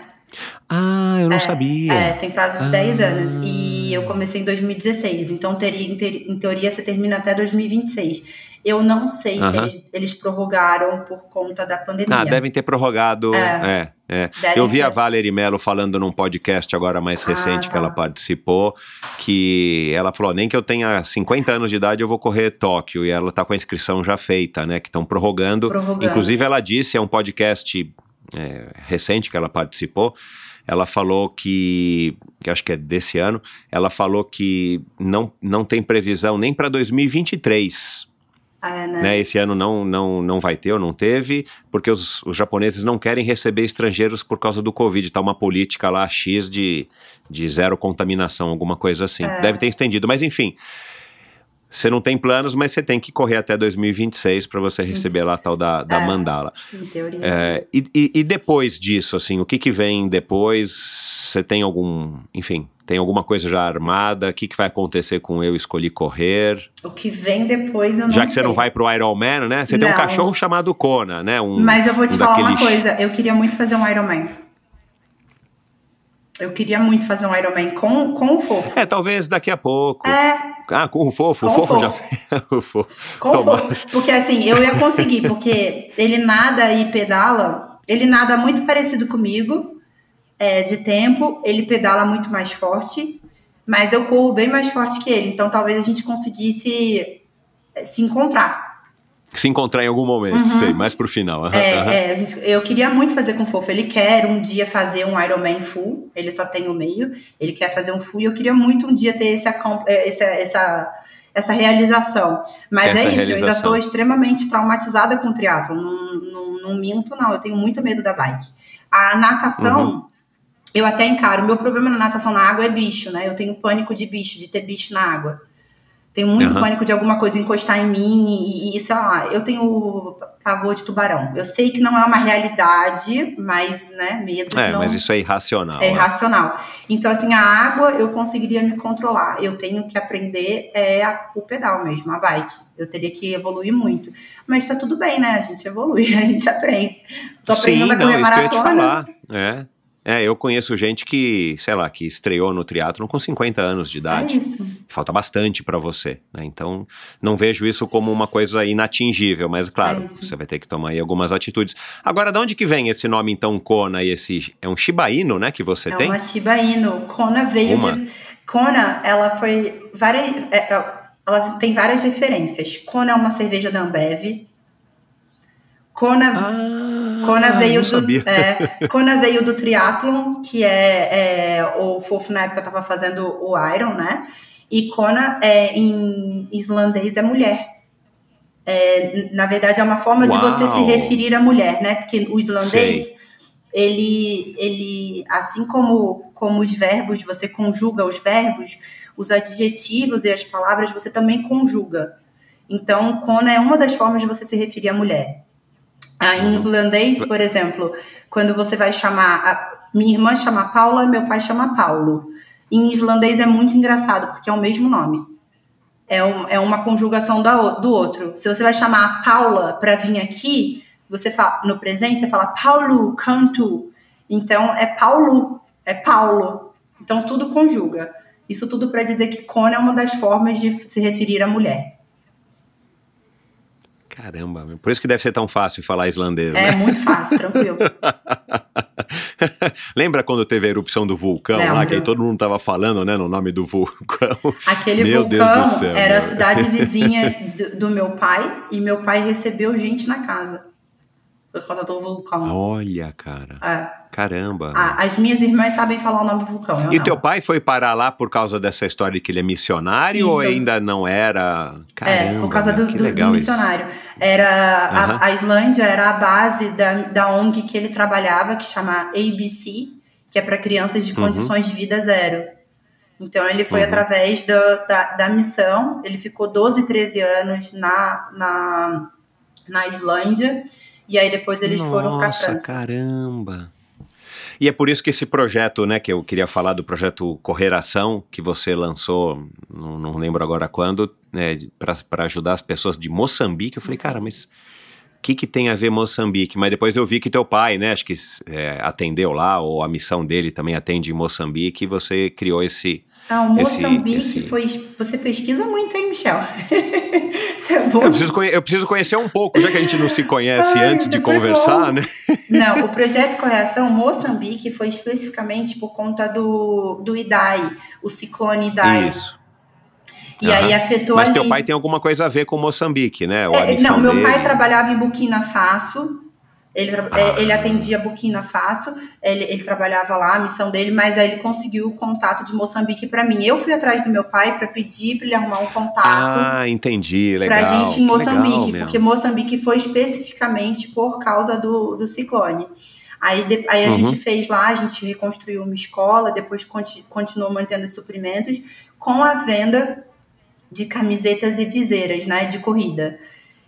Ah, eu não sabia. É, tem prazo de Ah. 10 anos. E eu comecei em 2016. Então, teria, em, te- em teoria, você termina até 2026. Eu não sei se Aham. eles, eles prorrogaram por conta da pandemia. Ah, devem ter prorrogado. É, é. Devem Eu vi a. Valerie Mello falando num podcast agora mais Ah, recente que ela tá. participou, que ela falou: nem que eu tenha 50 anos de idade, eu vou correr Tóquio. E ela tá com a inscrição já feita, né? Que estão prorrogando. Prorrogando. Inclusive, ela disse, é um podcast é, recente que ela participou. Ela falou que, que acho que é desse ano, ela falou que não, não tem previsão nem para 2023 É, né? né? Esse ano não, não, não vai ter ou não teve, porque os, os japoneses não querem receber estrangeiros por causa do Covid. Tá uma política lá X de, de zero contaminação, alguma coisa assim. É. Deve ter estendido, mas enfim. Você não tem planos, mas você tem que correr até 2026 para você receber lá a tal da, da É. mandala. Em teoria. É, e, e- e depois disso, assim, o que que vem depois? Você tem algum, enfim, tem alguma coisa já armada? O que que vai acontecer com eu escolhi correr? O que vem depois eu não Já que você sei. não vai pro Ironman, né? Você tem um Não. cachorro chamado Kona, né? Um, Mas eu vou te um falar uma daqueles- coisa. Eu queria muito fazer um Ironman. Eu queria muito fazer um Ironman com, com o fofo. É, talvez daqui a pouco. É, Ah, com o fofo. Com o o fofo já o fofo. Com o Tomás. fofo. Porque assim, eu ia conseguir, porque ele nada e pedala. Ele nada muito parecido comigo, é, de tempo. Ele pedala muito mais forte, mas eu corro bem mais forte que ele. Então talvez a gente conseguisse se encontrar. Se encontrar em algum momento, Uhum. sei, mais pro final. aham, É, é, gente, eu queria muito fazer com o Fofo. Ele quer um dia fazer um Ironman full. Ele só tem o meio. Ele quer fazer um full. E eu queria muito um dia ter esse, é, essa, essa, essa realização. Mas Essa é isso, eu ainda realização. sou extremamente traumatizada com o triatlo. Não, não, não minto, não. Eu tenho muito medo da bike. A natação, uhum. eu até encaro. O meu problema na natação na água é bicho, né? Eu tenho pânico de bicho, de ter bicho na água. Tenho muito uhum. pânico de alguma coisa encostar em mim e, e, sei lá, eu tenho pavor de tubarão. Eu sei que não é uma realidade, mas, né, medo É, não... mas isso é irracional. É, é irracional. Então, assim, a água eu conseguiria me controlar. Eu tenho que aprender é a, o pedal mesmo, a bike. Eu teria que evoluir muito. Mas tá tudo bem, né? A gente evolui, a gente aprende. Tô aprendendo Sim, a correr não, maratona. Isso que eu ia te falar. É, é, eu conheço gente que, sei lá, que estreou no triatlon com 50 anos de idade. É isso. Falta bastante para você, né? Então, não vejo isso como uma coisa inatingível, mas claro, é você vai ter que tomar aí algumas atitudes. Agora, de onde que vem esse nome então Kona e esse é um Shiba Inu, né, que você é tem? É uma Shiba Inu. Kona veio uma. de Kona, ela foi várias é, é, ela tem várias referências. Kona é uma cerveja da Ambev. Kona ah Kona veio do é, Kona veio do triatlon, que é, é, o Fofo na época estava fazendo o Iron, né? E Kona é, em islandês é mulher. É, na verdade é uma forma Uau. de você se referir à mulher, né? Porque o islandês ele, ele, assim como como os verbos, você conjuga os verbos, os adjetivos e as palavras você também conjuga. Então, Kona é uma das formas de você se referir à mulher. Ah, em islandês, por exemplo, quando você vai chamar. A, minha irmã chama Paula e meu pai chama Paulo. Em islandês é muito engraçado, porque é o mesmo nome. É, um, é uma conjugação da, do outro. Se você vai chamar a Paula para vir aqui, você fala, no presente, você fala Paulo, canto. Então é Paulo, é Paulo. Então tudo conjuga. Isso tudo para dizer que Kona é uma das formas de se referir à mulher. Caramba, por isso que deve ser tão fácil falar islandês. É né? muito fácil, tranquilo. Lembra quando teve a erupção do vulcão Lembro. lá, que aí todo mundo tava falando, né, no nome do vulcão? Aquele meu vulcão céu, era meu. a cidade vizinha do, do meu pai e meu pai recebeu gente na casa por causa do vulcão. Olha, cara. É. Caramba. Ah, as minhas irmãs sabem falar o nome do vulcão. e não. teu pai foi parar lá por causa dessa história de que ele é missionário Isso. ou ainda não era? Caramba, é, por causa do, do, do missionário. Isso. Era a, a, Islândia era a base da, da ONG que ele trabalhava, que chama ABC, que é para crianças de uhum. condições de vida zero. Então ele foi uhum. através do, da, da missão, ele ficou 12, 13 anos na, na, na Islândia e aí depois eles Nossa, foram para França. caramba. E é por isso que esse projeto, né, que eu queria falar do projeto Correração, que você lançou, não, não lembro agora quando, né, para ajudar as pessoas de Moçambique. Eu falei, cara, mas o que, que tem a ver Moçambique? Mas depois eu vi que teu pai, né, acho que é, atendeu lá, ou a missão dele também atende em Moçambique, e você criou esse, ah, o Moçambique esse, esse... foi. Você pesquisa muito, hein, Michel? Isso é bom. Eu preciso, eu preciso conhecer um pouco, já que a gente não se conhece Ai, antes de conversar, bom. né? Não, o projeto Correção Moçambique foi especificamente por conta do, do IDAI, o ciclone IDAI. Isso. E uhum. aí afetou Mas ali... teu pai tem alguma coisa a ver com Moçambique, né? Ou é, não, meu dele... pai trabalhava em Burkina Faso, ele, ah. ele atendia Burkina Faso, ele, ele, trabalhava lá, a missão dele, mas aí ele conseguiu o contato de Moçambique para mim. Eu fui atrás do meu pai para pedir para ele arrumar um contato. Ah, entendi, legal. Pra gente em Moçambique, porque Moçambique foi especificamente por causa do, do ciclone. Aí, de, aí a uhum. gente fez lá, a gente reconstruiu uma escola, depois conti, continuou mantendo os suprimentos com a venda de camisetas e viseiras, né, de corrida.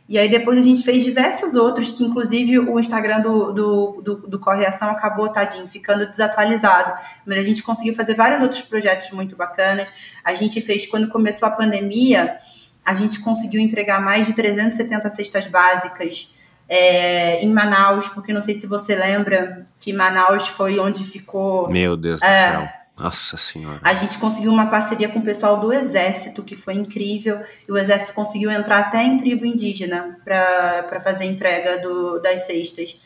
E aí depois a gente fez diversos outros, que inclusive o Instagram do, do, do, do Correação acabou, tadinho, ficando desatualizado. Mas a gente conseguiu fazer vários outros projetos muito bacanas. A gente fez, quando começou a pandemia, a gente conseguiu entregar mais de 370 cestas básicas é, em Manaus, porque não sei se você lembra que Manaus foi onde ficou. Meu Deus é, do céu nossa Senhora. A gente conseguiu uma parceria com o pessoal do Exército, que foi incrível. E o Exército conseguiu entrar até em tribo indígena para fazer a entrega do, das cestas.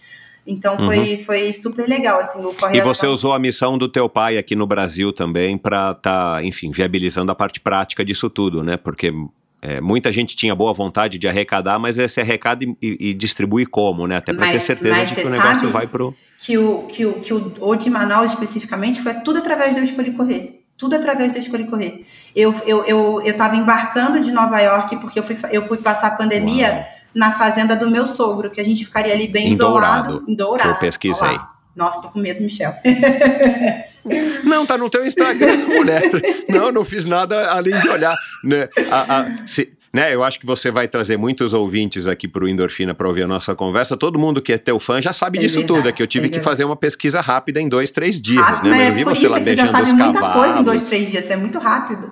Então foi, uhum. foi super legal, assim, o E você usou a missão do teu pai aqui no Brasil também para estar, tá, enfim, viabilizando a parte prática disso tudo, né? Porque é, muita gente tinha boa vontade de arrecadar, mas esse arrecada e, e, distribui como, né? Até para ter certeza de que o negócio vai pro. Que o, que, o, que o, de Manaus especificamente foi tudo através do Eu Escolhi Correr. Tudo através do Eu Escolhi Correr. Eu, eu, eu, eu tava embarcando de Nova York porque eu fui, eu fui passar a pandemia Uau. na fazenda do meu sogro, que a gente ficaria ali bem em isolado. Dourado, em Dourado. Que eu pesquisei. Nossa, tô com medo, Michel. não, tá no teu Instagram, mulher. Não, não fiz nada além de olhar. Né? A, a, se, né? Eu acho que você vai trazer muitos ouvintes aqui para o Endorfina para ouvir a nossa conversa. Todo mundo que é teu fã já sabe é disso verdade, tudo. É que eu tive é que fazer uma pesquisa rápida em dois, três dias, ah, né? Mas eu vi você lá beijando os cavalos. Você já sabe muita coisa em dois, três dias. É muito rápido.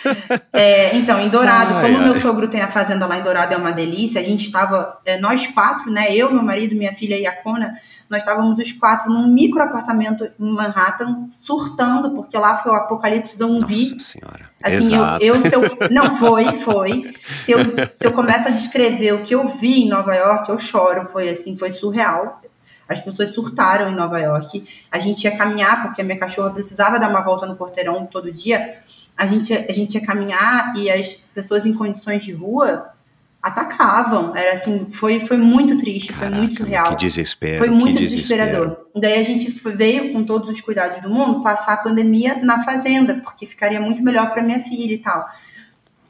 é, então, em Dourado, ai, como ai. meu sogro tem a fazenda lá em Dourado, é uma delícia. A gente estava, é, nós quatro, né? Eu, meu marido, minha filha e a Cona nós estávamos os quatro num micro apartamento em Manhattan, surtando, porque lá foi o apocalipse zumbi. Nossa senhora. Assim, Exato. eu, eu eu, não foi, foi. Se eu, se eu começo a descrever o que eu vi em Nova York, eu choro. Foi assim, foi surreal. As pessoas surtaram em Nova York. A gente ia caminhar, porque a minha cachorra precisava dar uma volta no porteirão todo dia. A gente, a gente ia caminhar e as pessoas em condições de rua atacavam. Era assim, foi, foi muito triste, Caraca, foi muito surreal. Que desespero. Foi muito desesperador. Daí a gente veio com todos os cuidados do mundo passar a pandemia na fazenda, porque ficaria muito melhor para minha filha e tal.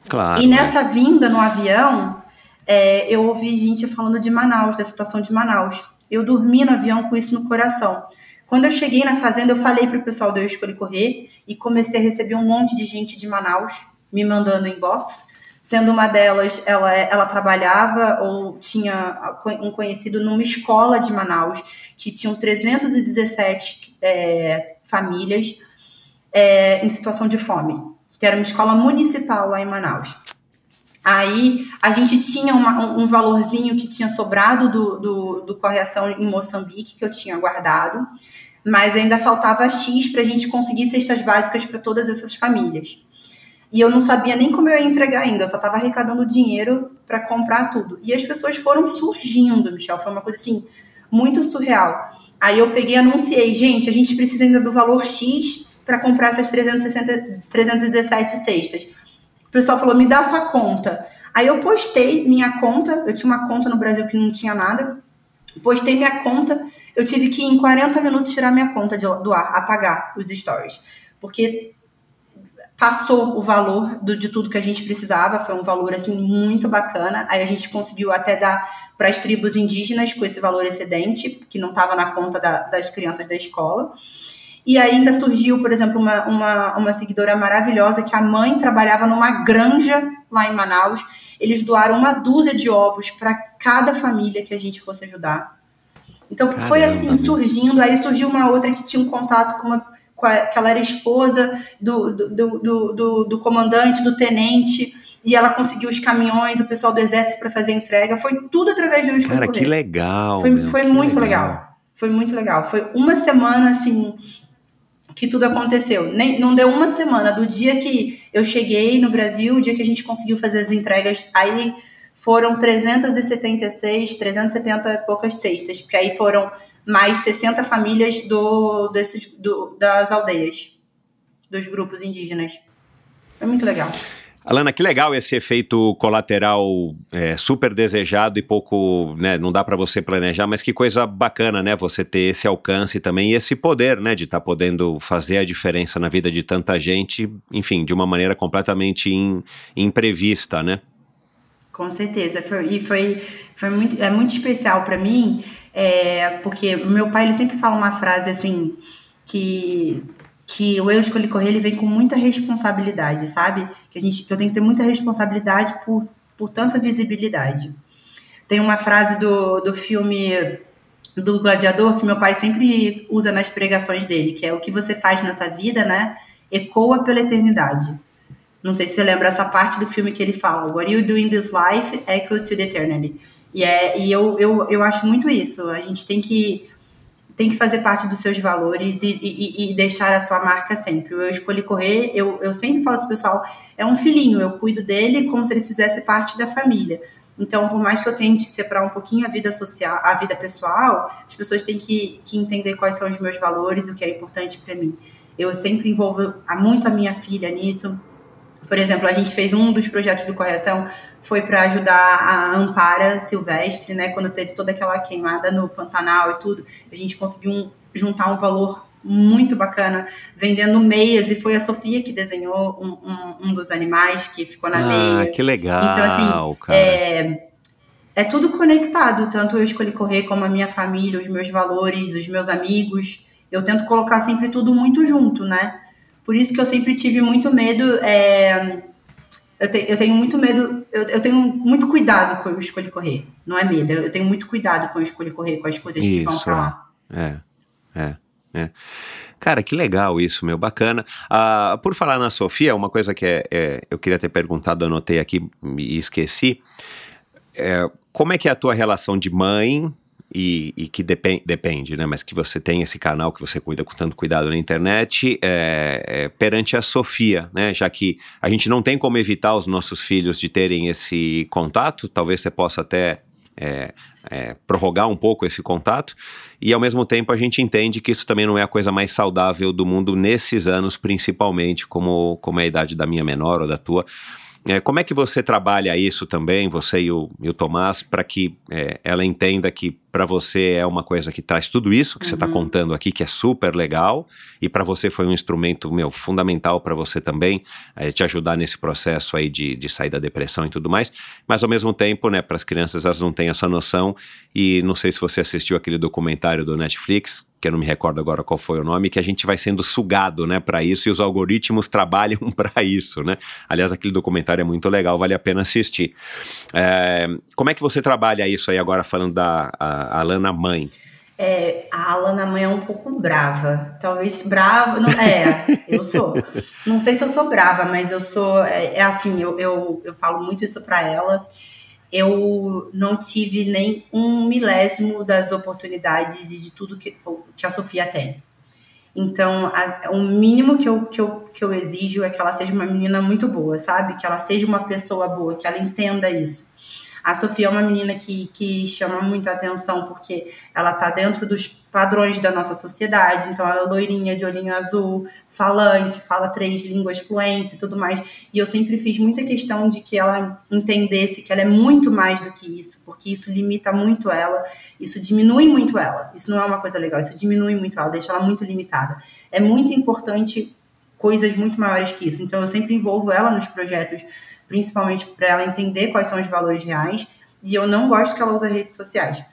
Claro. E nessa vinda no avião, é, eu ouvi gente falando de Manaus, da situação de Manaus. Eu dormi no avião com isso no coração. Quando eu cheguei na fazenda, eu falei para o pessoal do Eu Escolhi Correr e comecei a receber um monte de gente de Manaus me mandando inbox sendo uma delas, ela, ela trabalhava ou tinha um conhecido numa escola de Manaus, que tinham 317 é, famílias é, em situação de fome, que era uma escola municipal lá em Manaus. Aí a gente tinha uma, um valorzinho que tinha sobrado do, do, do correção em Moçambique, que eu tinha guardado, mas ainda faltava X para a gente conseguir cestas básicas para todas essas famílias. E eu não sabia nem como eu ia entregar ainda, eu só estava arrecadando dinheiro para comprar tudo. E as pessoas foram surgindo, Michel, foi uma coisa assim, muito surreal. Aí eu peguei e anunciei, gente, a gente precisa ainda do valor X para comprar essas 360, 317 cestas. O pessoal falou, me dá sua conta. Aí eu postei minha conta, eu tinha uma conta no Brasil que não tinha nada, postei minha conta, eu tive que em 40 minutos tirar minha conta de, do ar, apagar os stories. Porque passou o valor do, de tudo que a gente precisava, foi um valor assim muito bacana. Aí a gente conseguiu até dar para as tribos indígenas com esse valor excedente, que não estava na conta da, das crianças da escola. E ainda surgiu, por exemplo, uma, uma, uma seguidora maravilhosa que a mãe trabalhava numa granja lá em Manaus. Eles doaram uma dúzia de ovos para cada família que a gente fosse ajudar. Então Caramba. foi assim surgindo. Aí surgiu uma outra que tinha um contato com uma que ela era esposa do, do, do, do, do comandante, do tenente, e ela conseguiu os caminhões, o pessoal do exército para fazer entrega. Foi tudo através de um Cara, que legal. Foi, meu, foi que muito legal. legal. Foi muito legal. Foi uma semana, assim, que tudo aconteceu. Nem, não deu uma semana do dia que eu cheguei no Brasil, o dia que a gente conseguiu fazer as entregas. Aí foram 376, 370 e poucas cestas, porque aí foram mais 60 famílias do, desses, do, das aldeias, dos grupos indígenas. É muito legal. Alana, que legal esse efeito colateral é, super desejado e pouco, né, não dá para você planejar, mas que coisa bacana, né, você ter esse alcance também e esse poder, né, de estar tá podendo fazer a diferença na vida de tanta gente, enfim, de uma maneira completamente in, imprevista, né? Com certeza, foi, e foi, foi muito, é muito especial para mim, é, porque meu pai ele sempre fala uma frase assim que que o eu escolhi correr ele vem com muita responsabilidade, sabe? Que a gente que eu tenho que ter muita responsabilidade por, por tanta visibilidade. Tem uma frase do, do filme do Gladiador que meu pai sempre usa nas pregações dele, que é o que você faz nessa vida, né? Ecoa pela eternidade. Não sei se você lembra essa parte do filme que ele fala: What you do in this life echoes to the eternity. E, é, e eu, eu, eu acho muito isso. A gente tem que, tem que fazer parte dos seus valores e, e, e deixar a sua marca sempre. Eu escolhi correr, eu, eu sempre falo para o pessoal: é um filhinho, eu cuido dele como se ele fizesse parte da família. Então, por mais que eu tente separar um pouquinho a vida social, a vida pessoal, as pessoas têm que, que entender quais são os meus valores, o que é importante para mim. Eu sempre envolvo muito a minha filha nisso. Por exemplo, a gente fez um dos projetos do Correção, foi para ajudar a Ampara Silvestre, né? Quando teve toda aquela queimada no Pantanal e tudo, a gente conseguiu um, juntar um valor muito bacana vendendo meias e foi a Sofia que desenhou um, um, um dos animais que ficou na ah, meia. que legal, então, assim, cara. É, é tudo conectado. Tanto eu escolhi correr como a minha família, os meus valores, os meus amigos. Eu tento colocar sempre tudo muito junto, né? Por isso que eu sempre tive muito medo. É, eu, te, eu, tenho muito medo, eu, eu, tenho muito cuidado com eu escolher correr. Não é medo, eu tenho muito cuidado com eu escolher correr, com as coisas isso, que vão pra lá. É, é, é. Cara, que legal isso, meu, bacana. Ah, por falar na Sofia, uma coisa que é, é, eu queria ter perguntado, anotei aqui e esqueci. É, como é que é a tua relação de mãe e, e que depend, depende, né? Mas que você tem esse canal que você cuida com tanto cuidado na internet é, é, perante a Sofia, né? Já que a gente não tem como evitar os nossos filhos de terem esse contato, talvez você possa até é, é, prorrogar um pouco esse contato, e ao mesmo tempo a gente entende que isso também não é a coisa mais saudável do mundo nesses anos, principalmente, como, como é a idade da minha menor ou da tua. É, como é que você trabalha isso também, você e o, e o Tomás, para que é, ela entenda que para você é uma coisa que traz tudo isso que tá uhum. você está contando aqui, que é super legal, e para você foi um instrumento, meu, fundamental para você também, é, te ajudar nesse processo aí de, de sair da depressão e tudo mais, mas ao mesmo tempo, né, para as crianças elas não têm essa noção, e não sei se você assistiu aquele documentário do Netflix, que eu não me recordo agora qual foi o nome, que a gente vai sendo sugado, né, para isso e os algoritmos trabalham para isso, né? Aliás, aquele documentário é muito legal, vale a pena assistir. É, como é que você trabalha isso aí agora falando da a, a Alana mãe? É, a Alana mãe é um pouco brava, talvez brava, não, é, eu sou. Não sei se eu sou brava, mas eu sou, é, é assim, eu, eu, eu falo muito isso para ela eu não tive nem um milésimo das oportunidades e de tudo que, que a Sofia tem. Então, a, o mínimo que eu, que, eu, que eu exijo é que ela seja uma menina muito boa, sabe? Que ela seja uma pessoa boa, que ela entenda isso. A Sofia é uma menina que, que chama muita atenção porque ela tá dentro dos padrões da nossa sociedade. Então, ela é loirinha, de olhinho azul, falante, fala três línguas fluentes e tudo mais. E eu sempre fiz muita questão de que ela entendesse que ela é muito mais do que isso, porque isso limita muito ela, isso diminui muito ela. Isso não é uma coisa legal, isso diminui muito ela, deixa ela muito limitada. É muito importante coisas muito maiores que isso. Então, eu sempre envolvo ela nos projetos principalmente para ela entender quais são os valores reais. E eu não gosto que ela use redes sociais.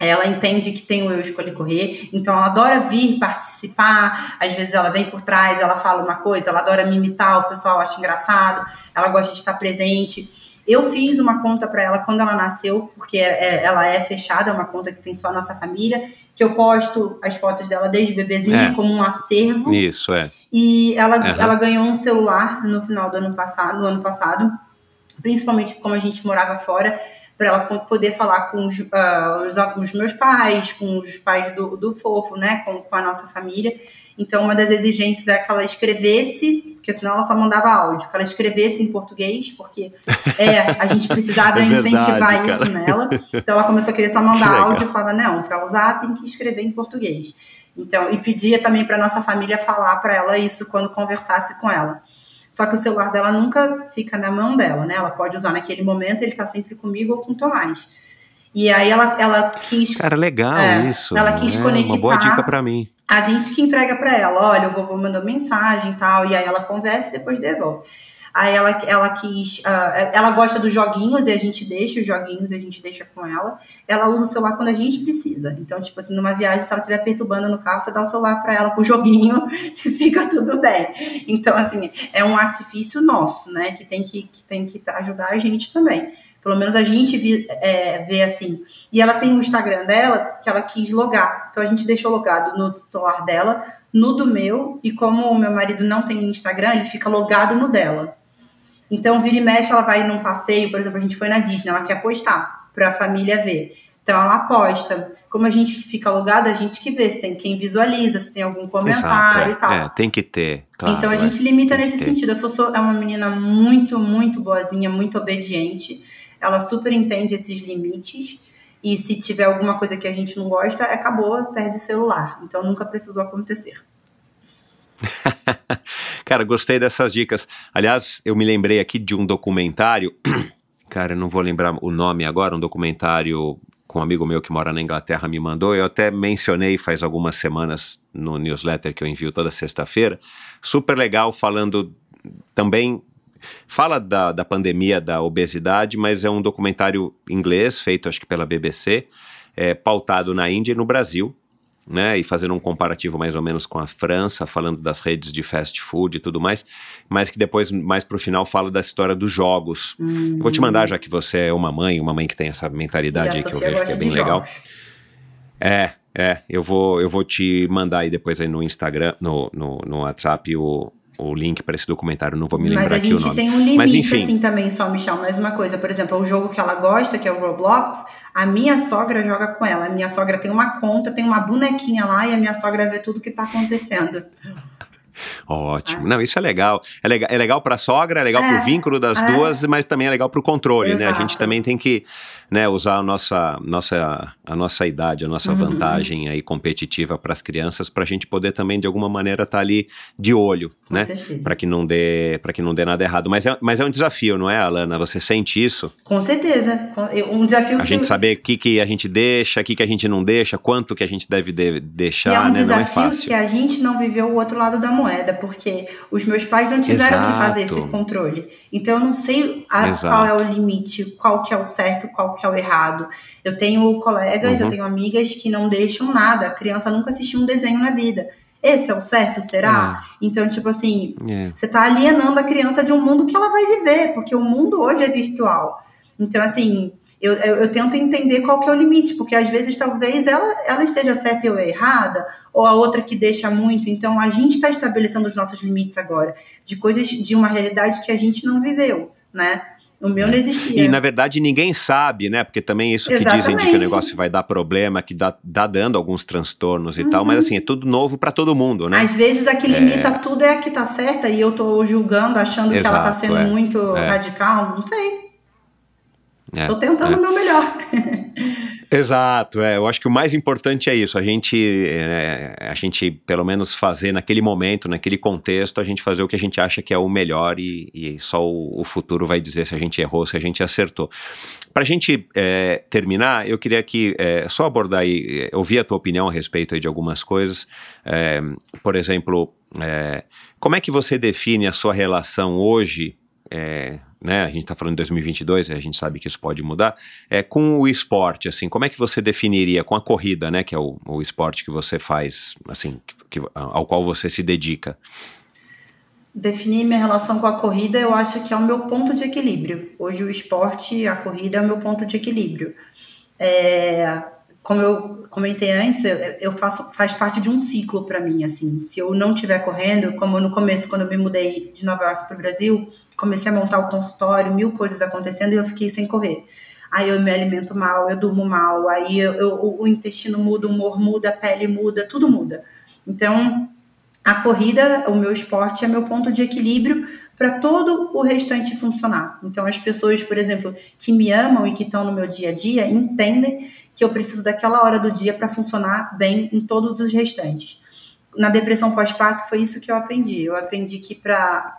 Ela entende que tem o eu escolhi correr, então ela adora vir participar. Às vezes ela vem por trás, ela fala uma coisa, ela adora me imitar, o pessoal acha engraçado, ela gosta de estar presente. Eu fiz uma conta para ela quando ela nasceu, porque é, é, ela é fechada, é uma conta que tem só a nossa família, que eu posto as fotos dela desde bebezinho é. como um acervo. Isso, é. E ela, uhum. ela ganhou um celular no final do ano passado, no ano passado, principalmente como a gente morava fora, para ela poder falar com os, uh, os, os, meus pais, com os pais do, do Fofo, né, com, com a nossa família. Então, uma das exigências é que ela escrevesse porque senão ela só mandava áudio, que ela escrevesse em português, porque é, a gente precisava é verdade, incentivar cara. isso nela. Então ela começou a querer só mandar que áudio e falava, não, para usar tem que escrever em português. Então, e pedia também para nossa família falar para ela isso quando conversasse com ela. Só que o celular dela nunca fica na mão dela, né? Ela pode usar naquele momento, ele está sempre comigo ou com o Tomás. E aí ela, ela quis. Cara, legal é, isso. Ela quis é, conectar. Uma boa dica para mim. A gente que entrega para ela, olha, o vovô mandou mensagem e tal, e aí ela conversa e depois devolve. Aí ela, ela quis. Uh, ela gosta dos joguinhos e a gente deixa os joguinhos a gente deixa com ela. Ela usa o celular quando a gente precisa. Então, tipo assim, numa viagem, se ela estiver perturbando no carro, você dá o celular para ela com o joguinho e fica tudo bem. Então, assim, é um artifício nosso, né? Que tem que, que, tem que ajudar a gente também. Pelo menos a gente vi, é, vê assim. E ela tem o Instagram dela que ela quis logar. Então a gente deixou logado no celular dela, no do meu, e como o meu marido não tem Instagram, ele fica logado no dela. Então, vira e mexe, ela vai num passeio, por exemplo, a gente foi na Disney, ela quer postar para a família ver. Então ela posta. Como a gente fica logado, a gente que vê se tem quem visualiza, se tem algum comentário Exato, é, e tal. É, tem que ter. Claro, então a gente limita nesse sentido. Eu sou, sou, é uma menina muito, muito boazinha, muito obediente ela super entende esses limites e se tiver alguma coisa que a gente não gosta, acabou, perde o celular. Então nunca precisou acontecer. Cara, gostei dessas dicas. Aliás, eu me lembrei aqui de um documentário, cara, eu não vou lembrar o nome agora, um documentário com um amigo meu que mora na Inglaterra me mandou. Eu até mencionei faz algumas semanas no newsletter que eu envio toda sexta-feira. Super legal, falando também fala da, da pandemia da obesidade, mas é um documentário inglês, feito acho que pela BBC, é, pautado na Índia e no Brasil, né, e fazendo um comparativo mais ou menos com a França, falando das redes de fast food e tudo mais, mas que depois, mais pro final, fala da história dos jogos. Uhum. Eu vou te mandar, já que você é uma mãe, uma mãe que tem essa mentalidade aí que eu Sofia vejo que é bem legal. jogos. É, é, eu vou, eu vou te mandar aí depois aí no Instagram, no, no, no WhatsApp o, o link para esse documentário, não vou me lembrar Mas a aqui o gente nome. tem um limite Mas enfim, assim também, só, Michel, mais uma coisa. Por exemplo, o jogo que ela gosta, que é o Roblox, a minha sogra joga com ela. A minha sogra tem uma conta, tem uma bonequinha lá e a minha sogra vê tudo que tá acontecendo. Ótimo. Não, isso é legal. É legal, é legal para sogra, é legal É, pro vínculo das é. duas, mas também é legal pro controle, né? A gente Exato. também tem que, né, usar a nossa, nossa, a nossa idade, a nossa Uhum. vantagem aí competitiva para as crianças, para a gente poder também de alguma maneira estar ali de olho, Com né? certeza. Para que não dê, para que não dê nada errado. Mas é, mas é um desafio, não é, Alana? Você sente isso? Com certeza. Um desafio A que gente saber o que, que a gente deixa, o que, que a gente não deixa, quanto que a gente deve de- E é deixar, um né? Não é desafio fácil. que a gente não viveu o outro lado da moeda, porque os meus pais não tiveram que fazer esse Exato. controle. Então eu não sei a- Exato. qual é o limite, qual que é o certo, qual que é o errado. Eu tenho colegas, Uhum. eu tenho amigas que não deixam nada. A criança nunca assistiu um desenho na vida. Esse é o certo, será? Então, tipo assim, É. você está alienando a criança de um mundo que ela vai viver, porque o mundo hoje é virtual. Então, assim, eu, eu, eu tento entender qual que é o limite, porque às vezes talvez ela, ela esteja certa e eu errada, ou a outra que deixa muito. Então, a gente está estabelecendo os nossos limites agora, de coisas, de uma realidade que a gente não viveu, né? O meu não existia. É. E na verdade ninguém sabe, né? Porque também isso que dizem de que o negócio vai dar problema, que dá, dá dando alguns transtornos e tal, mas assim, é tudo novo para todo mundo, né? Às vezes a que limita tudo é a que tá certa e eu tô julgando, achando que ela tá Exato, sendo é. muito É. radical. Não sei. É, Tô tentando é. o meu melhor. Exato, é. Eu acho que o mais importante é isso. A gente, é, a gente, pelo menos, fazer naquele momento, naquele contexto, a gente fazer o que a gente acha que é o melhor e, e só o, o futuro vai dizer se a gente errou, se a gente acertou. Para a gente é, terminar, eu queria é, só abordar aí, é, ouvir a tua opinião a respeito de algumas coisas. É, por exemplo, é, como é que você define a sua relação hoje? Né, a gente está falando de 2022, a gente sabe que isso pode mudar, é, com o esporte, assim, como é que você definiria, com a corrida, né, que é o, o esporte que você faz, assim, que- ao qual você se dedica? Definir minha relação com a corrida, eu acho que é o meu ponto de equilíbrio. Hoje o esporte, a corrida é o meu ponto de equilíbrio. É, como eu comentei antes, eu faço faz parte de um ciclo para mim, assim. Se eu não estiver correndo, como no começo, quando eu me mudei de Nova York para o Brasil, comecei a montar o consultório, mil coisas acontecendo e eu fiquei sem correr. Aí eu me alimento mal, eu durmo mal, aí eu, eu- o, o intestino muda, o humor muda, a pele muda, tudo muda. Então, a corrida, o meu esporte é meu ponto de equilíbrio para todo o restante funcionar. Então, as pessoas, por exemplo, que me amam e que estão no meu dia a dia, entendem que eu preciso daquela hora do dia para funcionar bem em todos os restantes. Na depressão pós-parto foi isso que eu aprendi. Eu aprendi que para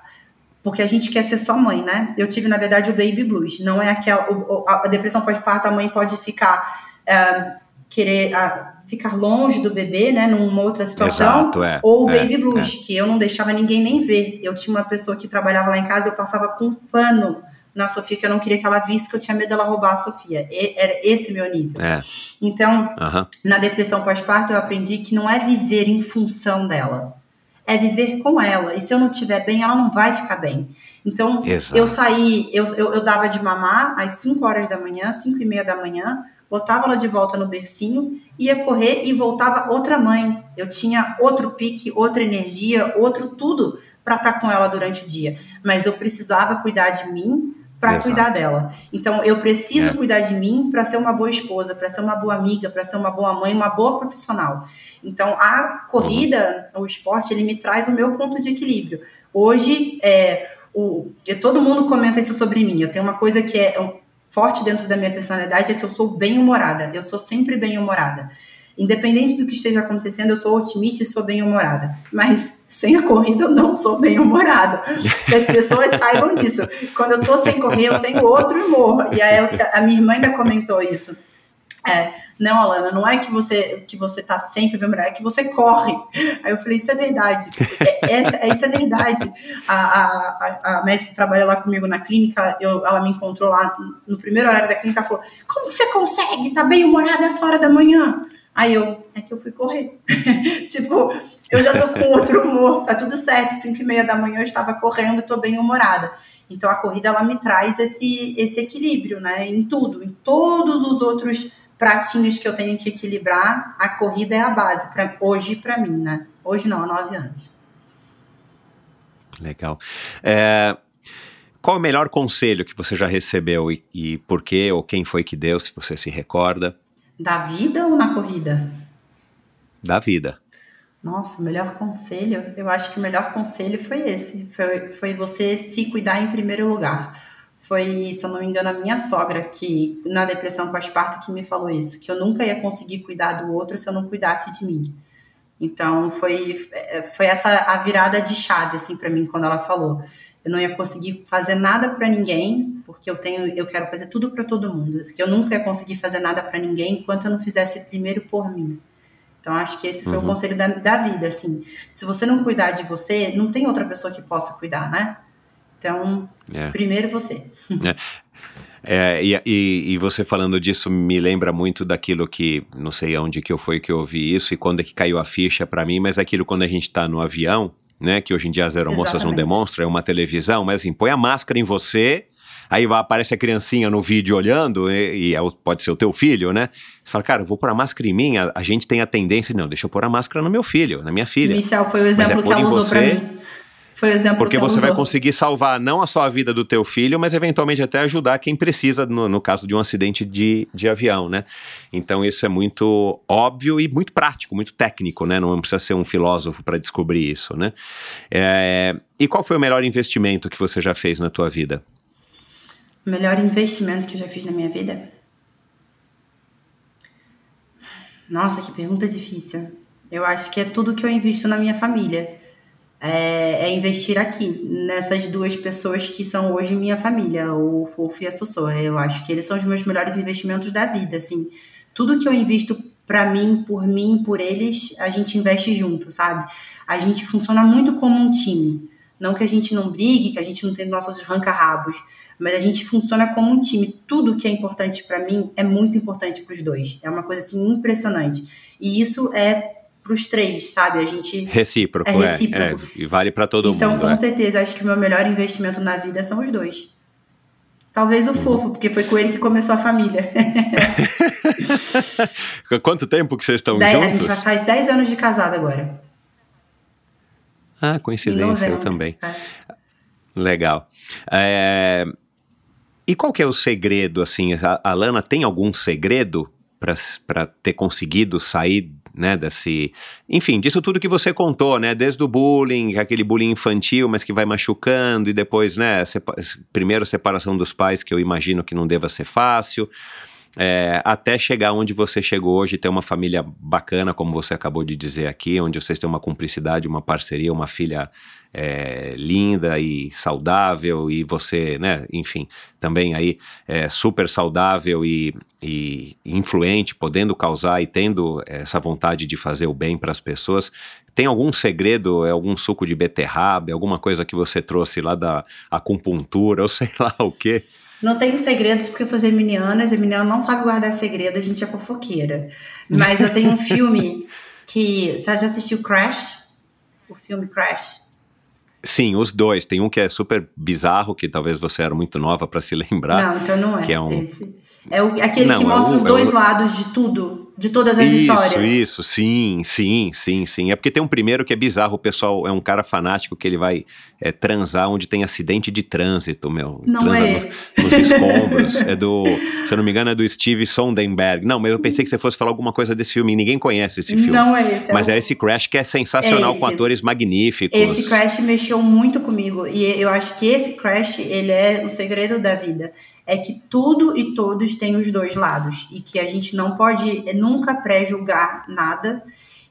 porque a gente quer ser só mãe, né? Eu tive na verdade o baby blues. Não é aquela a depressão pós-parto a mãe pode ficar é, querer ah, ficar longe do bebê, né? Numa outra situação Exato, é. ou o é, baby blues, que eu não deixava ninguém nem ver. Eu tinha uma pessoa que trabalhava lá em casa, eu passava com um pano na Sofia, que eu não queria que ela visse, que eu tinha medo dela roubar a Sofia. E- era esse meu nível. É, Então, na depressão pós-parto, eu aprendi que não é viver em função dela. É viver com ela. E se eu não estiver bem, ela não vai ficar bem. Então, Exato. eu saí, eu, eu, eu dava de mamar às 5 horas da manhã, 5 e meia da manhã, botava ela de volta no bercinho, ia correr e voltava outra mãe. Eu tinha outro pique, outra energia, outro tudo para estar com ela durante o dia. Mas eu precisava cuidar de mim para cuidar dela. Então, eu preciso É. cuidar de mim para ser uma boa esposa, para ser uma boa amiga, para ser uma boa mãe, uma boa profissional. Então, a corrida, o esporte, ele me traz o meu ponto de equilíbrio. Hoje, é, o, e todo mundo comenta isso sobre mim. Eu tenho uma coisa que é um, forte dentro da minha personalidade, é que eu sou bem-humorada. Eu sou sempre bem-humorada. Independente do que esteja acontecendo, eu sou otimista e sou bem-humorada. Mas sem a corrida, eu não sou bem-humorada. Que as pessoas saibam disso. Quando eu tô sem correr, eu tenho outro humor. E aí, a minha irmã ainda comentou isso. É, não, Alana, não é que você que você tá sempre bem é que você corre. Aí eu falei, isso é verdade. É, é, isso é verdade. A, a, a, médica que trabalha lá comigo na clínica, eu, ela me encontrou lá no primeiro horário da clínica falou: Como você consegue? Tá bem humorada essa hora da manhã? Aí eu, é que eu fui correr. tipo, eu já tô com outro humor, tá tudo certo. Cinco e meia da manhã eu estava correndo, tô bem humorada. Então a corrida ela me traz esse, esse equilíbrio, né? Em tudo, em todos os outros pratinhos que eu tenho que equilibrar, a corrida é a base, pra, hoje para mim, né? Hoje não, há nove anos. Legal. É, qual o melhor conselho que você já recebeu e, e por quê, ou quem foi que deu, se você se recorda? Da vida ou na corrida? Da vida. Nossa, o melhor conselho? Eu acho que o melhor conselho foi esse. Foi, foi você se cuidar em primeiro lugar foi, se eu não me engano, a minha sogra que, na depressão pós-parto, que me falou isso, que eu nunca ia conseguir cuidar do outro se eu não cuidasse de mim. Então, foi, foi essa a virada de chave, assim, para mim, quando ela falou. Eu não ia conseguir fazer nada para ninguém, porque eu tenho, eu quero fazer tudo para todo mundo. Que eu nunca ia conseguir fazer nada para ninguém enquanto eu não fizesse primeiro por mim. Então, acho que esse foi uhum. o conselho da, da vida, assim. Se você não cuidar de você, não tem outra pessoa que possa cuidar, né? Então, é. primeiro você. É. É, e, e, e, você falando disso me lembra muito daquilo que, não sei onde que eu foi que eu ouvi isso e quando é que caiu a ficha para mim, mas aquilo quando a gente tá no avião, né, que hoje em dia as aeromoças Exatamente. não demonstram, é uma televisão, mas assim, põe a máscara em você, aí vai, aparece a criancinha no vídeo olhando, e, e é pode ser o teu filho, né? Você fala, cara, eu vou pôr a máscara em mim, a, a, gente tem a tendência, não, deixa eu pôr a máscara no meu filho, na minha filha. Michel, foi o exemplo é que ela usou você, pra mim. Foi o exemplo Porque você vai conseguir salvar não a sua vida do teu filho, mas eventualmente até ajudar quem precisa, no, no caso de um acidente de, de avião, né? Então isso é muito óbvio e muito prático, muito técnico, né? Não precisa ser um filósofo para descobrir isso, né? É, e qual foi o melhor investimento que você já fez na tua vida? O melhor investimento que eu já fiz na minha vida? Nossa, que pergunta difícil. Eu acho que é tudo que eu invisto na minha família é, é, investir aqui, nessas duas pessoas que são hoje minha família, o Fofo e a Sossô. Eu acho que eles são os meus melhores investimentos da vida, assim. Tudo que eu invisto para mim, por mim, por eles, a gente investe junto, sabe? A gente funciona muito como um time. Não que a gente não brigue, que a gente não tem nossos ranca-rabos, mas a gente funciona como um time. Tudo que é importante para mim é muito importante para os dois. É uma coisa assim impressionante. E isso é para os três, sabe? A gente. Recíproco, é. Recíproco. É, é e vale para todo então, mundo. Então, com é. certeza, acho que o meu melhor investimento na vida são os dois. Talvez o uhum. fofo, porque foi com ele que começou a família. Quanto tempo que vocês estão dez, juntos? A gente já faz 10 anos de casado agora. Ah, coincidência, eu também. É. Legal. É... E qual que é o segredo, assim? A Lana tem algum segredo para ter conseguido sair né, desse, enfim, disso tudo que você contou, né, desde o bullying, aquele bullying infantil, mas que vai machucando e depois, né, sepa primeiro separação dos pais, que eu imagino que não deva ser fácil, é, até chegar onde você chegou hoje, ter uma família bacana, como você acabou de dizer aqui, onde vocês têm uma cumplicidade, uma parceria, uma filha é, linda e saudável, e você, né, enfim, também aí é, super saudável e, e influente, podendo causar e tendo essa vontade de fazer o bem para as pessoas. Tem algum segredo, é algum suco de beterraba, alguma coisa que você trouxe lá da acupuntura, ou sei lá o quê? Não tenho segredos porque eu sou geminiana, geminiana não sabe guardar segredo, a gente é fofoqueira. Mas eu tenho um filme que. Você já assistiu Crash? O filme Crash? Sim, os dois. Tem um que é super bizarro, que talvez você era muito nova para se lembrar. Não, então não é. Que é um... esse. É o, aquele não, que mostra é o, os dois é o... lados de tudo de todas as isso, histórias. Isso, isso, sim, sim, sim, sim. É porque tem um primeiro que é bizarro, o pessoal é um cara fanático que ele vai é, transar onde tem acidente de trânsito, meu. Não é no, nos escombros. é do, se eu não me engano, é do Steve Sondenberg. Não, mas eu pensei que você fosse falar alguma coisa desse filme, ninguém conhece esse filme. Não é esse. É mas é, é esse Crash que é sensacional, é com atores magníficos. Esse Crash mexeu muito comigo, e eu acho que esse Crash, ele é o segredo da vida é que tudo e todos têm os dois lados e que a gente não pode nunca pré-julgar nada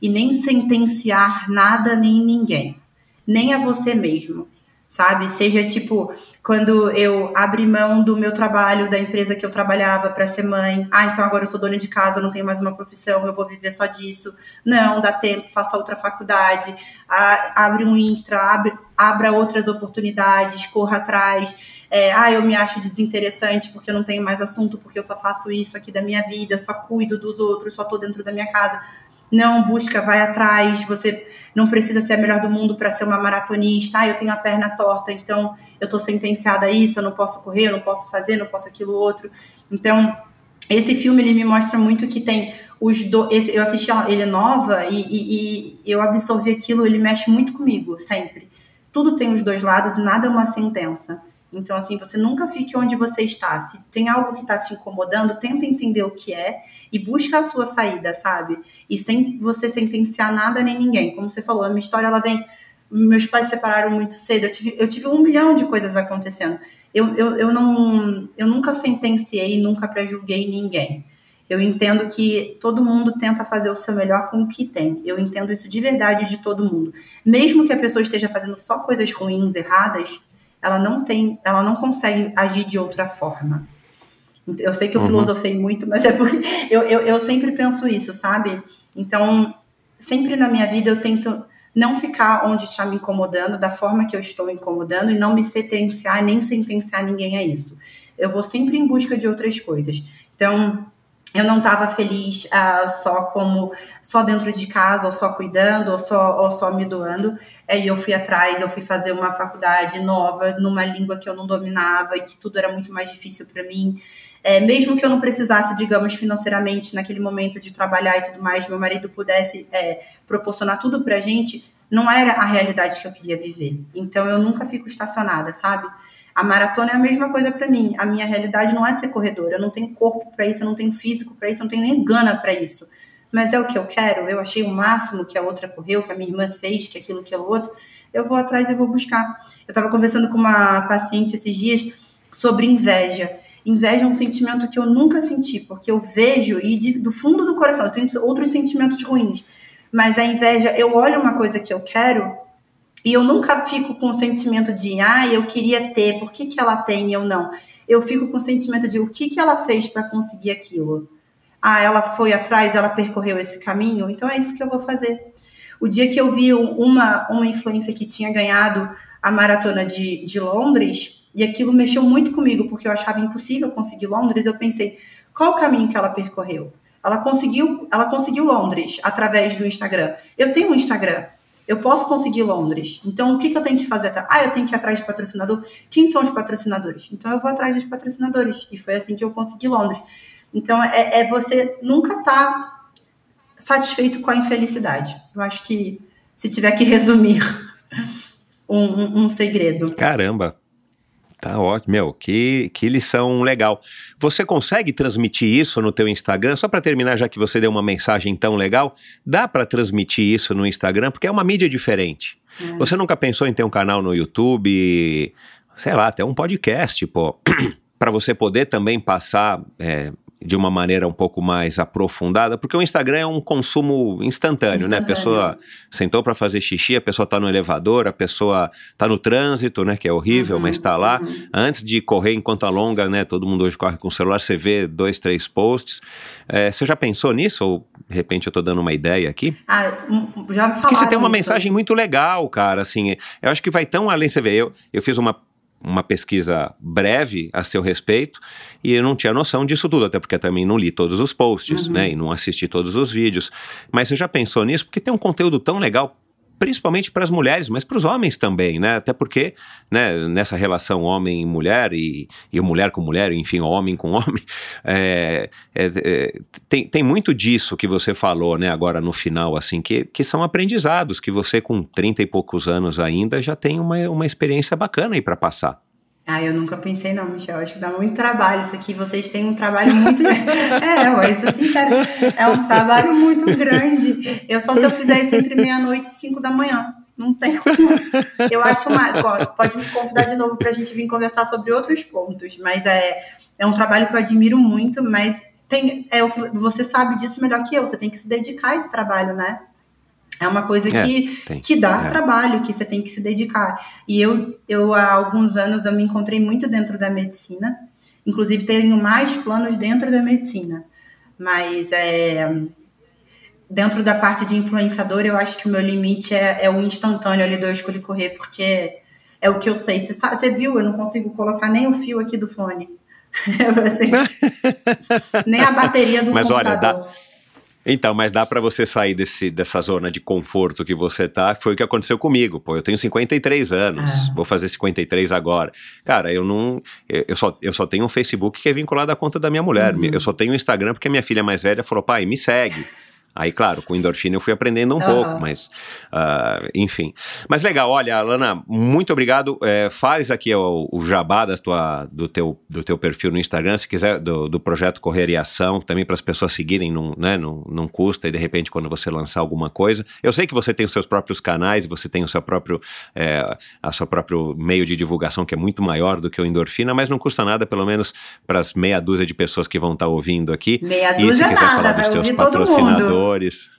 e nem sentenciar nada nem ninguém, nem a você mesmo. sabe? Seja tipo, quando eu abri mão do meu trabalho, da empresa que eu trabalhava para ser mãe. Ah, então agora eu sou dona de casa, não tenho mais uma profissão, eu vou viver só disso. Não, dá tempo, faça outra faculdade, abre um Instra, abre, abra outras oportunidades, corra atrás. É, ah, eu me acho desinteressante porque eu não tenho mais assunto, porque eu só faço isso aqui da minha vida, só cuido dos outros, só tô dentro da minha casa. Não, busca, vai atrás. Você não precisa ser a melhor do mundo para ser uma maratonista. Ah, eu tenho a perna torta, então eu tô sentenciada a isso, eu não posso correr, eu não posso fazer, não posso aquilo outro. Então, esse filme ele me mostra muito que tem os do, esse, eu assisti ele nova e, e, e, eu absorvi aquilo, ele mexe muito comigo, sempre. Tudo tem os dois lados e nada é uma sentença. Então, assim, você nunca fique onde você está. Se tem algo que está te incomodando, tenta entender o que é e busca a sua saída, sabe? E sem você sentenciar nada nem ninguém. Como você falou, a minha história, ela vem... Meus pais se separaram muito cedo. Eu tive, eu tive um milhão de coisas acontecendo. Eu, eu, eu, não, eu nunca sentenciei, nunca prejulguei ninguém. Eu entendo que todo mundo tenta fazer o seu melhor com o que tem. Eu entendo isso de verdade de todo mundo. Mesmo que a pessoa esteja fazendo só coisas ruins, erradas, ela não tem, ela não consegue agir de outra forma. Eu sei que eu uhum. filosofei muito, mas é porque eu, eu, eu sempre penso isso, sabe? Então, sempre na minha vida eu tento não ficar onde está me incomodando, da forma que eu estou incomodando, e não me sentenciar nem sentenciar ninguém a isso. Eu vou sempre em busca de outras coisas. Então, eu não estava feliz uh, só como só dentro de casa, ou só cuidando, ou só, ou só me doando. Aí eu fui atrás, eu fui fazer uma faculdade nova, numa língua que eu não dominava e que tudo era muito mais difícil para mim. É, mesmo que eu não precisasse, digamos, financeiramente naquele momento de trabalhar e tudo mais, meu marido pudesse é, proporcionar tudo pra gente, não era a realidade que eu queria viver. Então eu nunca fico estacionada, sabe? A maratona é a mesma coisa para mim. A minha realidade não é ser corredora. Eu não tenho corpo para isso, eu não tenho físico para isso, eu não tenho nem gana para isso. Mas é o que eu quero. Eu achei o máximo que a outra correu, que a minha irmã fez, que aquilo que é o outro. Eu vou atrás e vou buscar. Eu estava conversando com uma paciente esses dias sobre inveja. Inveja é um sentimento que eu nunca senti, porque eu vejo e de, do fundo do coração, eu sinto outros sentimentos ruins. Mas a inveja, eu olho uma coisa que eu quero e eu nunca fico com o sentimento de, ah, eu queria ter, por que, que ela tem e eu não? Eu fico com o sentimento de o que, que ela fez para conseguir aquilo. Ah, ela foi atrás, ela percorreu esse caminho, então é isso que eu vou fazer. O dia que eu vi uma, uma influência que tinha ganhado a maratona de, de Londres, e aquilo mexeu muito comigo, porque eu achava impossível conseguir Londres, eu pensei, qual o caminho que ela percorreu? Ela conseguiu, ela conseguiu Londres através do Instagram. Eu tenho um Instagram. Eu posso conseguir Londres. Então, o que, que eu tenho que fazer? Ah, eu tenho que ir atrás de patrocinador. Quem são os patrocinadores? Então, eu vou atrás dos patrocinadores. E foi assim que eu consegui Londres. Então, é, é você nunca estar tá satisfeito com a infelicidade. Eu acho que, se tiver que resumir um, um, um segredo. Caramba! Tá ótimo, meu, que, que lição legal. Você consegue transmitir isso no teu Instagram? Só para terminar, já que você deu uma mensagem tão legal, dá para transmitir isso no Instagram? Porque é uma mídia diferente. É. Você nunca pensou em ter um canal no YouTube, sei lá, até um podcast, pô, para você poder também passar é, de uma maneira um pouco mais aprofundada, porque o Instagram é um consumo instantâneo, instantâneo. né? A pessoa sentou para fazer xixi, a pessoa está no elevador, a pessoa está no trânsito, né? Que é horrível, uhum, mas está lá. Uhum. Antes de correr em conta longa, né? Todo mundo hoje corre com o celular, você vê dois, três posts. É, você já pensou nisso? Ou de repente eu estou dando uma ideia aqui? Ah, já me Porque você tem uma mensagem muito legal, cara. Assim, eu acho que vai tão além. Você vê, eu, eu fiz uma uma pesquisa breve a seu respeito e eu não tinha noção disso tudo, até porque também não li todos os posts, uhum. né, e não assisti todos os vídeos. Mas você já pensou nisso? Porque tem um conteúdo tão legal principalmente para as mulheres, mas para os homens também, né? Até porque né, nessa relação homem e mulher, e, e mulher com mulher, enfim, homem com homem, é, é, é, tem, tem muito disso que você falou, né, agora no final, assim, que, que são aprendizados, que você com 30 e poucos anos ainda já tem uma, uma experiência bacana aí para passar. Ah, eu nunca pensei não, Michel. Acho que dá muito trabalho isso aqui. Vocês têm um trabalho muito. é, mas sou sincera. É um trabalho muito grande. Eu só se eu fizer isso entre meia-noite e cinco da manhã. Não tem como. Eu acho uma. Pode me convidar de novo para a gente vir conversar sobre outros pontos. Mas é, é um trabalho que eu admiro muito, mas tem, é você sabe disso melhor que eu. Você tem que se dedicar a esse trabalho, né? É uma coisa É, que, tem. que dá É. trabalho, que você tem que se dedicar. E eu, eu, há alguns anos, eu me encontrei muito dentro da medicina. Inclusive, tenho mais planos dentro da medicina. Mas é, dentro da parte de influenciador, eu acho que o meu limite é, é o instantâneo ali do eu escolhi correr, porque é o que eu sei. Você, sabe, você viu, eu não consigo colocar nem o fio aqui do fone. Assim, nem a bateria do Mas olha, computador. dá- Então, mas dá pra você sair desse, dessa zona de conforto que você tá. Foi o que aconteceu comigo. Pô, eu tenho 53 anos, Ah. vou fazer 53 agora. Cara, eu não. Eu só, eu só tenho um Facebook que é vinculado à conta da minha mulher. Uhum. Eu só tenho um Instagram porque a minha filha mais velha falou, pai, me segue. Aí, claro, com endorfina eu fui aprendendo um Aham. pouco, mas ah, enfim. Mas legal, olha, Alana, muito obrigado. É, faz aqui o, o jabá da tua, do, teu, do teu perfil no Instagram, se quiser, do, do projeto Correr e Ação, também para as pessoas seguirem, não, né, não, não custa, e de repente quando você lançar alguma coisa. Eu sei que você tem os seus próprios canais, você tem o seu próprio, é, a seu próprio meio de divulgação que é muito maior do que o endorfina, mas não custa nada, pelo menos para as meia dúzia de pessoas que vão estar ouvindo aqui. Meia E se dúzia quiser nada, falar dos teus ouvir patrocinadores.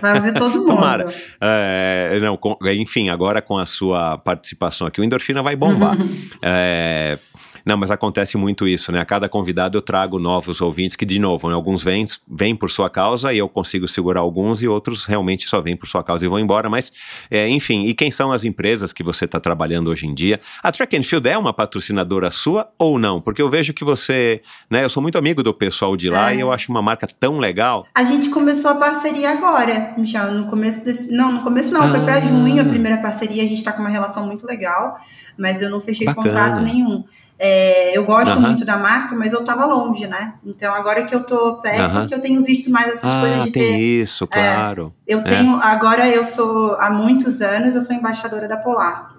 Vai ouvir todo mundo. Tomara. É, não, com- enfim, agora com a sua participação aqui, o Endorfina vai bombar. É, não, mas acontece muito isso, né? A cada convidado eu trago novos ouvintes que, de novo, né, alguns vêm, vêm por sua causa e eu consigo segurar alguns e outros realmente só vêm por sua causa e vão embora. Mas, é, enfim, e quem são as empresas que você está trabalhando hoje em dia? A Track and Field é uma patrocinadora sua ou não? Porque eu vejo que você, né? Eu sou muito amigo do pessoal de lá É. e eu acho uma marca tão legal. A gente começou a parceria agora, Michel, no começo desse... Não, no começo não, foi pra Ah. junho a primeira parceria, a gente tá com uma relação muito legal, mas eu não fechei Bacana. contrato nenhum. É, eu gosto muito da marca, mas eu tava longe, né? Então agora que eu tô perto, Aham. que eu tenho visto mais essas Ah, coisas de tem ter... isso, claro. Eu É. tenho, agora eu sou, há muitos anos, eu sou embaixadora da Polar.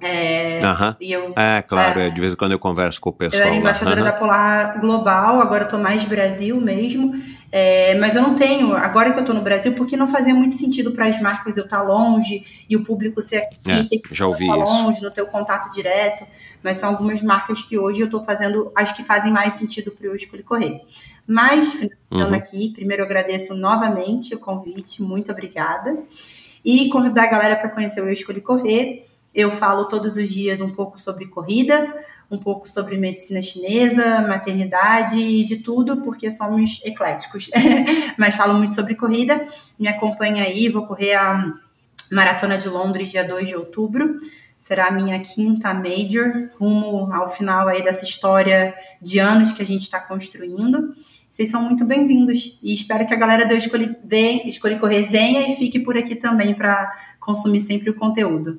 É, Aham. e eu É, claro, É. é, de vez em quando eu converso com o pessoal. Eu era embaixadora Aham. da Polar Global, agora eu tô mais Brasil mesmo. É, mas eu não tenho, agora que eu tô no Brasil, porque não fazia muito sentido para as marcas eu estar longe e o público ser aqui, É, ter que já ouvi estar isso. longe, não ter o contato direto. Mas são algumas marcas que hoje eu tô fazendo, as que fazem mais sentido para eu escolher correr. Mas, finalizando Uhum. aqui, primeiro eu agradeço novamente o convite, muito obrigada. E convidar a galera para conhecer o Eu Escolhi Correr. Eu falo todos os dias um pouco sobre corrida, um pouco sobre medicina chinesa, maternidade e de tudo, porque somos ecléticos. Mas falo muito sobre corrida. Me acompanha aí, vou correr a Maratona de Londres dia 2 de outubro. Será a minha quinta major, rumo ao final aí dessa história de anos que a gente está construindo. Vocês são muito bem-vindos e espero que a galera do Escolhi Correr venha e fique por aqui também para consumir sempre o conteúdo.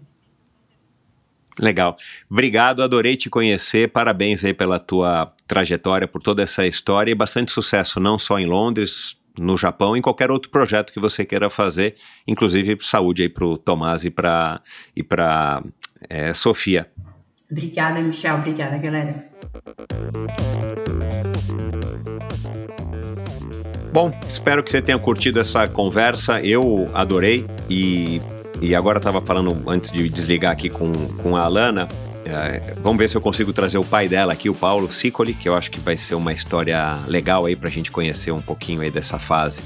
Legal. Obrigado, adorei te conhecer. Parabéns aí pela tua trajetória, por toda essa história e bastante sucesso, não só em Londres, no Japão, em qualquer outro projeto que você queira fazer, inclusive saúde aí pro Tomás e pra, e pra é, Sofia. Obrigada, Michel. Obrigada, galera. Bom, espero que você tenha curtido essa conversa. Eu adorei e, e agora estava falando antes de desligar aqui com, com a Alana. é, vamos ver se eu consigo trazer o pai dela aqui, o Paulo Sicoli, que eu acho que vai ser uma história legal aí para a gente conhecer um pouquinho aí dessa fase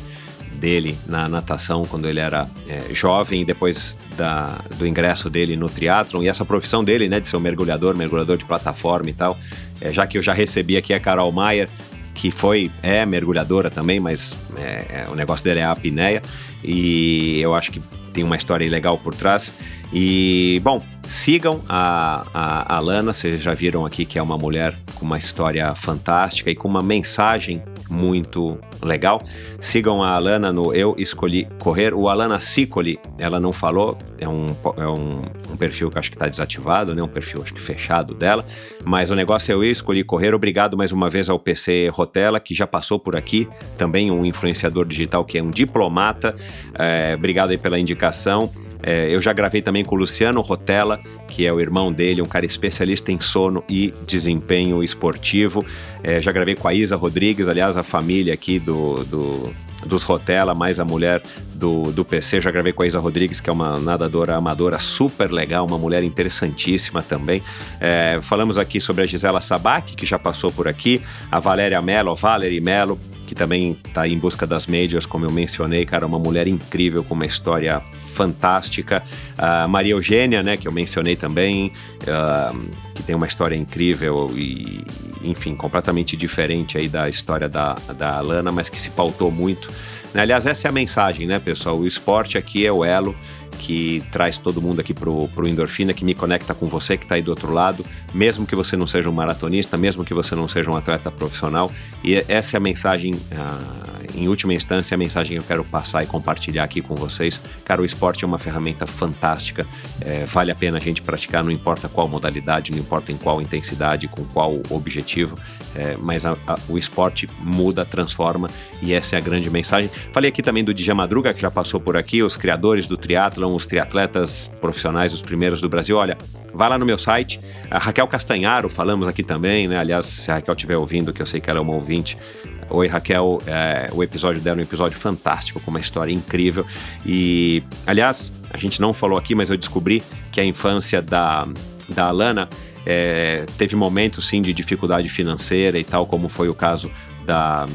dele na natação quando ele era é, jovem, depois da, do ingresso dele no triatlon e essa profissão dele, né, de ser um mergulhador, mergulhador de plataforma e tal. É, já que eu já recebi aqui a Carol Maier, que foi, é mergulhadora também, mas é, é, o negócio dele é a apneia e eu acho que tem uma história legal por trás. E, bom, sigam a, a, a Lana, vocês já viram aqui que é uma mulher com uma história fantástica e com uma mensagem muito legal. Sigam a Alana no Eu Escolhi Correr. O Alana Sicoli, ela não falou, é um, é um, um perfil que acho que está desativado, né? um perfil acho que fechado dela, mas o negócio é Eu Escolhi Correr. Obrigado mais uma vez ao PC Rotella, que já passou por aqui, também um influenciador digital que é um diplomata. É, obrigado aí pela indicação. É, eu já gravei também com o Luciano Rotella, que é o irmão dele, um cara especialista em sono e desempenho esportivo. É, já gravei com a Isa Rodrigues, aliás, a família aqui do, do dos Rotella, mais a mulher do, do PC. Já gravei com a Isa Rodrigues, que é uma nadadora amadora super legal, uma mulher interessantíssima também. É, falamos aqui sobre a Gisela Sabac, que já passou por aqui, a Valéria Mello, Valerie Mello, que também está em busca das majors, como eu mencionei, cara, uma mulher incrível com uma história fantástica. A Maria Eugênia, né, que eu mencionei também, uh, que tem uma história incrível e, enfim, completamente diferente aí da história da, da Alana, mas que se pautou muito. Aliás, essa é a mensagem, né, pessoal? O esporte aqui é o elo que traz todo mundo aqui pro, pro Endorfina, que me conecta com você que está aí do outro lado, mesmo que você não seja um maratonista, mesmo que você não seja um atleta profissional. E essa é a mensagem, ah, em última instância, a mensagem que eu quero passar e compartilhar aqui com vocês. Cara, o esporte é uma ferramenta fantástica, é, vale a pena a gente praticar, não importa qual modalidade, não importa em qual intensidade, com qual objetivo, é, mas a, a, o esporte muda, transforma e essa é a grande mensagem. Falei aqui também do Dija Madruga, que já passou por aqui, os criadores do triatlon, os triatletas profissionais, os primeiros do Brasil. Olha, vai lá no meu site. A Raquel Castanharo, falamos aqui também, né? Aliás, se a Raquel estiver ouvindo, que eu sei que ela é uma ouvinte. Oi, Raquel. É, o episódio dela é um episódio fantástico, com uma história incrível. E, aliás, a gente não falou aqui, mas eu descobri que a infância da, da Alana é, teve momentos, sim, de dificuldade financeira e tal, como foi o caso da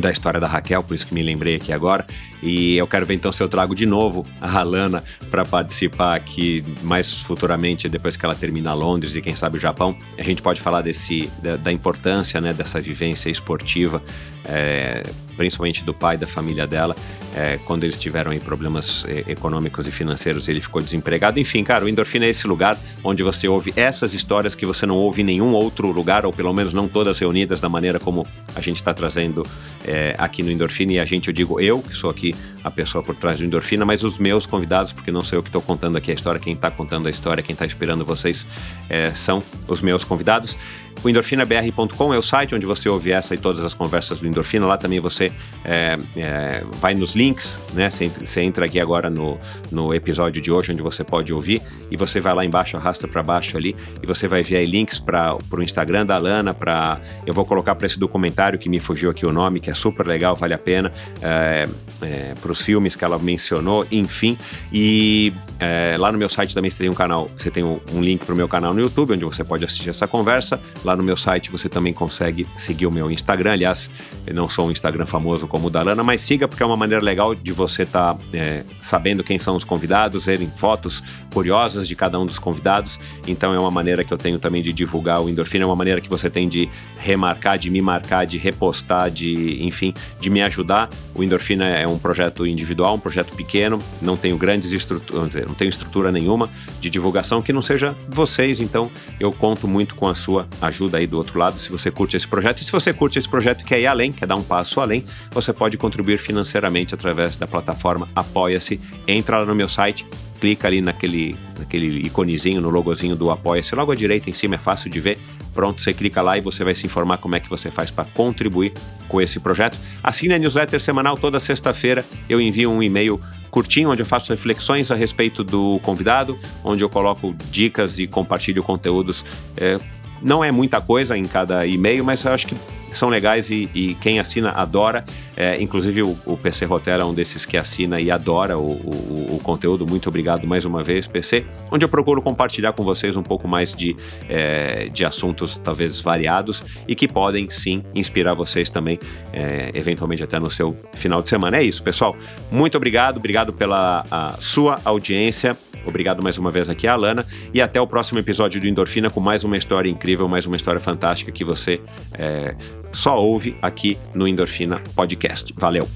da história da Raquel, por isso que me lembrei aqui agora. E eu quero ver então se eu trago de novo a Alana para participar aqui mais futuramente, depois que ela termina Londres e quem sabe o Japão. A gente pode falar desse, da, da importância né, dessa vivência esportiva, é, principalmente do pai da família dela, é, quando eles tiveram aí problemas é, econômicos e financeiros, ele ficou desempregado. Enfim, cara, o Endorfina é esse lugar onde você ouve essas histórias que você não ouve em nenhum outro lugar, ou pelo menos não todas reunidas da maneira como a gente está trazendo é, aqui no Endorfina. E a gente, eu digo eu, que sou aqui a pessoa por trás do Endorfina, mas os meus convidados, porque não sou eu que estou contando aqui a história, quem está contando a história, quem está esperando vocês é, são os meus convidados. O endorfinabr.com é o site onde você ouve essa e todas as conversas do Endorfina. Lá também você é, é, vai nos links, né? Você, entra aqui agora no, no episódio de hoje, onde você pode ouvir, e você vai lá embaixo, arrasta para baixo ali, e você vai ver aí links para o Instagram da Lana, para eu vou colocar para esse documentário que me fugiu aqui o nome, que é super legal, vale a pena, é, é para os filmes que ela mencionou, enfim. E é, lá no meu site também você tem um canal, você tem um, um link para o meu canal no YouTube, onde você pode assistir essa conversa. Lá Lá no meu site você também consegue seguir o meu Instagram. Aliás, eu não sou um Instagram famoso como o da Lana, mas siga porque é uma maneira legal de você estar tá, é, sabendo quem são os convidados, verem fotos curiosas de cada um dos convidados. Então é uma maneira que eu tenho também de divulgar o Endorfina, é uma maneira que você tem de remarcar, de me marcar, de repostar, de, enfim, de me ajudar. O Endorfina é um projeto individual, um projeto pequeno, não tenho grandes estruturas, não tenho estrutura nenhuma de divulgação que não seja vocês, então eu conto muito com a sua ajuda ajuda aí do outro lado se você curte esse projeto. E se você curte esse projeto e quer ir além, quer dar um passo além, você pode contribuir financeiramente através da plataforma Apoia-se. Entra lá no meu site, clica ali naquele, naquele iconezinho, no logozinho do Apoia-se, logo à direita em cima, é fácil de ver. Pronto, você clica lá e você vai se informar como é que você faz para contribuir com esse projeto. Assine a newsletter semanal toda sexta-feira. Eu envio um e-mail curtinho, onde eu faço reflexões a respeito do convidado, onde eu coloco dicas e compartilho conteúdos é, não é muita coisa em cada e-mail, mas eu acho que são legais e, e quem assina adora. É, inclusive o, o, PC Hotel é um desses que assina e adora o, o, o, conteúdo. Muito obrigado mais uma vez, PC. Onde eu procuro compartilhar com vocês um pouco mais de, é, de assuntos talvez variados e que podem sim inspirar vocês também, é, eventualmente até no seu final de semana. É isso, pessoal. Muito obrigado, obrigado pela sua audiência. Obrigado mais uma vez aqui Alana e até o próximo episódio do Endorfina com mais uma história incrível, mais uma história fantástica que você é, só ouve aqui no Endorfina Podcast. Valeu!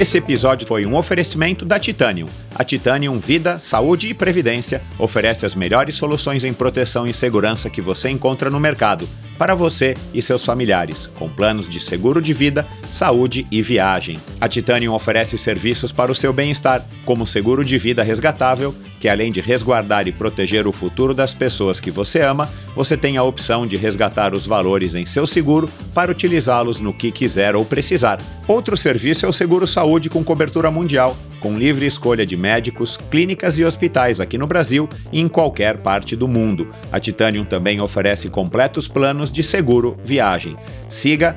Esse episódio foi um oferecimento da Titanium. A Titanium Vida, Saúde e Previdência oferece as melhores soluções em proteção e segurança que você encontra no mercado para você e seus familiares, com planos de seguro de vida, saúde e viagem. A Titanium oferece serviços para o seu bem-estar, como seguro de vida resgatável, que além de resguardar e proteger o futuro das pessoas que você ama, você tem a opção de resgatar os valores em seu seguro para utilizá-los no que quiser ou precisar. Outro serviço é o seguro saúde com cobertura mundial com livre escolha de médicos, clínicas e hospitais aqui no Brasil e em qualquer parte do mundo. A Titanium também oferece completos planos de seguro viagem. Siga